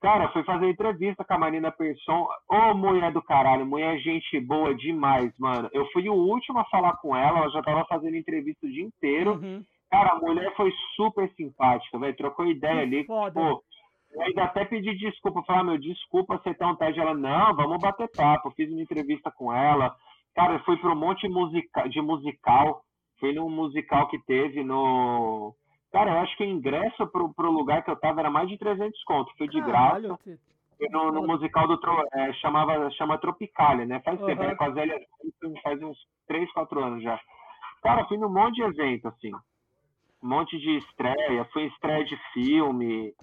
Cara, fui fazer entrevista com a Marina Persson. Ô, mulher do caralho, mulher gente boa demais, mano. Eu fui o último a falar com ela, ela já tava fazendo entrevista o dia inteiro. Uhum. Cara, a mulher foi super simpática, velho. Trocou ideia Que ali. foda. Pô, eu ainda até pedi desculpa. Falei, ah, meu, desculpa ser tão tarde. Ela, não, vamos bater papo. Fiz uma entrevista com ela. Cara, eu fui para um monte musica... de musical. Fui num musical que teve no. Cara, eu acho que o ingresso pro, pro lugar que eu tava era mais de 300 contos. Foi de Caralho, graça. no, no musical do. É, chamava, chama Tropicalia, né? Faz tempo, Aham. né? Com as velhas, faz uns 3, 4 anos já. Cara, fui num monte de evento, assim. Um monte de estreia, fui estreia de filme.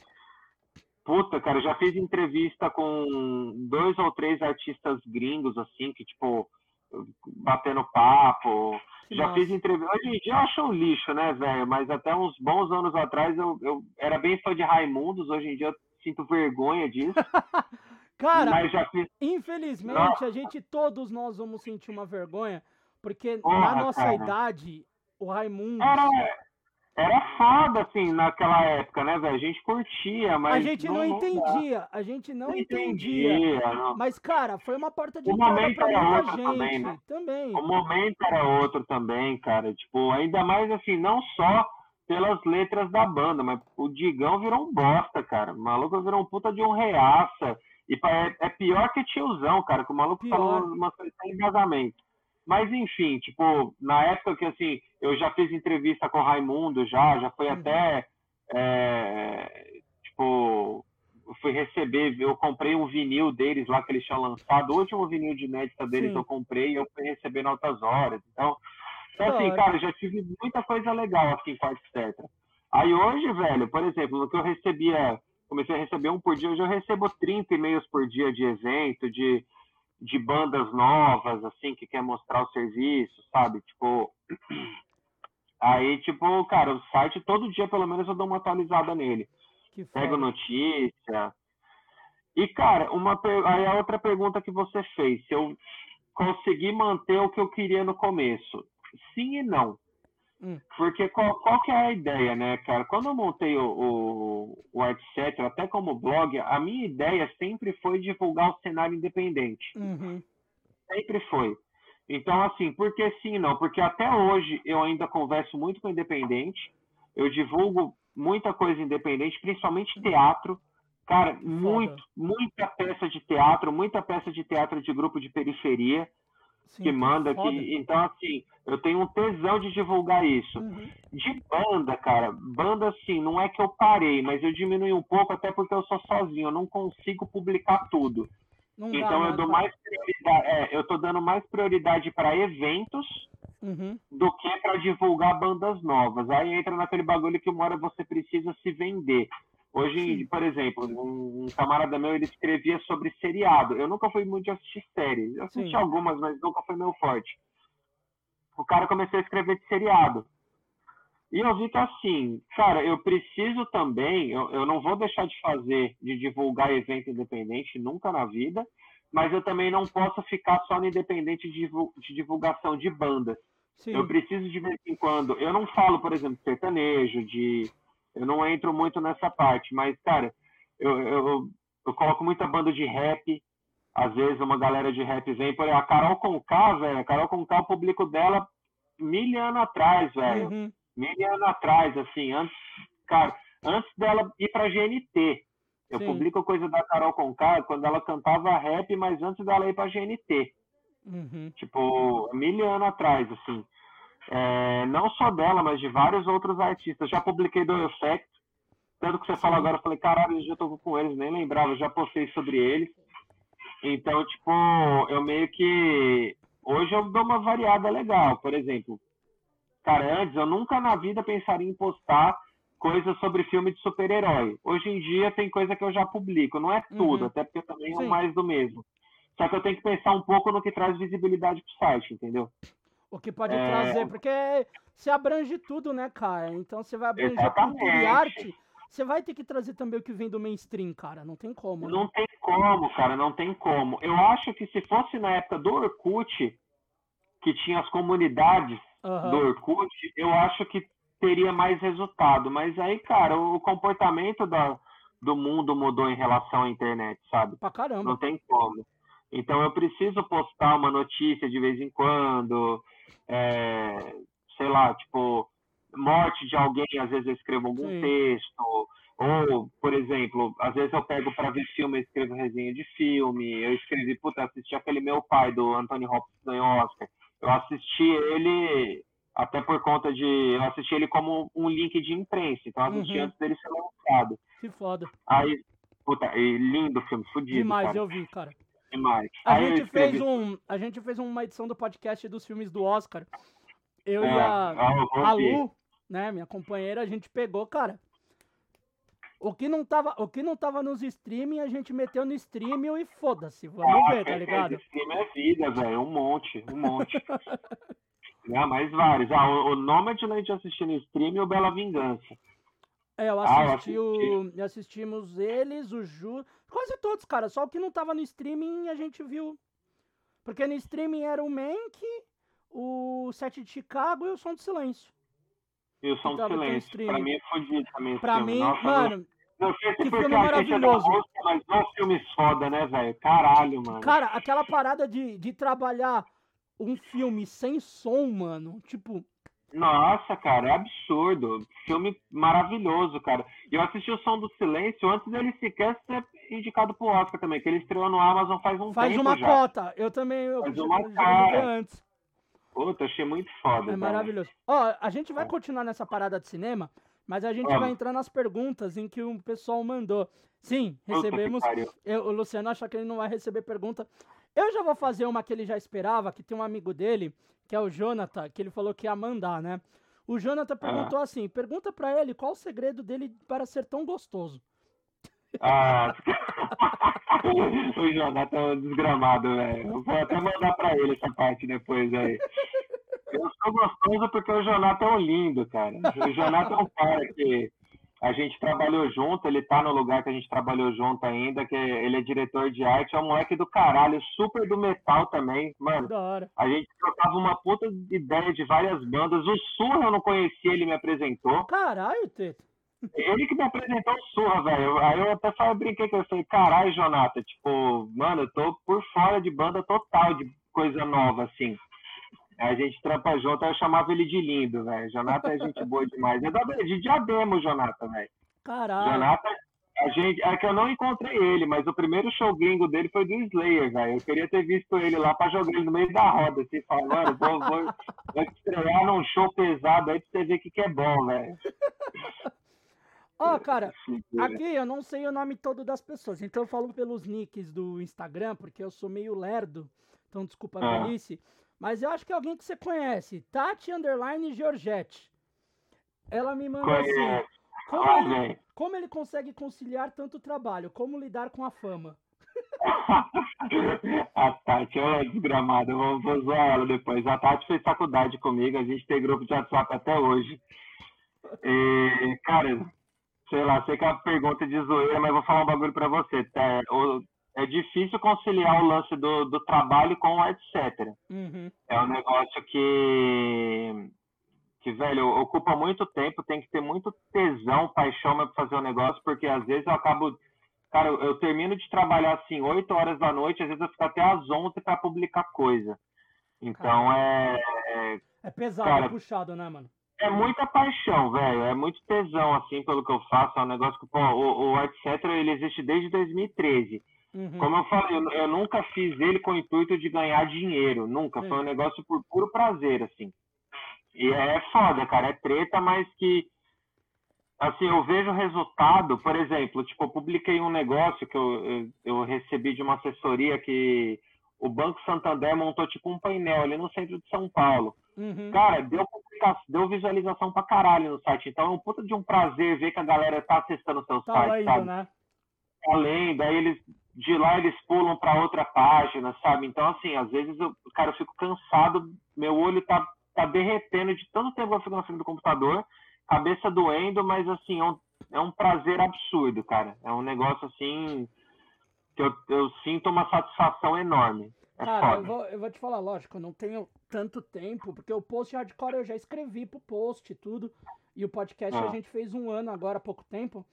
Puta, cara, já fiz entrevista com dois ou três artistas gringos, assim, que, tipo, batendo papo. Já fiz entrevista. Hoje em dia eu acho um lixo, né, velho? Mas até uns bons anos atrás eu, eu era bem fã de Raimundos. Hoje em dia eu sinto vergonha disso. [LAUGHS] Cara, mas já fiz. Infelizmente, Nossa. a gente, todos nós vamos sentir uma vergonha, porque Porra, na nossa cara. idade, o Raimundo, Era, era foda, assim, naquela época, né, velho? A gente curtia, mas. a gente não, dá. entendia, a gente não, Não entendia. entendia. não. Mas, cara, foi uma porta de entrada momento pra era muita gente. também, né? Também. O momento era outro também, cara. Tipo, ainda mais assim, não só pelas letras da banda, mas o Digão virou um bosta, cara. O maluco virou um puta de um reaça. E é, é pior que tiozão, cara, que o maluco pior. falou uma coisa sem embasamento. Mas enfim, tipo, na época que assim, eu já fiz entrevista com o Raimundo, já, já foi uhum. até. É, tipo, fui receber, eu comprei um vinil deles lá que eles tinham lançado, o último vinil de inédita deles Sim. eu comprei e eu fui receber em altas horas. Então, então assim, cara, já tive muita coisa legal aqui em etc. Aí hoje, velho, por exemplo, no que eu recebia, comecei a receber um por dia, hoje eu recebo 30 e-mails por dia de evento, de de bandas novas, assim, que quer mostrar o serviço, sabe? Tipo. [CLEARS THROAT] Aí, tipo, cara, o site todo dia, pelo menos, eu dou uma atualizada nele. Pego notícia. E, cara, uma aí a outra pergunta que você fez, se eu consegui manter o que eu queria no começo. Sim e não. Hum. Porque qual, qual que é a ideia, né, cara? Quando eu montei o, o, o Artset, até como blog, a minha ideia sempre foi divulgar o cenário independente. Uhum. Sempre foi. Então, assim, por que sim não? Porque até hoje eu ainda converso muito com independente, eu divulgo muita coisa independente, principalmente teatro. Cara, muito, muita peça de teatro, muita peça de teatro de grupo de periferia. Sim, que manda aqui. Então, assim, eu tenho um tesão de divulgar isso. Uhum. De banda, cara, banda, assim, não é que eu parei, mas eu diminui um pouco, até porque eu sou sozinho, eu não consigo publicar tudo. Não então, dá, eu dou mais prioridade, é, eu tô dando mais prioridade para eventos uhum. do que para divulgar bandas novas. Aí entra naquele bagulho que uma hora você precisa se vender. Hoje, Sim. por exemplo, um, camarada meu ele escrevia sobre seriado. Eu nunca fui muito de assistir séries. Eu assisti Sim. algumas, mas nunca foi meu forte. O cara começou a escrever de seriado. E eu vi que assim, cara, eu preciso também, eu, eu não vou deixar de fazer, de divulgar evento independente nunca na vida, mas eu também não posso ficar só no independente de, de divulgação de bandas. Sim. Eu preciso de vez em quando. Eu não falo, por exemplo, sertanejo, de eu não entro muito nessa parte, mas, cara, eu, eu, eu coloco muita banda de rap. Às vezes uma galera de rap vem, por exemplo, a Carol Conká, velho, a Carol Conká, o público dela mil anos atrás, velho. Uhum. Mil anos atrás, assim, antes, cara, antes dela ir pra GNT. Eu Sim. publico coisa da Carol Conká quando ela cantava rap, mas antes dela ir pra GNT. Uhum. Tipo, mil anos atrás, assim. É, não só dela, mas de vários outros artistas. Já publiquei do Effect, tanto que você fala agora, eu falei, caralho, eu já tô com eles, nem lembrava, já postei sobre eles. Então, tipo, eu meio que. Hoje eu dou uma variada legal. Por exemplo, cara, antes eu nunca na vida pensaria em postar coisas sobre filme de super-herói. Hoje em dia tem coisa que eu já publico. Não é tudo, uhum. até porque também é mais do mesmo. Só que eu tenho que pensar um pouco no que traz visibilidade pro site, entendeu? O que pode é... trazer, porque você abrange tudo, né, cara? Então você vai abranger Exatamente. cultura e arte. Você vai ter que trazer também o que vem do mainstream, cara. Não tem como. Né? Não tem como, cara, não tem como. Eu acho que se fosse na época do Orkut, que tinha as comunidades uhum. do Orkut, eu acho que teria mais resultado. Mas aí, cara, o comportamento da, do mundo mudou em relação à internet, sabe? Pra caramba. Não tem como. Então eu preciso postar uma notícia de vez em quando, é, sei lá, tipo, morte de alguém, às vezes eu escrevo algum Sim. texto, ou, por exemplo, às vezes eu pego para ver filme, eu escrevo resenha de filme, eu escrevi, puta, assisti aquele meu pai, do Anthony Hopkins ganhou Oscar, eu assisti ele até por conta de, eu assisti ele como um link de imprensa, então eu assisti uhum. antes dele ser lançado. Que foda. Aí, puta, lindo filme, fudido, Demais, cara. eu vi, cara demais. A gente, fez um, a gente fez uma edição do podcast dos filmes do Oscar. Eu é, e a, a Lu, né, minha companheira, a gente pegou, cara. O que não tava, o que não tava nos streaming, a gente meteu no streaming e foda-se. Vamos ah, ver, tá ligado? Stream é vida, velho. Um monte, um monte. [LAUGHS] é, mais vários. Ah, o, o Nomadland assistir no stream e o Bela Vingança. É, eu assisti, ah, eu assisti. Assistimos eles, o Ju. Quase todos, cara. Só o que não tava no streaming a gente viu. Porque no streaming era o Mank, o Sete de Chicago e o Som do Silêncio. E o Som do Silêncio. Pra mim é fodido também. Pra mim, Nossa, mano. Não sei se que filme maravilhoso. Música, mas não filme foda, né, velho? Caralho, mano. Cara, aquela parada de, de trabalhar um filme sem som, mano. Tipo, Nossa, cara, é absurdo. Filme maravilhoso, cara. E eu assisti o Som do Silêncio antes dele sequer ser indicado pro Oscar também, que ele estreou no Amazon faz um faz tempo uma já. cota. Eu também eu, Faz uma cara. antes. Puta, achei muito foda. É maravilhoso. Ó, a gente vai continuar nessa parada de cinema, mas a gente Vamos. vai entrar nas perguntas em que o pessoal mandou. Sim, recebemos. Eu- o Luciano acha que ele não vai receber pergunta. Eu já vou fazer uma que ele já esperava, que tem um amigo dele, que é o Jonathan, que ele falou que ia mandar, né? O Jonathan perguntou assim: pergunta pra ele qual o segredo dele para ser tão gostoso. Ah, [LAUGHS] o Jonathan é um desgramado, velho. Vou até mandar pra ele essa parte depois aí. Eu sou gostoso porque o Jonathan é um lindo, cara. O Jonathan é um cara que a gente trabalhou junto, ele tá no lugar que a gente trabalhou junto ainda, que ele é diretor de arte, é um moleque do caralho, super do metal também, mano. Da hora. A gente trocava uma puta ideia de várias bandas. O Surra eu não conhecia, ele me apresentou. Caralho, Teto. Ele que me apresentou o Surra, velho. Aí eu até falei, brinquei com ele. Falei, caralho, Jonathan, tipo, mano, eu tô por fora de banda total, de coisa nova, assim. A gente trampa junto, aí eu chamava ele de lindo, velho. Jonathan é gente boa demais. É da- de diadema o Jonathan, velho. Caralho. Jonathan, a gente, é que eu não encontrei ele, mas o primeiro show gringo dele foi do Slayer, velho. Eu queria ter visto ele lá pra jogar ele no meio da roda, assim, falando, vou, vou, vou estrear num show pesado aí pra você ver o que, que é bom, velho. [LAUGHS] Ó, cara, [LAUGHS] Figura. Aqui eu não sei o nome todo das pessoas, então eu falo pelos nicks do Instagram, porque eu sou meio lerdo, então desculpa a Ah. velhice. Mas eu acho que é alguém que você conhece, Tati Underline Georgette. Ela me manda assim, como ele, como ele consegue conciliar tanto trabalho, como lidar com a fama. [LAUGHS] a Tati é desgramada, vou, vou zoar ela depois. A Tati fez faculdade comigo, a gente tem grupo de WhatsApp até hoje. E, cara, sei lá, sei que é uma pergunta de zoeira, mas vou falar um bagulho pra você. tá? O- é difícil conciliar o lance do, do trabalho com o etc. Uhum. É um negócio que, que, velho, ocupa muito tempo, tem que ter muito tesão, paixão pra fazer o negócio, porque às vezes eu acabo. Cara, eu, eu termino de trabalhar assim, 8 horas da noite, às vezes eu fico até às 11 para publicar coisa. Então é, é, É pesado, Cara, é puxado, né, mano? é muita paixão, velho. É muito tesão, assim, pelo que eu faço. É um negócio que, pô, o, o etc. ele existe desde 2013. Uhum. Como eu falei, eu, eu nunca fiz ele com o intuito de ganhar dinheiro, nunca. Sim. Foi um negócio por puro prazer, assim. E é foda, cara, é treta, mas que, assim, eu vejo o resultado, por exemplo, tipo, eu publiquei um negócio que eu, eu, eu recebi de uma assessoria que o Banco Santander montou, tipo, um painel ali no centro de São Paulo. Uhum. Cara, deu, deu visualização pra caralho no site. Então é um puta de um prazer ver que a galera tá acessando o seu Tá site, lendo, sabe? né? tá lendo, aí eles de lá eles pulam para outra página, sabe? Então, assim, às vezes eu, cara, eu fico cansado, meu olho tá, tá derretendo de tanto tempo que eu fico na frente do computador, cabeça doendo, mas assim, é um, é um prazer absurdo, cara. É um negócio assim que eu, eu sinto uma satisfação enorme. É Cara, eu vou, eu vou te falar, lógico, eu não tenho tanto tempo, porque o post hardcore eu já escrevi pro post e tudo, e o podcast a Ah. gente fez um ano agora há pouco tempo,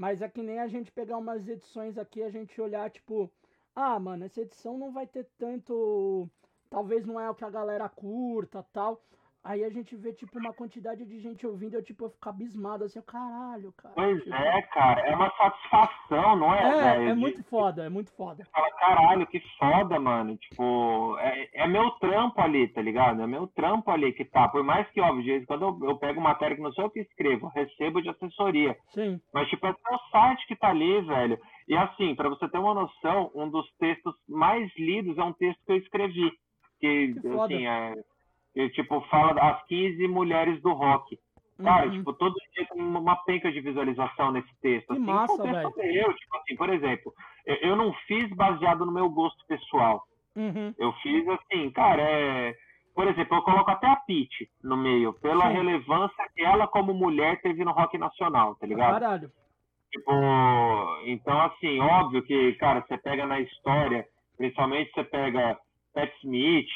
mas é que nem a gente pegar umas edições aqui, a gente olhar, tipo, ah, mano, essa edição não vai ter tanto, talvez não é o que a galera curta, tal, aí a gente vê, tipo, uma quantidade de gente ouvindo, eu, tipo, eu fico abismado, assim, caralho, cara. Pois tipo, é, cara, é uma satisfação, não é, É, velho? é muito foda, é muito foda. fala, caralho, que foda, mano. Tipo, é, é meu trampo ali, tá ligado? É meu trampo ali que tá. Por mais que, óbvio, de vez em quando eu, eu pego matéria que não sou eu que escrevo, recebo de assessoria. Sim, Mas, tipo, é o site que tá ali, velho. E assim, pra você ter uma noção, um dos textos mais lidos é um texto que eu escrevi. Que, Que assim, é. Que, tipo, fala das 15 mulheres do rock. Cara, Uhum. tipo, todo dia tem uma penca de visualização nesse texto. Que assim, massa, velho. meu, tipo assim, por exemplo, eu, eu não fiz baseado no meu gosto pessoal. Uhum. Eu fiz assim, cara, é. Por exemplo, eu coloco até a Pete no meio, pela Sim. relevância que ela, como mulher, teve no rock nacional, tá ligado? Caralho. Tipo, então, assim, óbvio que, cara, você pega na história, principalmente você pega Pat Smith,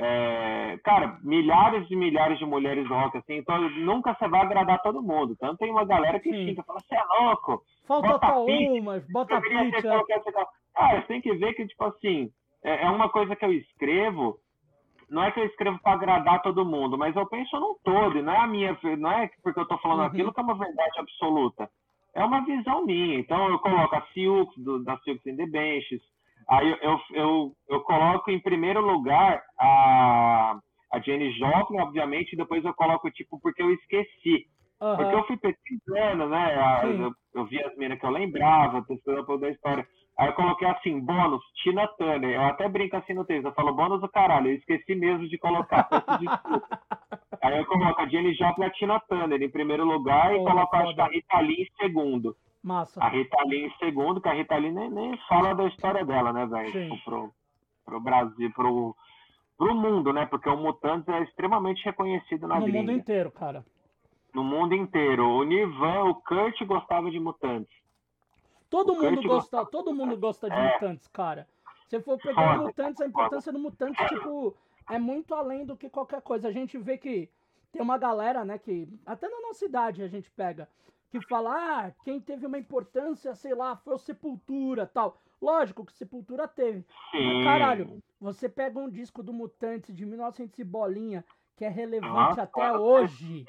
é, cara, milhares e milhares de mulheres rock, assim, então nunca você vai agradar todo mundo. Então tem uma galera que fica, fala, você é louco, Falta Bota tal pitch, uma, bota pizza. qualquer. Cara, você tem que ver que, tipo assim, é, é uma coisa que eu escrevo não é que eu escrevo para agradar todo mundo, mas eu penso num todo, e não é a minha, não é porque eu estou falando uhum. aquilo que é uma verdade absoluta. É uma visão minha. Então eu coloco a Silks, do, da Silks in the Benches, aí eu, eu, eu, coloco em primeiro lugar a, a Jenny Joplin, obviamente, e depois eu coloco, tipo, porque eu esqueci. Uhum. Porque eu fui pesquisando, né? Eu, eu, vi as minas que eu lembrava, pesquisando um da história. Aí eu coloquei assim, bônus, Tina Turner. Eu até brinco assim no texto, eu falo bônus do caralho, eu esqueci mesmo de colocar. [LAUGHS] Aí eu coloco a Jenny Joplin e a Tina Turner em primeiro lugar e coloco a Rita Lee em segundo. Massa. A Rita Lee em segundo, que a Rita Lee nem, nem fala da história dela, né, velho? Tipo, pro, pro Brasil, pro, pro mundo, né? Porque o Mutantes é extremamente reconhecido na No gringa. mundo inteiro, cara no mundo inteiro. O Nivan, o Kurt gostava de mutantes. Todo o mundo gosta, todo mundo gosta de é. mutantes, cara. Se for pegar Foda. mutantes, a importância do mutante, tipo, é muito além do que qualquer coisa. A gente vê que tem uma galera, né, que até na nossa idade a gente pega, que fala, ah, quem teve uma importância, sei lá, foi o Sepultura, tal. Lógico que Sepultura teve. Mas, caralho, você pega um disco do Mutantes de 1900 e bolinha, que é relevante até cara, hoje.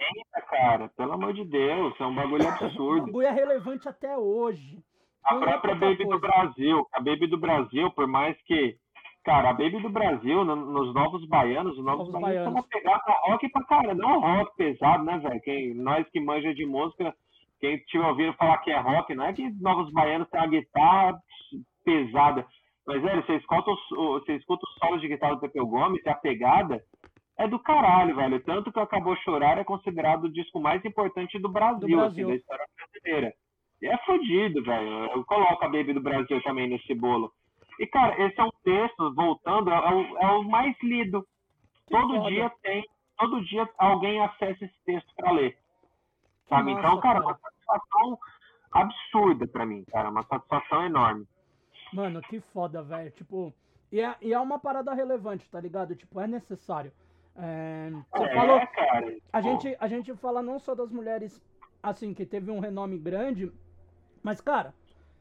cara, pelo amor de Deus, é um bagulho [COUGHS] absurdo. o bagulho é relevante até hoje. A própria Baby coisa. do Brasil, a Baby do Brasil, por mais que. Cara, a Baby do Brasil, no, nos Novos Baianos, os Novos, novos Baianos, estão pegar rock pra cara, não rock pesado, né, velho? Nós que manja de música, quem tiver ouvido falar que é rock, não é que Novos Baianos tem uma guitarra pesada. Mas, velho, você escuta, os, você escuta os solos de guitarra do Pepeu Gomes, a pegada, é do caralho, velho. Tanto que o Acabou Chorar é considerado o disco mais importante do Brasil, do Brasil. Assim, da história brasileira. E é fodido, velho. Eu coloco a Baby do Brasil também nesse bolo. E, cara, esse é um texto, voltando, é o, é o mais lido. Que todo foda. dia tem, todo dia alguém acessa esse texto para ler. Sabe? Nossa, então, cara, cara, uma satisfação absurda para mim, cara. Uma satisfação enorme. Mano, que foda, velho. Tipo, e é, e é uma parada relevante, tá ligado? Tipo, é necessário. É, você é, falou. Cara. A gente, a gente fala não só das mulheres assim, que teve um renome grande, mas, cara,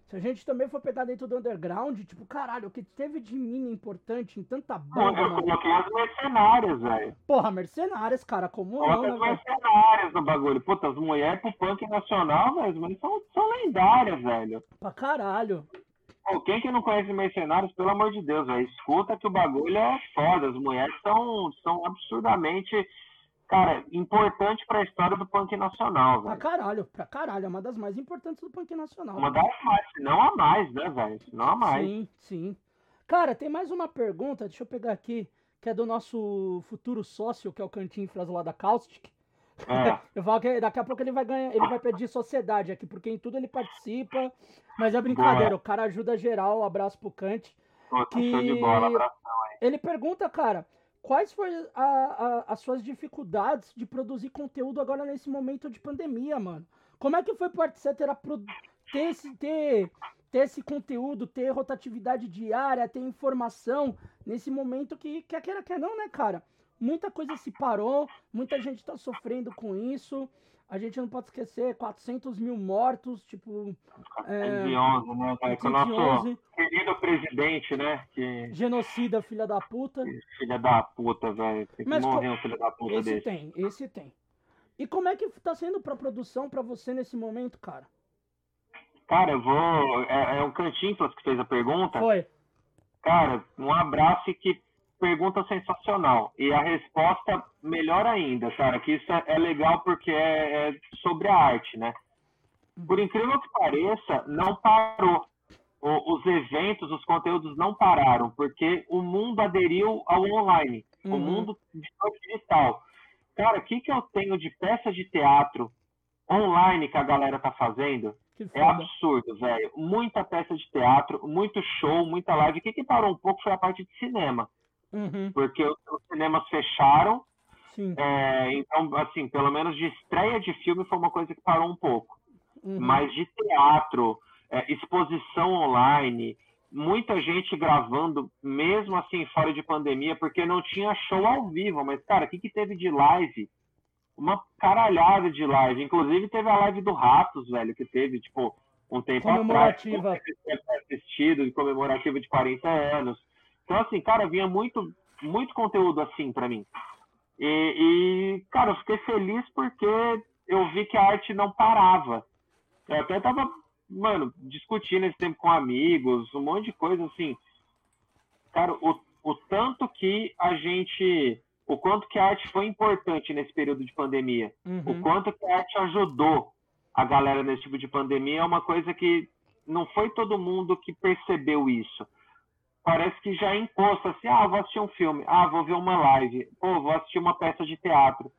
se a gente também for pegar dentro do underground, tipo, caralho, o que teve de mina importante em tanta banda. Eu coloquei as mercenárias, velho. Porra, mercenárias, cara, como não, né, as mercenárias no bagulho. Puta, as mulheres pro punk nacional, velho, mas são, são lendárias, velho. Pra caralho. Pô, quem que não conhece Mercenários, pelo amor de Deus, véio, escuta que o bagulho é foda. As mulheres são, são absurdamente, cara, importante pra história do punk nacional, velho. Pra caralho, pra caralho. É uma das mais importantes do punk nacional. Uma das mais, se não a mais, né, velho? Se não a mais. Sim, sim. Cara, tem mais uma pergunta, deixa eu pegar aqui, que é do nosso futuro sócio, que é o Cantinfras lá da Caustic. É. [LAUGHS] Eu falo que daqui a pouco ele vai ganhar, ele vai pedir sociedade aqui, porque em tudo ele participa. Mas é brincadeira, Boa. o cara ajuda geral. Um abraço pro Kant. que... Show de bola, Ele pergunta, cara, quais foram as suas dificuldades de produzir conteúdo agora nesse momento de pandemia, mano? Como é que foi para pro... ter, esse, ter, ter esse conteúdo, ter rotatividade diária, ter informação nesse momento que quer queira, quer não, né, cara? muita coisa se parou, muita gente está sofrendo com isso. A gente não pode esquecer 400 mil mortos, tipo. 411, é, né, cara? Com o nosso querido presidente, né? Que... Genocida, filha da puta. Filha da puta, velho. Tem que Mas, morrer um filho da puta esse desse. tem, esse tem. E como é que tá sendo pra produção pra você nesse momento, cara? Cara, eu vou. É, é o Cantinflas que fez a pergunta. Foi. Cara, um abraço e que pergunta sensacional. E a resposta, melhor ainda, cara, que isso é legal porque é, é sobre a arte, né? Por incrível que pareça, não parou. O, os eventos, os conteúdos não pararam, porque o mundo aderiu ao online, uhum. o mundo digital. Cara, o que, que eu tenho de peça de teatro online que a galera tá fazendo? É absurdo, velho. Muita peça de teatro, muito show, muita live. O que, que parou um pouco foi a parte de cinema. Uhum. Porque os, cinemas fecharam. É, então, assim, pelo menos de estreia de filme foi uma coisa que parou um pouco. Uhum. Mas de teatro, é, exposição online, muita gente gravando, mesmo assim, fora de pandemia, porque não tinha show ao vivo. Mas, cara, o que, que teve de live? Uma caralhada de live. Inclusive, teve a live do Ratos, velho, que teve, tipo, um tempo comemorativa. atrás. Comemorativa. Assistido, comemorativa de 40 anos. Então, assim, cara, vinha muito muito conteúdo assim para mim. E, e, cara, eu fiquei feliz porque eu vi que a arte não parava. Eu até tava, mano, discutindo esse tempo com amigos, um monte de coisa assim. Cara, o, o tanto que a gente. O quanto que a arte foi importante nesse período de pandemia. Uhum. O quanto que a arte ajudou a galera nesse tipo de pandemia é uma coisa que não foi todo mundo que percebeu isso. Parece que já imposto assim, ah, vou assistir um filme, ah, vou ver uma live, pô, vou assistir uma peça de teatro.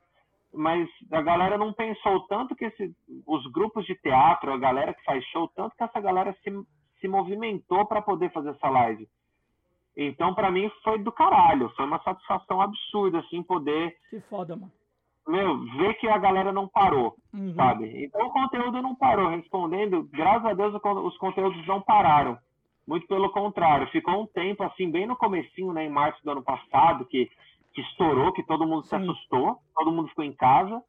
Mas a galera não pensou tanto que esse, os grupos de teatro, a galera que faz show, tanto que essa galera se, se movimentou para poder fazer essa live. Então, para mim, foi do caralho. Foi uma satisfação absurda, assim, poder. Que foda, mano meu, ver que a galera não parou, uhum. sabe? Então o conteúdo não parou. Respondendo, graças a Deus os conteúdos não pararam. Muito pelo contrário, ficou um tempo assim, bem no comecinho, né, em março do ano passado, que, que estourou, que todo mundo Sim. se assustou, todo mundo ficou em casa.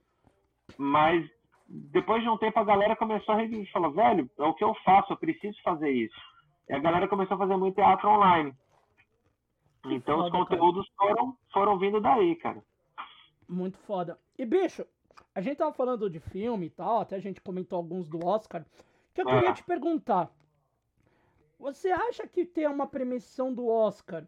Mas depois de um tempo a galera começou a reviver e falou, velho, é o que eu faço, eu preciso fazer isso. E a galera começou a fazer muito teatro online. Então os conteúdos foram, foram vindo daí, cara. Muito foda. E, bicho, a gente tava falando de filme e tal, até a gente comentou alguns do Oscar, que eu ah. queria te perguntar. Você acha que ter uma premiação do Oscar...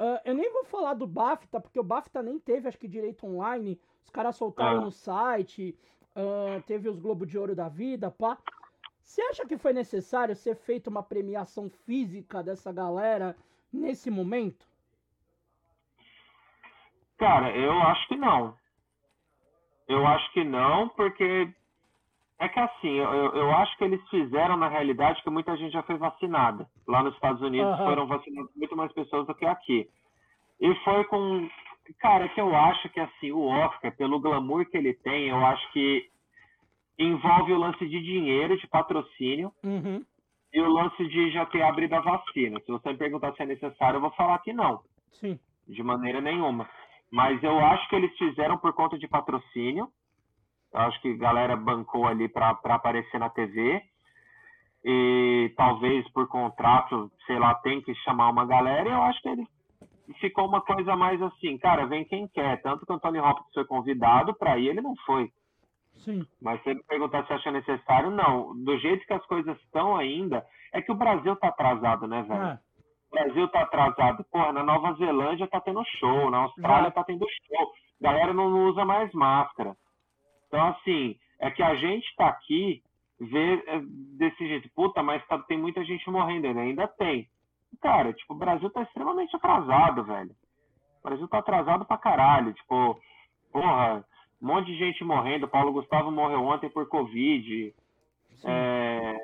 Uh, eu nem vou falar do BAFTA, porque o BAFTA nem teve, acho que, direito online. Os caras soltaram ah. no site, uh, teve os Globo de Ouro da Vida, pá. Você acha que foi necessário ser feita uma premiação física dessa galera nesse momento? Cara, eu acho que não. Eu acho que não, porque é que assim, eu, eu acho que eles fizeram na realidade que muita gente já foi vacinada. Lá nos Estados Unidos uhum. foram vacinadas muito mais pessoas do que aqui. E foi com. Cara, é que eu acho que assim, o Oscar, pelo glamour que ele tem, eu acho que envolve o lance de dinheiro, de patrocínio, uhum. e o lance de já ter abrido a vacina. Se você me perguntar se é necessário, eu vou falar que não. Sim. De maneira nenhuma. Mas eu acho que eles fizeram por conta de patrocínio. Eu acho que a galera bancou ali para aparecer na TV. E talvez por contrato, sei lá, tem que chamar uma galera. E eu acho que ele ficou uma coisa mais assim, cara, vem quem quer. Tanto que o Anthony Hopkins foi convidado para ir, ele não foi. Sim. Mas se ele perguntar se acha necessário, não. Do jeito que as coisas estão ainda, é que o Brasil tá atrasado, né, velho? É. O Brasil tá atrasado. Porra, na Nova Zelândia tá tendo show, na Austrália é. tá tendo show. A galera não usa mais máscara. Então, assim, é que a gente tá aqui, vê é, desse jeito, puta, mas tá, tem muita gente morrendo ainda. Ainda tem. Cara, tipo, o Brasil tá extremamente atrasado, velho. O Brasil tá atrasado pra caralho. Tipo, porra, um monte de gente morrendo. Paulo Gustavo morreu ontem por Covid. É,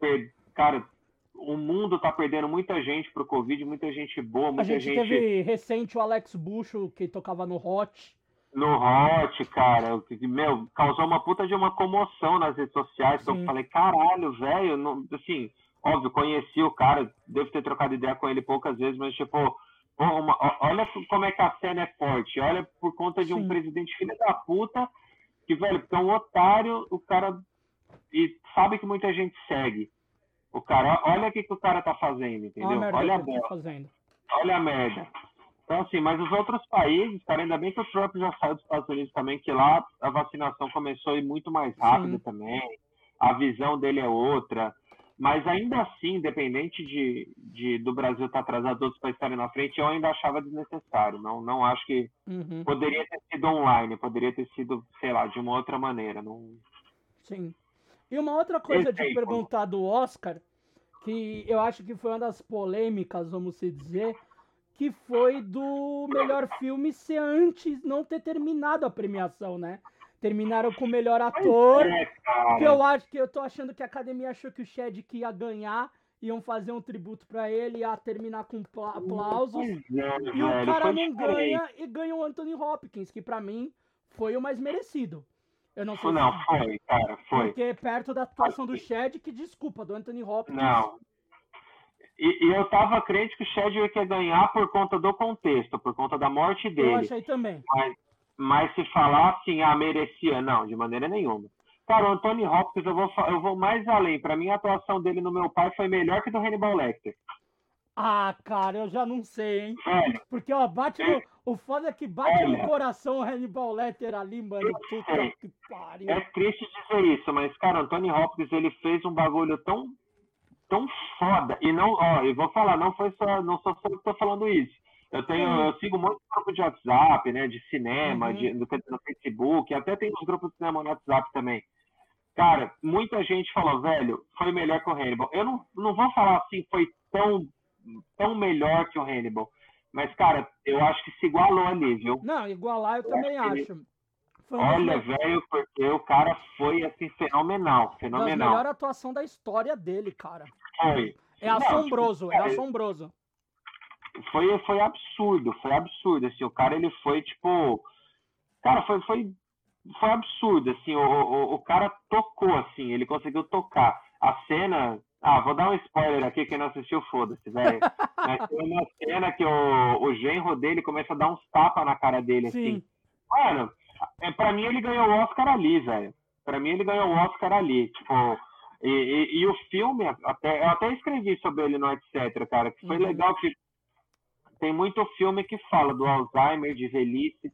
per, cara, o mundo tá perdendo muita gente pro Covid, muita gente boa, muita gente. A gente teve recente o Alex Bucho, que tocava no Hot. No Hot, cara, que, meu, causou uma puta de uma comoção nas redes sociais, que eu falei, caralho, velho, assim, óbvio, conheci o cara, devo ter trocado ideia com ele poucas vezes, mas, tipo, uma, olha como é que a cena é forte, olha por conta de Sim. um presidente filho da puta, que, velho, porque é um otário, o cara, e sabe que muita gente segue. O cara, olha o que, que o cara tá fazendo, entendeu? Olha, olha a merda. Tá fazendo. Olha a merda. Então, assim, mas os outros países, cara, ainda bem que o Trump já saiu dos Estados Unidos também, que lá a vacinação começou a ir muito mais rápido Sim. também. A visão dele é outra. Mas ainda assim, independente de, de do Brasil estar tá atrasado, outros países estarem na frente, eu ainda achava desnecessário. Não, não acho que uhum. poderia ter sido online, poderia ter sido, sei lá, de uma outra maneira. Não... Sim. E uma outra coisa de perguntar do Oscar, que eu acho que foi uma das polêmicas, vamos se dizer, que foi do melhor filme ser antes não ter terminado a premiação, né? Terminaram com o melhor ator. É, que eu acho que eu tô achando que a academia achou que o Chadwick ia ganhar, iam fazer um tributo para ele, ia terminar com aplausos. É, e o cara não ganha e ganha o Anthony Hopkins, que para mim foi o mais merecido. Eu não sei Não, se... foi, cara, foi. Porque perto da atuação do Shed, que desculpa, do Anthony Hopkins. Não. E, e, eu tava crente que o Shed ia ganhar por conta do contexto, por conta da morte dele. Eu achei também. Mas, mas se falar assim, ah, merecia, não, de maneira nenhuma. Cara, o Anthony Hopkins, eu vou, eu vou mais além. Para mim, a atuação dele no meu pai foi melhor que do Hannibal Lecter. Ah, cara, eu já não sei, hein? Velho, Porque, ó, bate no. O foda é que bate no Olha. coração o Hannibal Lecter ali, mano. Puta que pariu. é triste dizer isso, mas, cara, Anthony Hopkins, ele fez um bagulho tão, tão foda. E não, ó, eu vou falar, não foi só, não sou só eu que tô falando isso. Eu tenho, Sim. eu sigo muito grupo de WhatsApp, né, de cinema, Uhum. de, do, no Facebook, até tem uns grupos de cinema no WhatsApp também. Cara, muita gente falou, velho, foi melhor que o Hannibal. Eu não, não vou falar assim, foi tão, tão melhor que o Hannibal. Mas, cara, eu acho que se igualou ali, viu? Não, igualar eu também acho acho. Foi uma Olha, me- velho, porque o cara foi, assim, fenomenal, fenomenal. melhores atuações da história dele, cara. Foi. É Não, assombroso, é cara, assombroso. foi, foi absurdo, foi absurdo, assim, o cara, ele foi, tipo, cara, foi, foi, foi absurdo, assim, o, o, o cara tocou, assim, ele conseguiu tocar. A cena, ah, vou dar um spoiler aqui, quem não assistiu, foda-se, velho. [LAUGHS] Mas tem uma cena que o, o genro dele começa a dar uns tapas na cara dele, assim. Sim. Mano, é, pra mim ele ganhou o Oscar ali, velho. Pra mim ele ganhou o Oscar ali, tipo... E, e- e o filme, até, eu até escrevi sobre ele no etc, cara, que foi Uhum. legal que tem muito filme que fala do Alzheimer, de velhice,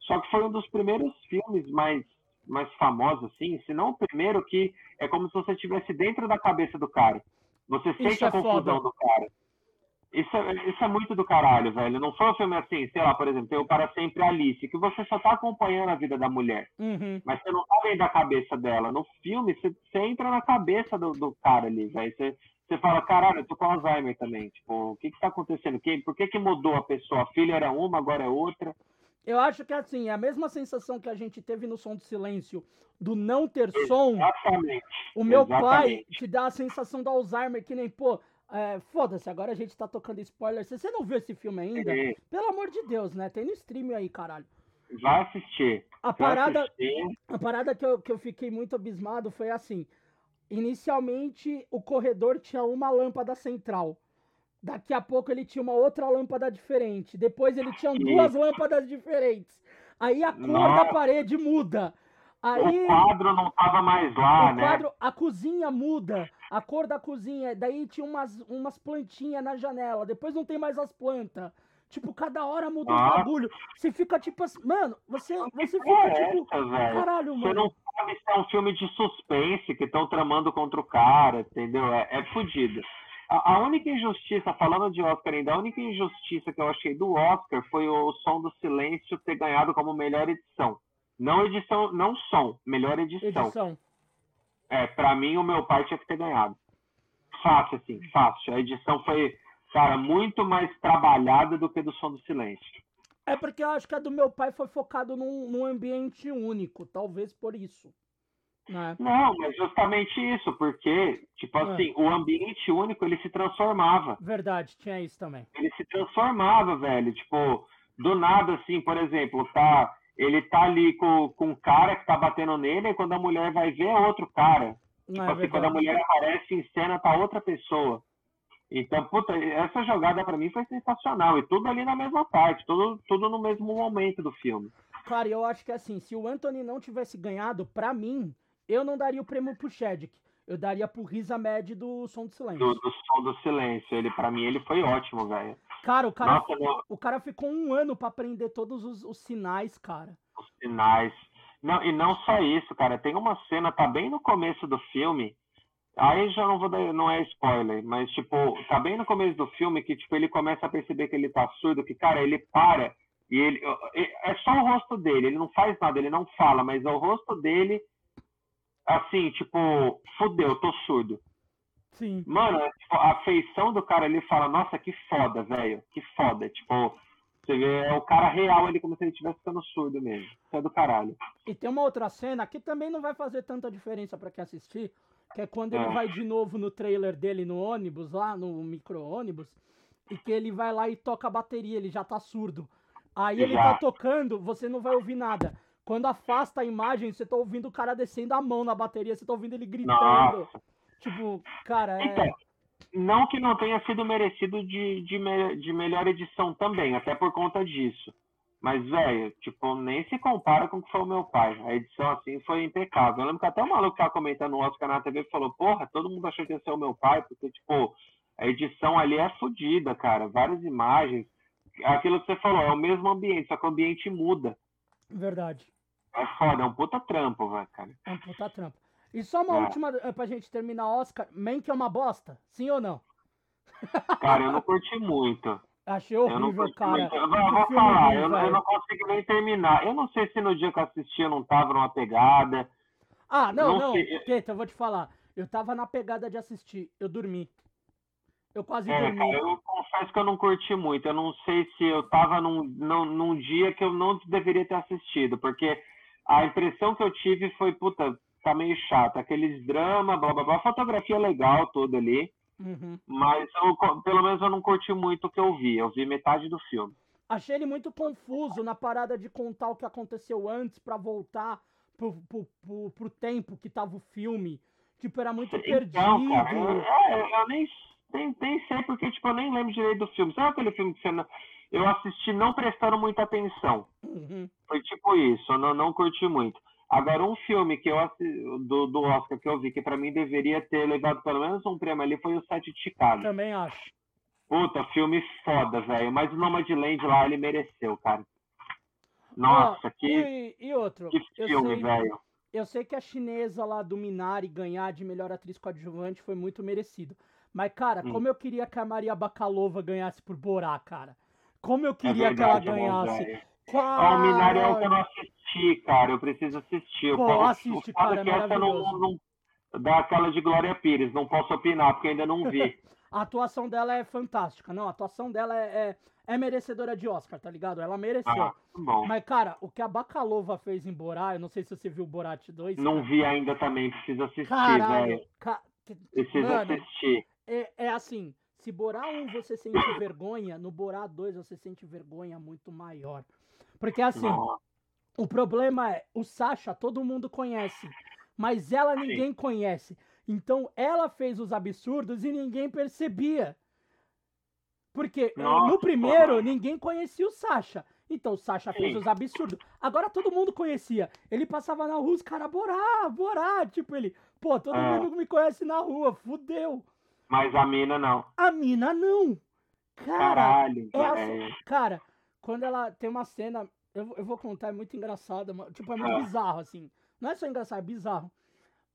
só que foi um dos primeiros filmes mais, mais famosos, assim, se não o primeiro que é como se você estivesse dentro da cabeça do cara. Você sente é a confusão foda. do cara. Isso é, isso é muito do caralho, velho. Não foi um filme assim, sei lá, por exemplo, tem o Para Sempre Alice, que você só tá acompanhando a vida da mulher, Uhum. mas você não tá dentro da cabeça dela. No filme, você, você entra na cabeça do, do cara ali, velho. Você, você fala, caralho, eu tô com Alzheimer também. Tipo, o que que tá acontecendo? Que, por que que mudou a pessoa? A filha era uma, agora é outra. Eu acho que assim, é a mesma sensação que a gente teve no som do silêncio do não ter som, Exatamente. o meu pai exatamente. te dá a sensação do Alzheimer, que nem, pô, é, foda-se, agora a gente tá tocando spoiler. Se você não viu esse filme ainda, É, pelo amor de Deus, né? Tem no stream aí, caralho. Vai assistir. A parada, assistir. a parada que eu, que eu fiquei muito abismado foi assim: inicialmente o corredor tinha uma lâmpada central. Daqui a pouco ele tinha uma outra lâmpada diferente. Depois ele tinha duas lâmpadas diferentes. Aí a cor da Nossa. parede muda. Aí O quadro não tava mais lá, o né? quadro, a cozinha muda, a cor da cozinha. Daí tinha umas, umas plantinhas na janela. Depois não tem mais as plantas. Tipo, cada hora muda um Nossa. bagulho. Você fica tipo assim, mano, você, você fica é tipo, essa, caralho, Você mano. não sabe se é um filme de suspense que estão tramando contra o cara, entendeu? É, é fudido. A, a única injustiça, falando de Oscar ainda, a única injustiça que eu achei do Oscar foi o Som do Silêncio ter ganhado como melhor edição. Não edição, não som, melhor edição. Edição. É, pra mim o meu pai tinha que ter ganhado. Fácil, assim, fácil. A edição foi, cara, muito mais trabalhada do que do Som do Silêncio. É porque eu acho que a do meu pai foi focado num, num ambiente único, talvez por isso. Né? Não, mas justamente isso, porque, tipo Ah. assim, o ambiente único, ele se transformava. Verdade, tinha isso também. Ele se transformava, velho. Tipo, do nada, assim, por exemplo, tá, ele tá ali com, com um cara que tá batendo nele, e quando a mulher vai ver, é outro cara. Tipo é assim, quando a mulher aparece em cena, tá outra pessoa. Então, puta, essa jogada pra mim foi sensacional. E tudo ali na mesma parte, tudo, tudo no mesmo momento do filme. Cara, eu acho que assim, se o Anthony não tivesse ganhado, pra mim, eu não daria o prêmio pro Chadwick. Eu daria pro Riz Ahmed do Som do Silêncio. Do, do som do silêncio. Ele, pra mim, ele foi ótimo, velho. Cara, o cara, Nossa, no- o cara ficou um ano pra aprender todos os, os sinais, cara. os sinais. Não, e não só isso, cara. Tem uma cena, tá bem no começo do filme. Aí já não vou dar, não é spoiler, mas tipo, tá bem no começo do filme que tipo ele começa a perceber que ele tá surdo, que cara, ele para e ele é só o rosto dele, ele não faz nada, ele não fala, mas é o rosto dele assim, tipo, fudeu, tô surdo. Sim. Mano, é, tipo, a feição do cara ali fala, nossa, que foda, velho, que foda, tipo, você vê, é o cara real ali como se ele estivesse ficando surdo mesmo. Isso é do caralho. E tem uma outra cena que também não vai fazer tanta diferença pra quem assistir, que é quando ele É. vai de novo no trailer dele no ônibus, lá no micro-ônibus, e que ele vai lá e toca a bateria, ele já tá surdo. Aí ele tá tocando, você não vai ouvir nada. Quando afasta a imagem, você tá ouvindo o cara descendo a mão na bateria, você tá ouvindo ele gritando. Nossa. Tipo, cara, é. Então, não que não tenha sido merecido de, de, me- de melhor edição também, até por conta disso. Mas, velho, tipo, nem se compara com o que foi o meu pai. A edição, assim, foi impecável. Eu lembro que até o maluco que tava comentando no Oscar na TV falou, porra, todo mundo achou que ia ser o meu pai, porque, tipo, A edição ali é fodida, cara. Várias imagens. Aquilo que você falou, é o mesmo ambiente, só que o ambiente muda. Verdade. É foda, é um puta trampo, velho, cara. É um puta trampo. E só uma É. última eh, pra gente terminar, Oscar. Mank é uma bosta? Sim ou não? Cara, eu não curti muito. Achei Eu horrível, curti cara. muito. Eu vou, eu vou falar, eu, não- eu não consegui nem terminar. Eu não sei se no dia que eu assisti eu não tava numa pegada. Ah, não, Não não. Teta, eu vou te falar. Eu tava na pegada de assistir. Eu dormi. Eu quase É, dormi. cara, eu confesso que eu não curti muito. Eu não sei se eu tava num, num, num dia que eu não deveria ter assistido, porque a impressão que eu tive foi, puta, tá meio chato. Aqueles drama, blá blá blá. Fotografia legal toda ali, Uhum. mas eu, pelo menos eu não curti muito o que eu vi. Eu vi metade do filme. Achei ele muito confuso na parada de contar o que aconteceu antes pra voltar pro, pro, pro, pro tempo que tava o filme. Tipo, era muito perdido. Então, cara, eu, é, eu nem, nem, nem sei porque, tipo, eu nem lembro direito do filme. Sabe aquele filme que você não, eu assisti não prestando muita atenção? Uhum. Foi tipo isso, eu não, não curti muito. Agora, um filme que eu do, do Oscar que eu vi, que pra mim deveria ter levado pelo menos um prêmio ali, foi o Sete de Chicago. Também acho. Puta, filme foda, velho. Mas o Nomadland lá, ele mereceu, cara. Nossa, Ó, que, e, e outro, que eu filme, sei, velho. eu sei que a chinesa lá do Minari ganhar de melhor atriz coadjuvante foi muito merecido. Mas, cara, Hum. como eu queria que a Maria Bakalova ganhasse por Borá, cara. Como eu É queria que ela verdade, né, ganhasse. velho? Ó, o Minari é o que eu não assisti, cara. Eu preciso assistir. Pô, o, o assiste, foda cara, é que essa não, não dá aquela de Glória Pires. Não posso opinar, porque ainda não vi. [LAUGHS] A atuação dela é fantástica. Não, a atuação dela é, é, é merecedora de Oscar, tá ligado? Ela mereceu. Ah, bom. Mas, cara, o que a Bakalova fez em Borá, eu não sei se você viu o Borat 2. Não cara. vi ainda também. Preciso assistir, Caralho. velho. ca- Preciso Mano, assistir. É, é assim, se Borá 1 você sente vergonha, no Borá 2 você sente vergonha muito maior. Porque assim, o problema é, o Sasha todo mundo conhece, mas ela ninguém conhece. Então ela fez os absurdos e ninguém percebia. Porque Nossa, no primeiro mano. ninguém conhecia o Sasha. Então o Sasha fez Sim. os absurdos. Agora todo mundo conhecia. Ele passava na rua, os caras, Borá, Borá. Tipo, ele, pô, todo É. mundo me conhece na rua, fudeu. Mas a mina não. A mina não. Cara, Caralho, é assim, velho. cara, quando ela tem uma cena, eu, vou- eu vou contar, é muito engraçada, mano, tipo, é muito Ah. bizarro, assim. Não é só engraçado, é bizarro.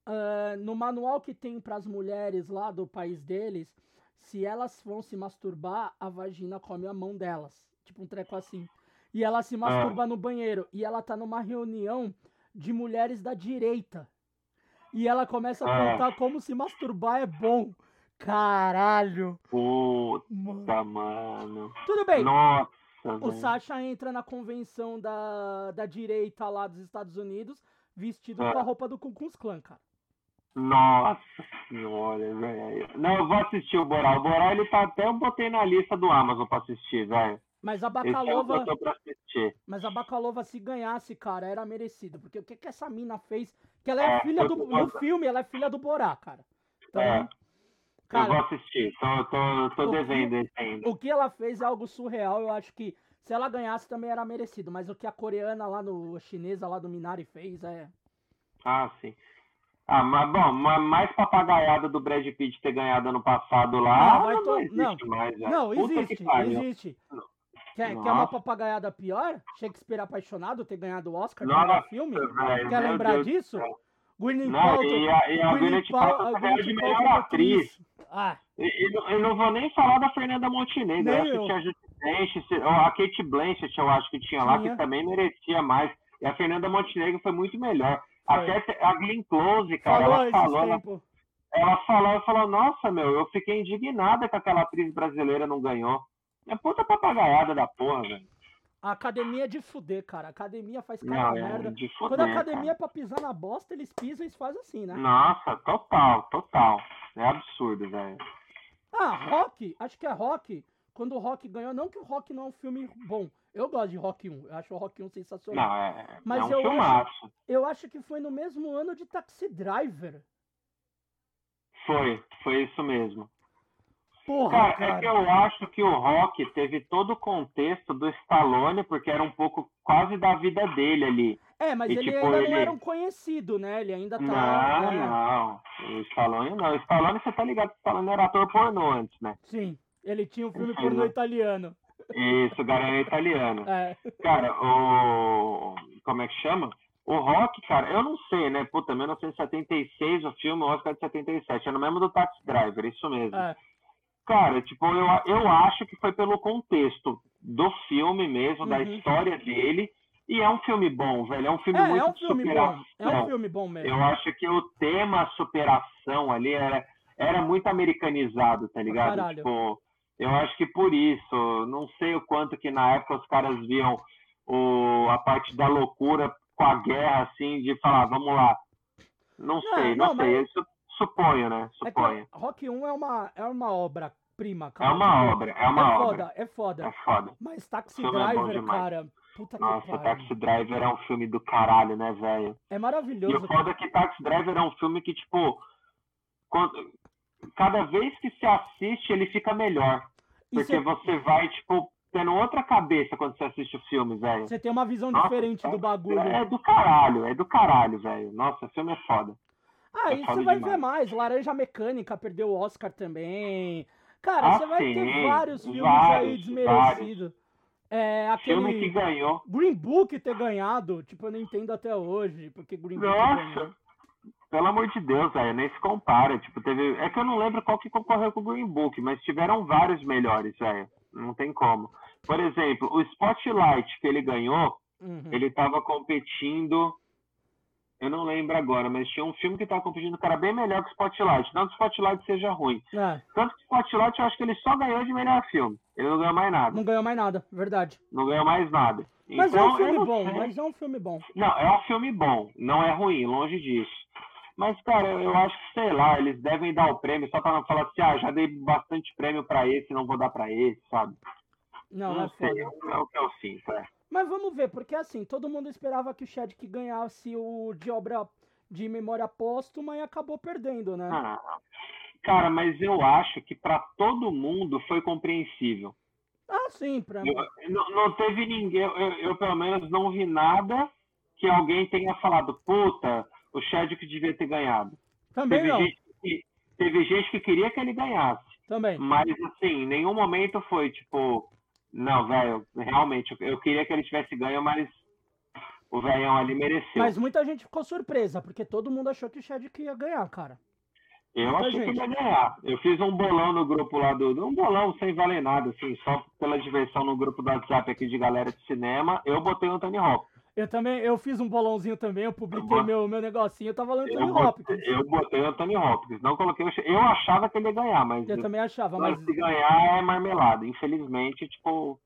Ah, no manual que tem pras mulheres lá do país deles, se elas vão se masturbar, a vagina come a mão delas. Tipo um treco assim. E ela se masturba no banheiro. E ela tá numa reunião de mulheres da direita. E ela começa a Ah. contar como se masturbar é bom. Caralho. Mano. Puta, mano. Tudo bem. Nossa, O. Sasha entra na convenção da, da direita lá dos Estados Unidos vestido Ah. com a roupa do Ku Klux Klan, cara. Nossa senhora, velho. Não, eu vou assistir o Boral. O Boral, ele tá até, eu botei na lista do Amazon pra assistir, velho. Mas a é Bacalova, assistir. mas a Bacalova se ganhasse, cara, era merecido, porque o que que essa mina fez? Que ela é, É, filha do no filme, ela é filha do Borá, cara. Então, É. Eu vou cara, assistir. Tô, tô, tô devendo esse ainda. o que ela fez é algo surreal, eu acho que se ela ganhasse também era merecido, mas o que a coreana lá no a chinesa lá do Minari fez é Ah, sim. Ah, mas bom, ma- mais papagaiada do Brad Pitt ter ganhado ano passado lá, Ah, não, to- existe não. mais. já. Não, Puta que existe, existe. Quer, quer uma papagaiada pior? Shakespeare apaixonado ter ganhado o Oscar melhor filme? velho, Quer lembrar Deus disso? céu. Gwyneth Não, Paltrow. e a, e a Gwyneth Gwyneth Pal- Paltrow tá de melhor Paltrow atriz. Ah, E, e não- eu não vou nem falar da Fernanda Montenegro. Nem eu acho eu. que tinha a Kate Blanchett, eu acho que tinha lá, Tinha. que também merecia mais. E a Fernanda Montenegro foi muito melhor. Foi. Até a Glenn Close, cara, falou ela falou, ela, ela falou, ela falou, nossa, meu, eu fiquei indignada que aquela atriz brasileira não ganhou. É puta papagaiada da porra, velho. A academia é de fuder, cara. A academia faz cada Não, é merda. de Quando a academia cara. é pra pisar na bosta, eles pisam e fazem assim, né? Nossa, total, total. É absurdo, velho. Ah, Rock, acho que é Rock. Quando o Rock ganhou, não que o Rock não é um filme bom. Eu gosto de Rock 1, eu acho o Rock 1 sensacional. Não, é, Mas é um eu acho-. Eu acho que foi no mesmo ano de Taxi Driver. Foi, foi isso mesmo. Porra, Cara, cara. é que eu acho que o Rock teve todo o contexto do Stallone, porque era um pouco quase da vida dele ali. É, mas E, ele tipo, ainda ele- não era um conhecido, né? Ele ainda tá. Não, é, não. O Stallone não. O Stallone, você tá ligado que o Stallone era ator pornô antes, né? Sim. Ele tinha um filme Sim, pornô né? italiano. Isso, Garanhão italiano. É. Cara, o. Como é que chama? O Rock, cara, eu não sei, né? Puta, 1976 o filme, o Oscar de 77. É no mesmo do Taxi Driver, isso mesmo. É. Cara, tipo, eu, eu acho que foi pelo contexto do filme mesmo, da Uhum. história dele. E é um filme bom, velho. É um filme É, muito é um filme bom. superação. É um filme bom mesmo. Eu acho que o tema superação ali era, era muito americanizado, tá ligado? caralho. Tipo, eu acho que por isso, não sei o quanto que na época os caras viam o, a parte da loucura com a guerra, assim, de falar, vamos lá. Não sei, não, não, sei. mas- su- suponho, né? É que Suponho. Rock 1 é uma, é uma obra-prima, cara. É uma obra, é uma é obra. foda, é foda. É foda. Mas Taxi é Driver, demais. cara, puta que Nossa, pariu. Taxi Driver é um filme do caralho, né, velho? É E maravilhoso. o foda é que Taxi Driver é um filme que, tipo, cada vez que se assiste, ele fica melhor. E Porque cê- você vai, tipo, tendo outra cabeça quando você assiste o filme, velho. você tem uma visão Nossa, diferente do é- bagulho. É do caralho, é do caralho, velho. Nossa, o filme é foda. Ah, e você vai demais. ver mais. Laranja Mecânica perdeu o Oscar também. Cara, Ah, você vai ter vários filmes aí vários, desmerecidos. É, Filme que aquele ganhou. Green Book ter ganhado, tipo, eu não entendo até hoje, porque Green Book ganhou. Nossa, pelo amor de Deus, velho, nem se compara. Tipo, teve. É que eu não lembro qual que concorreu com o Green Book, mas tiveram vários melhores, velho. Não tem como. Por exemplo, o Spotlight que ele ganhou, Uhum. ele tava competindo. Eu não lembro agora, mas tinha um filme que tava competindo que era bem melhor que o Spotlight. Não que o Spotlight seja ruim. É, Tanto que o Spotlight eu acho que ele só ganhou de melhor filme. Ele não ganhou mais nada. não ganhou mais nada, verdade. Não ganhou mais nada. Mas então, é um eu filme não bom, sei. mas é um filme bom. Não, é um filme bom, não é ruim, longe disso. Mas, cara, eu acho que, sei lá, eles devem dar o prêmio só pra não falar assim, ah, já dei bastante prêmio pra esse, não vou dar pra esse, sabe? Não, é sei, foda. é o que eu sinto, é. Mas vamos ver, porque assim, todo mundo esperava que o Chadwick ganhasse o de obra de memória póstuma e acabou perdendo, né? Ah, cara, mas eu acho que pra todo mundo foi compreensível. Ah, sim, pra Eu- não, não teve ninguém, eu, eu, pelo menos não vi nada que alguém tenha falado, puta, o Chadwick devia ter ganhado. Também Teve não, gente, que, teve gente que queria que ele ganhasse. também. Mas, assim, em nenhum momento foi tipo, não, velho, realmente, eu- queria que ele tivesse ganho, mas o velhão ali mereceu. Mas muita gente ficou surpresa, porque todo mundo achou que o Chadwick ia ganhar, cara. eu muita achei que gente. ele ia ganhar. Eu fiz um bolão no grupo lá do. Um bolão sem valer nada, assim, só pela diversão no grupo do WhatsApp aqui de galera de cinema. Eu botei o Anthony Hopkins. Eu também, eu fiz um bolãozinho também, eu publiquei meu, meu negocinho, eu tava falando Eu botei, Hopkins. eu botei o Anthony Hopkins. Não coloquei o. Eu achava que ele ia ganhar, mas. Eu também achava, mas Se ganhar é marmelada. Infelizmente, tipo.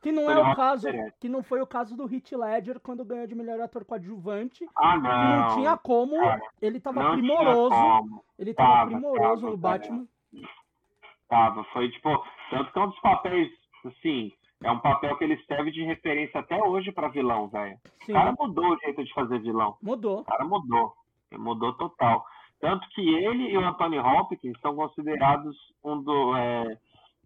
que não é o caso, merece. que não foi o caso do Heath Ledger quando ganhou de melhor ator coadjuvante, Ah, não, não. tinha como, cara, ele tava primoroso, ele tava Tava, primoroso tava, no Batman. Tava, foi tipo, tanto que é um dos papéis, assim, é um papel que ele serve de referência até hoje pra vilão, velho. O cara mudou o jeito de fazer vilão. mudou. O cara mudou. Ele mudou total. Tanto que ele e o Anthony Hopkins são considerados um do, é,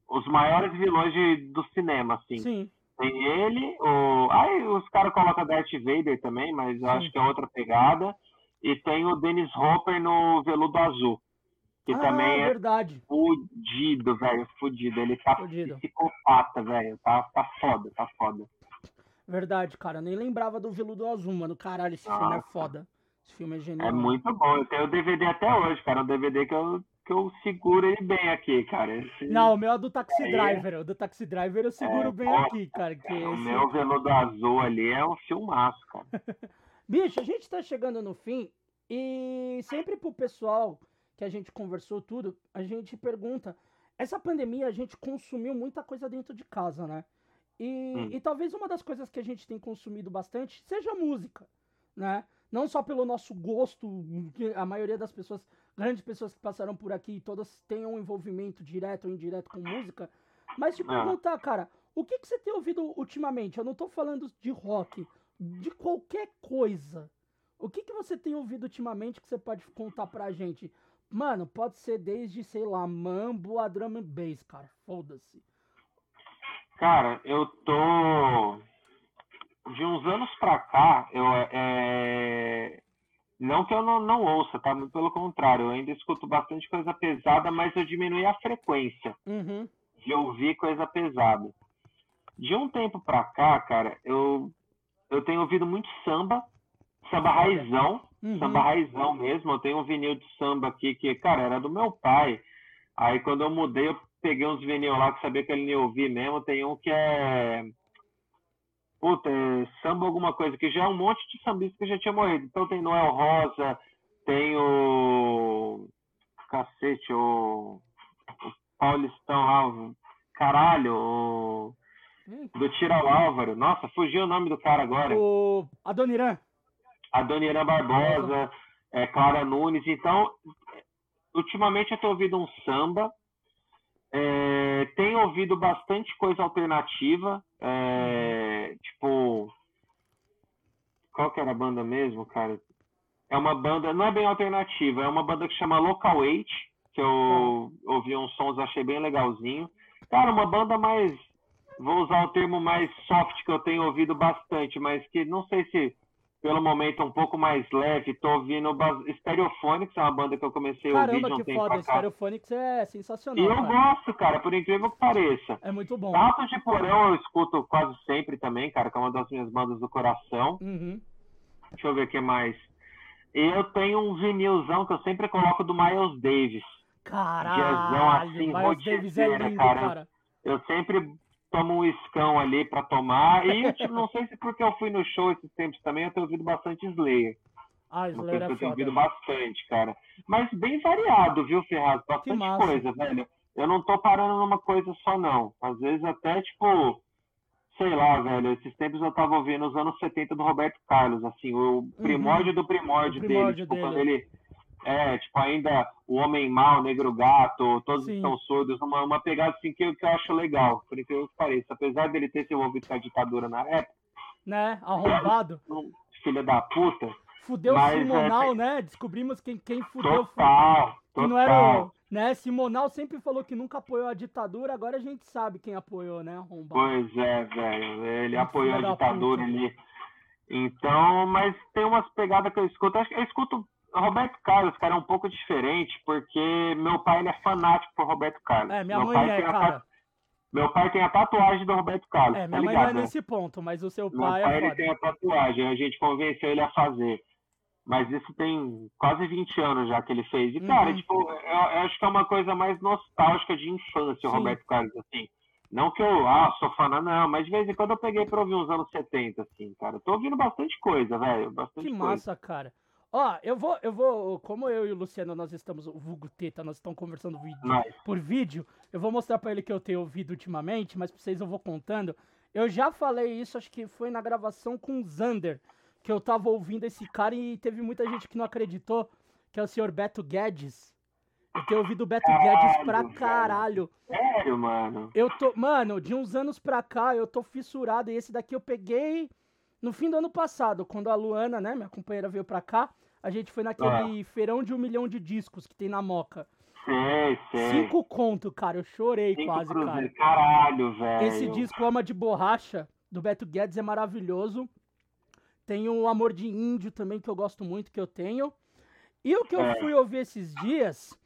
os maiores vilões de, do cinema, assim. Sim, Tem ele, o. Aí os caras colocam Darth Vader também, mas eu Sim. acho que é outra pegada. E tem o Dennis Hopper no Veludo Azul. Que ah, também é verdade. fudido, velho. Fudido. Ele tá Fudido. psicopata, velho. Tá, tá foda, tá foda. Verdade, cara. Nem lembrava do Veludo Azul, mano. Caralho, esse filme é Nossa. foda. Esse filme é genial. É muito bom. Eu tenho o DVD até hoje, cara. Um DVD que eu, que eu seguro ele bem aqui, cara. Esse- Não, o meu é do Taxi Aí- Driver. O do Taxi Driver eu seguro É, bem aqui, cara. Que O esse... meu Veludo Azul ali é um filmaço, cara. [LAUGHS] Bicho, a gente tá chegando no fim e sempre pro pessoal que a gente conversou tudo, a gente pergunta. Essa pandemia a gente consumiu muita coisa dentro de casa, né? E, Hum. e talvez uma das coisas que a gente tem consumido bastante seja música, né? Não só pelo nosso gosto, que a maioria das pessoas, grandes pessoas que passaram por aqui, todas têm um envolvimento direto ou indireto com música, mas te Ah. perguntar, cara, o que, que você tem ouvido ultimamente? Eu não tô falando de rock, de qualquer coisa. O que, que você tem ouvido ultimamente que você pode contar pra gente? Mano, pode ser desde, sei lá, mambo a drum and bass, cara. Foda-se. Cara, eu tô. De uns anos pra cá, eu. É... Não que eu não, não ouça, tá? Pelo contrário, eu ainda escuto bastante coisa pesada, mas eu diminui a frequência Uhum. de ouvir coisa pesada. De um tempo pra cá, cara, eu, eu tenho ouvido muito samba, samba raizão, Uhum. samba raizão mesmo. Eu tenho um vinil de samba aqui que, cara, era do meu pai. Aí quando eu mudei, eu peguei uns vinil lá que sabia que ele nem ouvia mesmo. Tem um que é. Puta, é samba alguma coisa, que já é um monte de sambista que já tinha morrido. Então tem Noel Rosa, tem o. Cacete, o. o Paulistão lá, o- caralho, o. Hum. Do Tira Álvaro. Nossa, fugiu o nome do cara agora. O Adoniran. A Dona Irã Barbosa, é, Clara Nunes. Então, ultimamente eu tenho ouvido um samba, é, tenho ouvido bastante coisa alternativa, é, tipo, qual que era a banda mesmo, cara? É uma banda, não é bem alternativa, é uma banda que chama Local 8, que eu ouvi uns sons, achei bem legalzinho. Cara, uma banda mais, vou usar o termo mais soft que eu tenho ouvido bastante, mas que não sei se pelo momento um pouco mais leve, tô ouvindo Stereophonics, é uma banda que eu comecei a ouvir Caramba, de um que tempo foda. Stereophonics é E sensacional, eu cara. gosto, cara, por incrível que pareça. É muito bom. Ratos de Porão eu escuto quase sempre também, cara, que é uma das minhas bandas do coração. Uhum. Deixa eu ver o que mais. E eu tenho um vinilzão que eu sempre coloco do Miles Davis. Caralho, assim, Miles Davis é lindo, cara. cara. Eu sempre tomo um escão ali pra tomar. E tipo, não sei se porque eu fui no show esses tempos também, eu tenho ouvido bastante Slayer. Ah, Slayer é eu tenho ouvido bastante, cara. Mas bem variado, viu, Ferraz? Bastante coisa, velho. Eu não tô parando numa coisa só, não. Às vezes até, tipo, sei lá, velho, esses tempos eu tava ouvindo os anos 70 do Roberto Carlos, assim, o primórdio do primórdio, Uhum. O primórdio dele. Tipo, dele. quando ele. É, tipo, ainda o Homem Mal, Negro Gato, todos Sim. estão surdos, uma, uma pegada assim que, eu- que eu acho legal, por incrível que pareça. Apesar dele ter se envolvido com a ditadura na época, Né? Arrombado. [LAUGHS] filho da puta, Fudeu Mas, Simonal, é, né? Descobrimos quem, quem fudeu. total, total. não era o. Né? Simonal sempre falou que nunca apoiou a ditadura, agora a gente sabe quem apoiou, né? Arrombado. Pois é, velho. Ele Muito apoiou a ditadura puta. ali. Então, mas tem umas pegadas que eu escuto. Acho que eu escuto Roberto Carlos, cara, é um pouco diferente, porque meu pai ele é fanático por Roberto Carlos. É, minha meu mãe pai é, tem a cara. Meu pai tem a tatuagem do Roberto Carlos. É, tá minha mãe ligado, não é né? nesse ponto, mas o seu Meu pai pai é ele tem a tatuagem, a gente convenceu ele a fazer. Mas isso tem quase 20 anos já que ele fez. E, cara, Uhum. tipo, eu, eu acho que é uma coisa mais nostálgica de infância, o Sim. Roberto Carlos, assim. Não que eu, ah, sou fã, não, mas de vez em quando eu peguei pra ouvir uns anos 70, assim, cara. Eu tô ouvindo bastante coisa, velho. Bastante Que coisa. massa, cara. Ó, eu vou, eu vou, como eu e o Luciano, nós estamos, o Vulgo Teta, nós estamos conversando vídeo, por vídeo, eu vou mostrar pra ele que eu tenho ouvido ultimamente, mas pra vocês eu vou contando. Eu já falei isso, acho que foi na gravação com o Zander, que eu tava ouvindo esse cara e teve muita gente que não acreditou, que é o senhor Beto Guedes. Eu tenho ouvido o Beto Guedes pra Caralho, caralho. Sério, mano. Eu tô, mano, de uns anos pra cá eu tô fissurado e esse daqui eu peguei no fim do ano passado, quando a Luana, né, minha companheira veio pra cá, a gente foi naquele feirão de um milhão de discos que tem na Moca. Sei, sei. Cinco conto, cara, eu chorei Cinco quase, cara. Caralho, velho. Esse disco Ama de Borracha, do Beto Guedes, é maravilhoso. Tem o Amor de Índio também, que eu gosto muito, que eu tenho. E o que eu É. fui ouvir esses dias,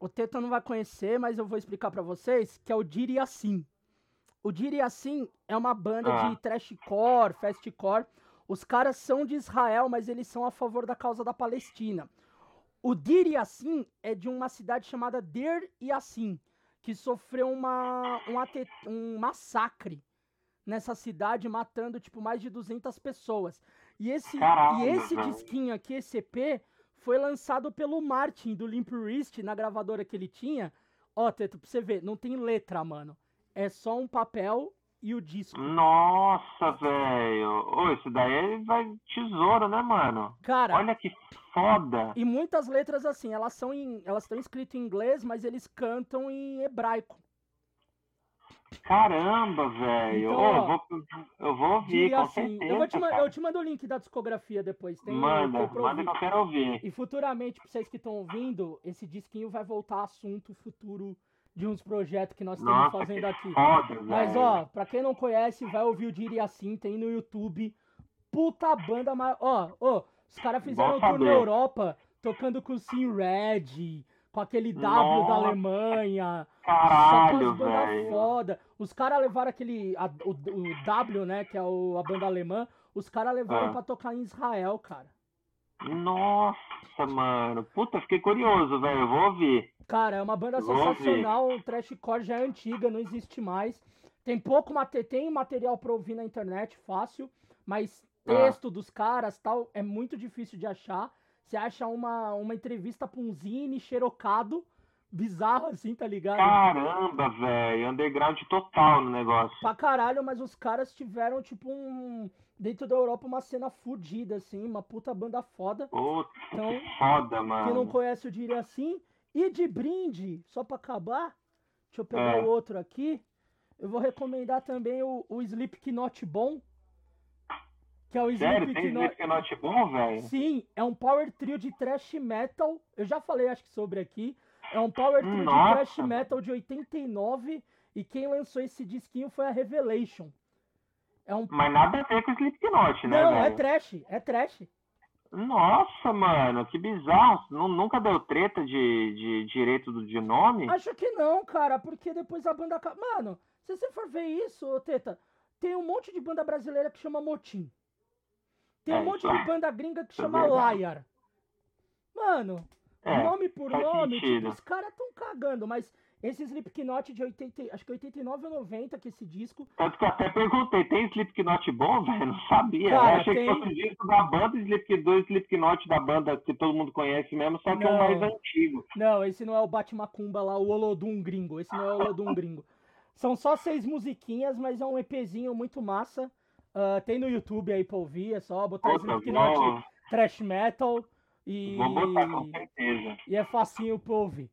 o Teta não vai conhecer, mas eu vou explicar pra vocês, que é o Diri Assim. O Diri Assim é uma banda Ah. de trashcore, fastcore. Os caras são de Israel, mas eles são a favor da causa da Palestina. O Dir Yassin é de uma cidade chamada Der Yassin, que sofreu uma, um, ate- um massacre nessa cidade, matando tipo mais de 200 pessoas. E esse, Caralho, e esse disquinho aqui, esse EP, foi lançado pelo Martin, do Limp Wrist, na gravadora que ele tinha. Ó, Teto, pra você ver, não tem letra, mano. É só um papel e o disco. Nossa, velho. Ô, isso daí vai tesouro, né, mano? Cara, Olha que foda. E muitas letras assim, elas são em, elas estão escritas em inglês, mas eles cantam em hebraico. Caramba, velho. Então, Ô, eu, vou, eu vou ouvir, com assim, certeza. eu, vou te, eu te mando o link da discografia depois. Tem, Manda, pra manda que eu quero ouvir. E futuramente, pra vocês que estão ouvindo, esse disquinho vai voltar assunto futuro de uns projetos que nós estamos Nossa, fazendo aqui. foda, velho. Mas ó, pra quem não conhece, vai ouvir o Diria Assim, tem no YouTube. Puta banda, ma- ó, ó, os caras fizeram um Bom tour na. Europa, tocando com o Sim Red, com aquele W da Nossa, Alemanha, só com Caralho, as bandas foda. Os caras levaram aquele, a- o, o W, né, que é o- a banda alemã, os caras levaram Ah. pra tocar em Israel, cara. Nossa, mano. Puta, fiquei curioso, velho. Eu vou ouvir. Cara, é uma banda Vou ouvir. sensacional, o trashcore já é antiga, não existe mais. Tem pouco mate... tem material pra ouvir na internet, fácil, mas Ah. texto dos caras tal é muito difícil de achar. Você acha uma, uma entrevista pra um zine xerocado, bizarro assim, tá ligado? Caramba, velho. Underground total no negócio. Pra caralho, mas os caras tiveram, tipo, um. Dentro da Europa, uma cena fodida, assim, uma puta banda foda. Puta, Então, que foda, Quem não mano. conhece, eu diria assim. E de brinde, só pra acabar, deixa eu pegar É. o outro aqui. Eu vou recomendar também o, o Slipknot Bom. Que é o Sério, tem Slipknot. Slipknot bom, velho? Sim, é um power trio de thrash metal. Eu já falei, acho que sobre aqui. É um power trio de Nossa. thrash metal de 89. E quem lançou esse disquinho foi a Revelation. É um. Mas nada a ver com Slipknot, né, Não, é velho? trash, é trash. Nossa, mano, que bizarro. Nu- Nunca deu treta de, de direito de nome? Acho que não, cara, porque depois a banda. Mano, se você for ver isso, ô, Teta, tem um monte de banda brasileira que chama Motim. Tem um É, monte de é- banda gringa que é chama verdade. Liar. Mano, É, nome por nome, tipo, os caras tão cagando, mas esse Slipknot de 80, acho que 89 ou 90 que esse disco. Tanto que eu até perguntei, tem Slipknot bom, [LAUGHS] velho? Não sabia. Cara, eu achei tem. que fosse o disco da banda Slipknot, do Slipknot da banda que todo mundo conhece mesmo, só que é Não. o mais antigo. Não, esse não é o Batmacumba lá, o Olodum gringo. Esse não é o Olodum gringo. São só seis musiquinhas, mas é um EPzinho muito massa. Ah, tem no YouTube aí pra ouvir, é só botar Puta, Slipknot vou, Trash Metal e, vou botar com certeza. e é facinho pra ouvir.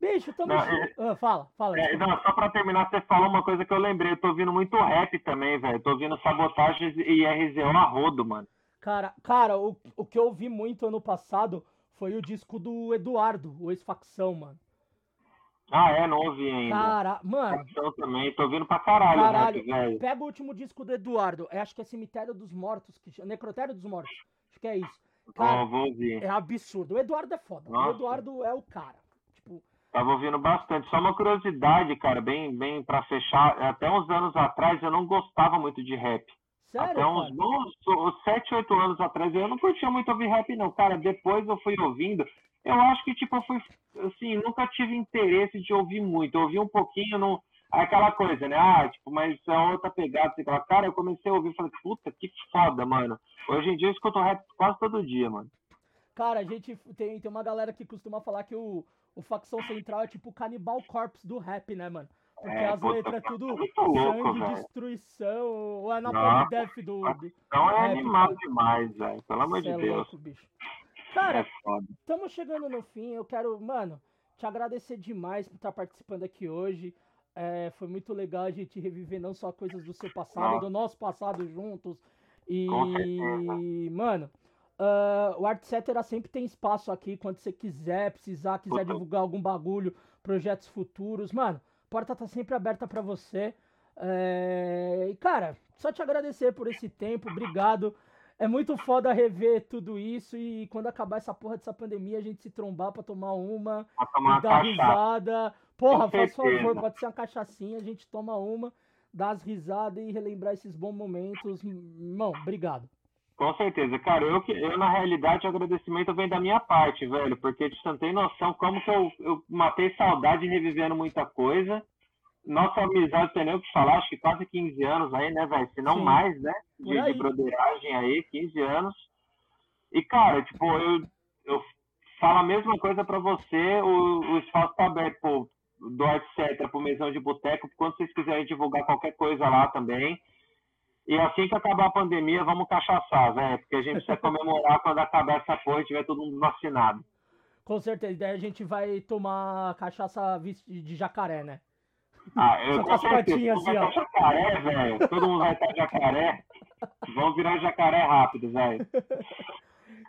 Bicho, tamo... Não, chu- Ah, fala, fala. É, não, só pra terminar, você falou uma coisa que eu lembrei. Eu tô ouvindo muito rap também, velho. Tô ouvindo Sabotagem e RZO a rodo, mano. Cara, cara o, o que eu ouvi muito ano passado foi o disco do Eduardo, o ex-facção, mano. Ah, é? Não ouvi ainda. Cara, mano, Facção também. Tô ouvindo pra caralho, Caralho. rap, velho. pega o último disco do Eduardo, é, acho que é Cemitério dos Mortos, que Necrotério dos Mortos, acho que é isso. Cara, Ó, vou ouvir. é absurdo. O Eduardo é foda. O Nossa. Eduardo é o cara. Tava ouvindo bastante. Só uma curiosidade, cara, bem, bem pra fechar. Até uns anos atrás eu não gostava muito de rap. sério, Até uns bons uns 7, 8 anos atrás eu não curtia muito ouvir rap, não. Cara, depois eu fui ouvindo. Eu acho que, tipo, eu fui, assim, nunca tive interesse de ouvir muito. Eu ouvi um pouquinho, não. Aquela coisa, né? Ah, tipo, mas é outra pegada. Sei lá. Cara, eu comecei a ouvir e falei, puta, que foda, mano. Hoje em dia eu escuto rap quase todo dia, mano. Cara, a gente tem, tem uma galera que costuma falar que o, o facção central é tipo o Cannibal Corpse do rap, né, mano? Porque É, as letras é cara, tudo louco, sangue, destruição, o Anatomy. Death do. Então é Rap, animal cara. demais, velho. Pelo amor de é Deus. louco, bicho. Cara, É estamos chegando no fim. Eu quero, mano, te agradecer demais por estar participando aqui hoje. É, foi muito legal a gente reviver não só coisas do seu passado, Nossa. do nosso passado juntos. E, mano, ah, o Art Cetera sempre tem espaço aqui quando você quiser, precisar, quiser divulgar algum bagulho, projetos futuros. Mano, a porta tá sempre aberta pra você. É, e, cara, só te agradecer por esse tempo, obrigado. É muito foda rever tudo isso e quando acabar essa porra dessa pandemia, a gente se trombar pra tomar uma Pra tomar e dar risada. Porra, faz favor, pode ser uma cachaçinha, a gente toma uma, dá as risadas e relembrar esses bons momentos. Irmão, obrigado. Com certeza. Cara, eu, que- eu na realidade, o agradecimento vem da minha parte, velho, porque você não tem noção como que eu, eu matei saudade revivendo muita coisa. Nossa amizade tem nem o que falar, acho que quase 15 anos aí, né, velho? Se não Sim. mais, né? De, de broderagem aí, 15 anos. E, cara, tipo, eu, eu falo a mesma coisa pra você, o, o espaço tá aberto, pô, do etc, pro mesão de boteco, quando vocês quiserem divulgar qualquer coisa lá também. E assim que acabar a pandemia, vamos cachaçar, velho. Porque a gente precisa comemorar quando acabar essa porra e tiver todo mundo vacinado. Com certeza, daí a gente vai tomar cachaça de jacaré, né? Ah, eu tô certeza. Assim, ó. jacaré, velho. Todo mundo vai estar jacaré. Vamos virar jacaré rápido, velho.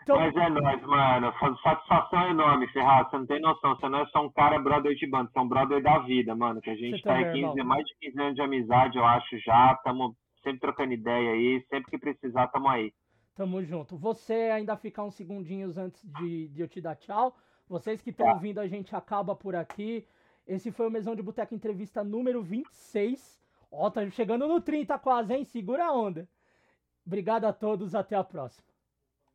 Então... Mas é nóis, mano. Satisfação enorme, Ferraz. Você não tem noção. Você não é só um cara brother de banda, você é um brother da vida, mano. Que a gente tá aí 15, mais de 15 anos de amizade, eu acho já. Tamo sempre trocando ideia aí. Sempre que precisar, tamo aí. Tamo junto. Você ainda ficar uns segundinhos antes de, de eu te dar tchau. Vocês que estão tá. ouvindo, a gente acaba por aqui. Esse foi o Mesão de Boteca Entrevista número 26. Ó, tá chegando no 30 quase, hein? Segura a onda. Obrigado a todos, até a próxima.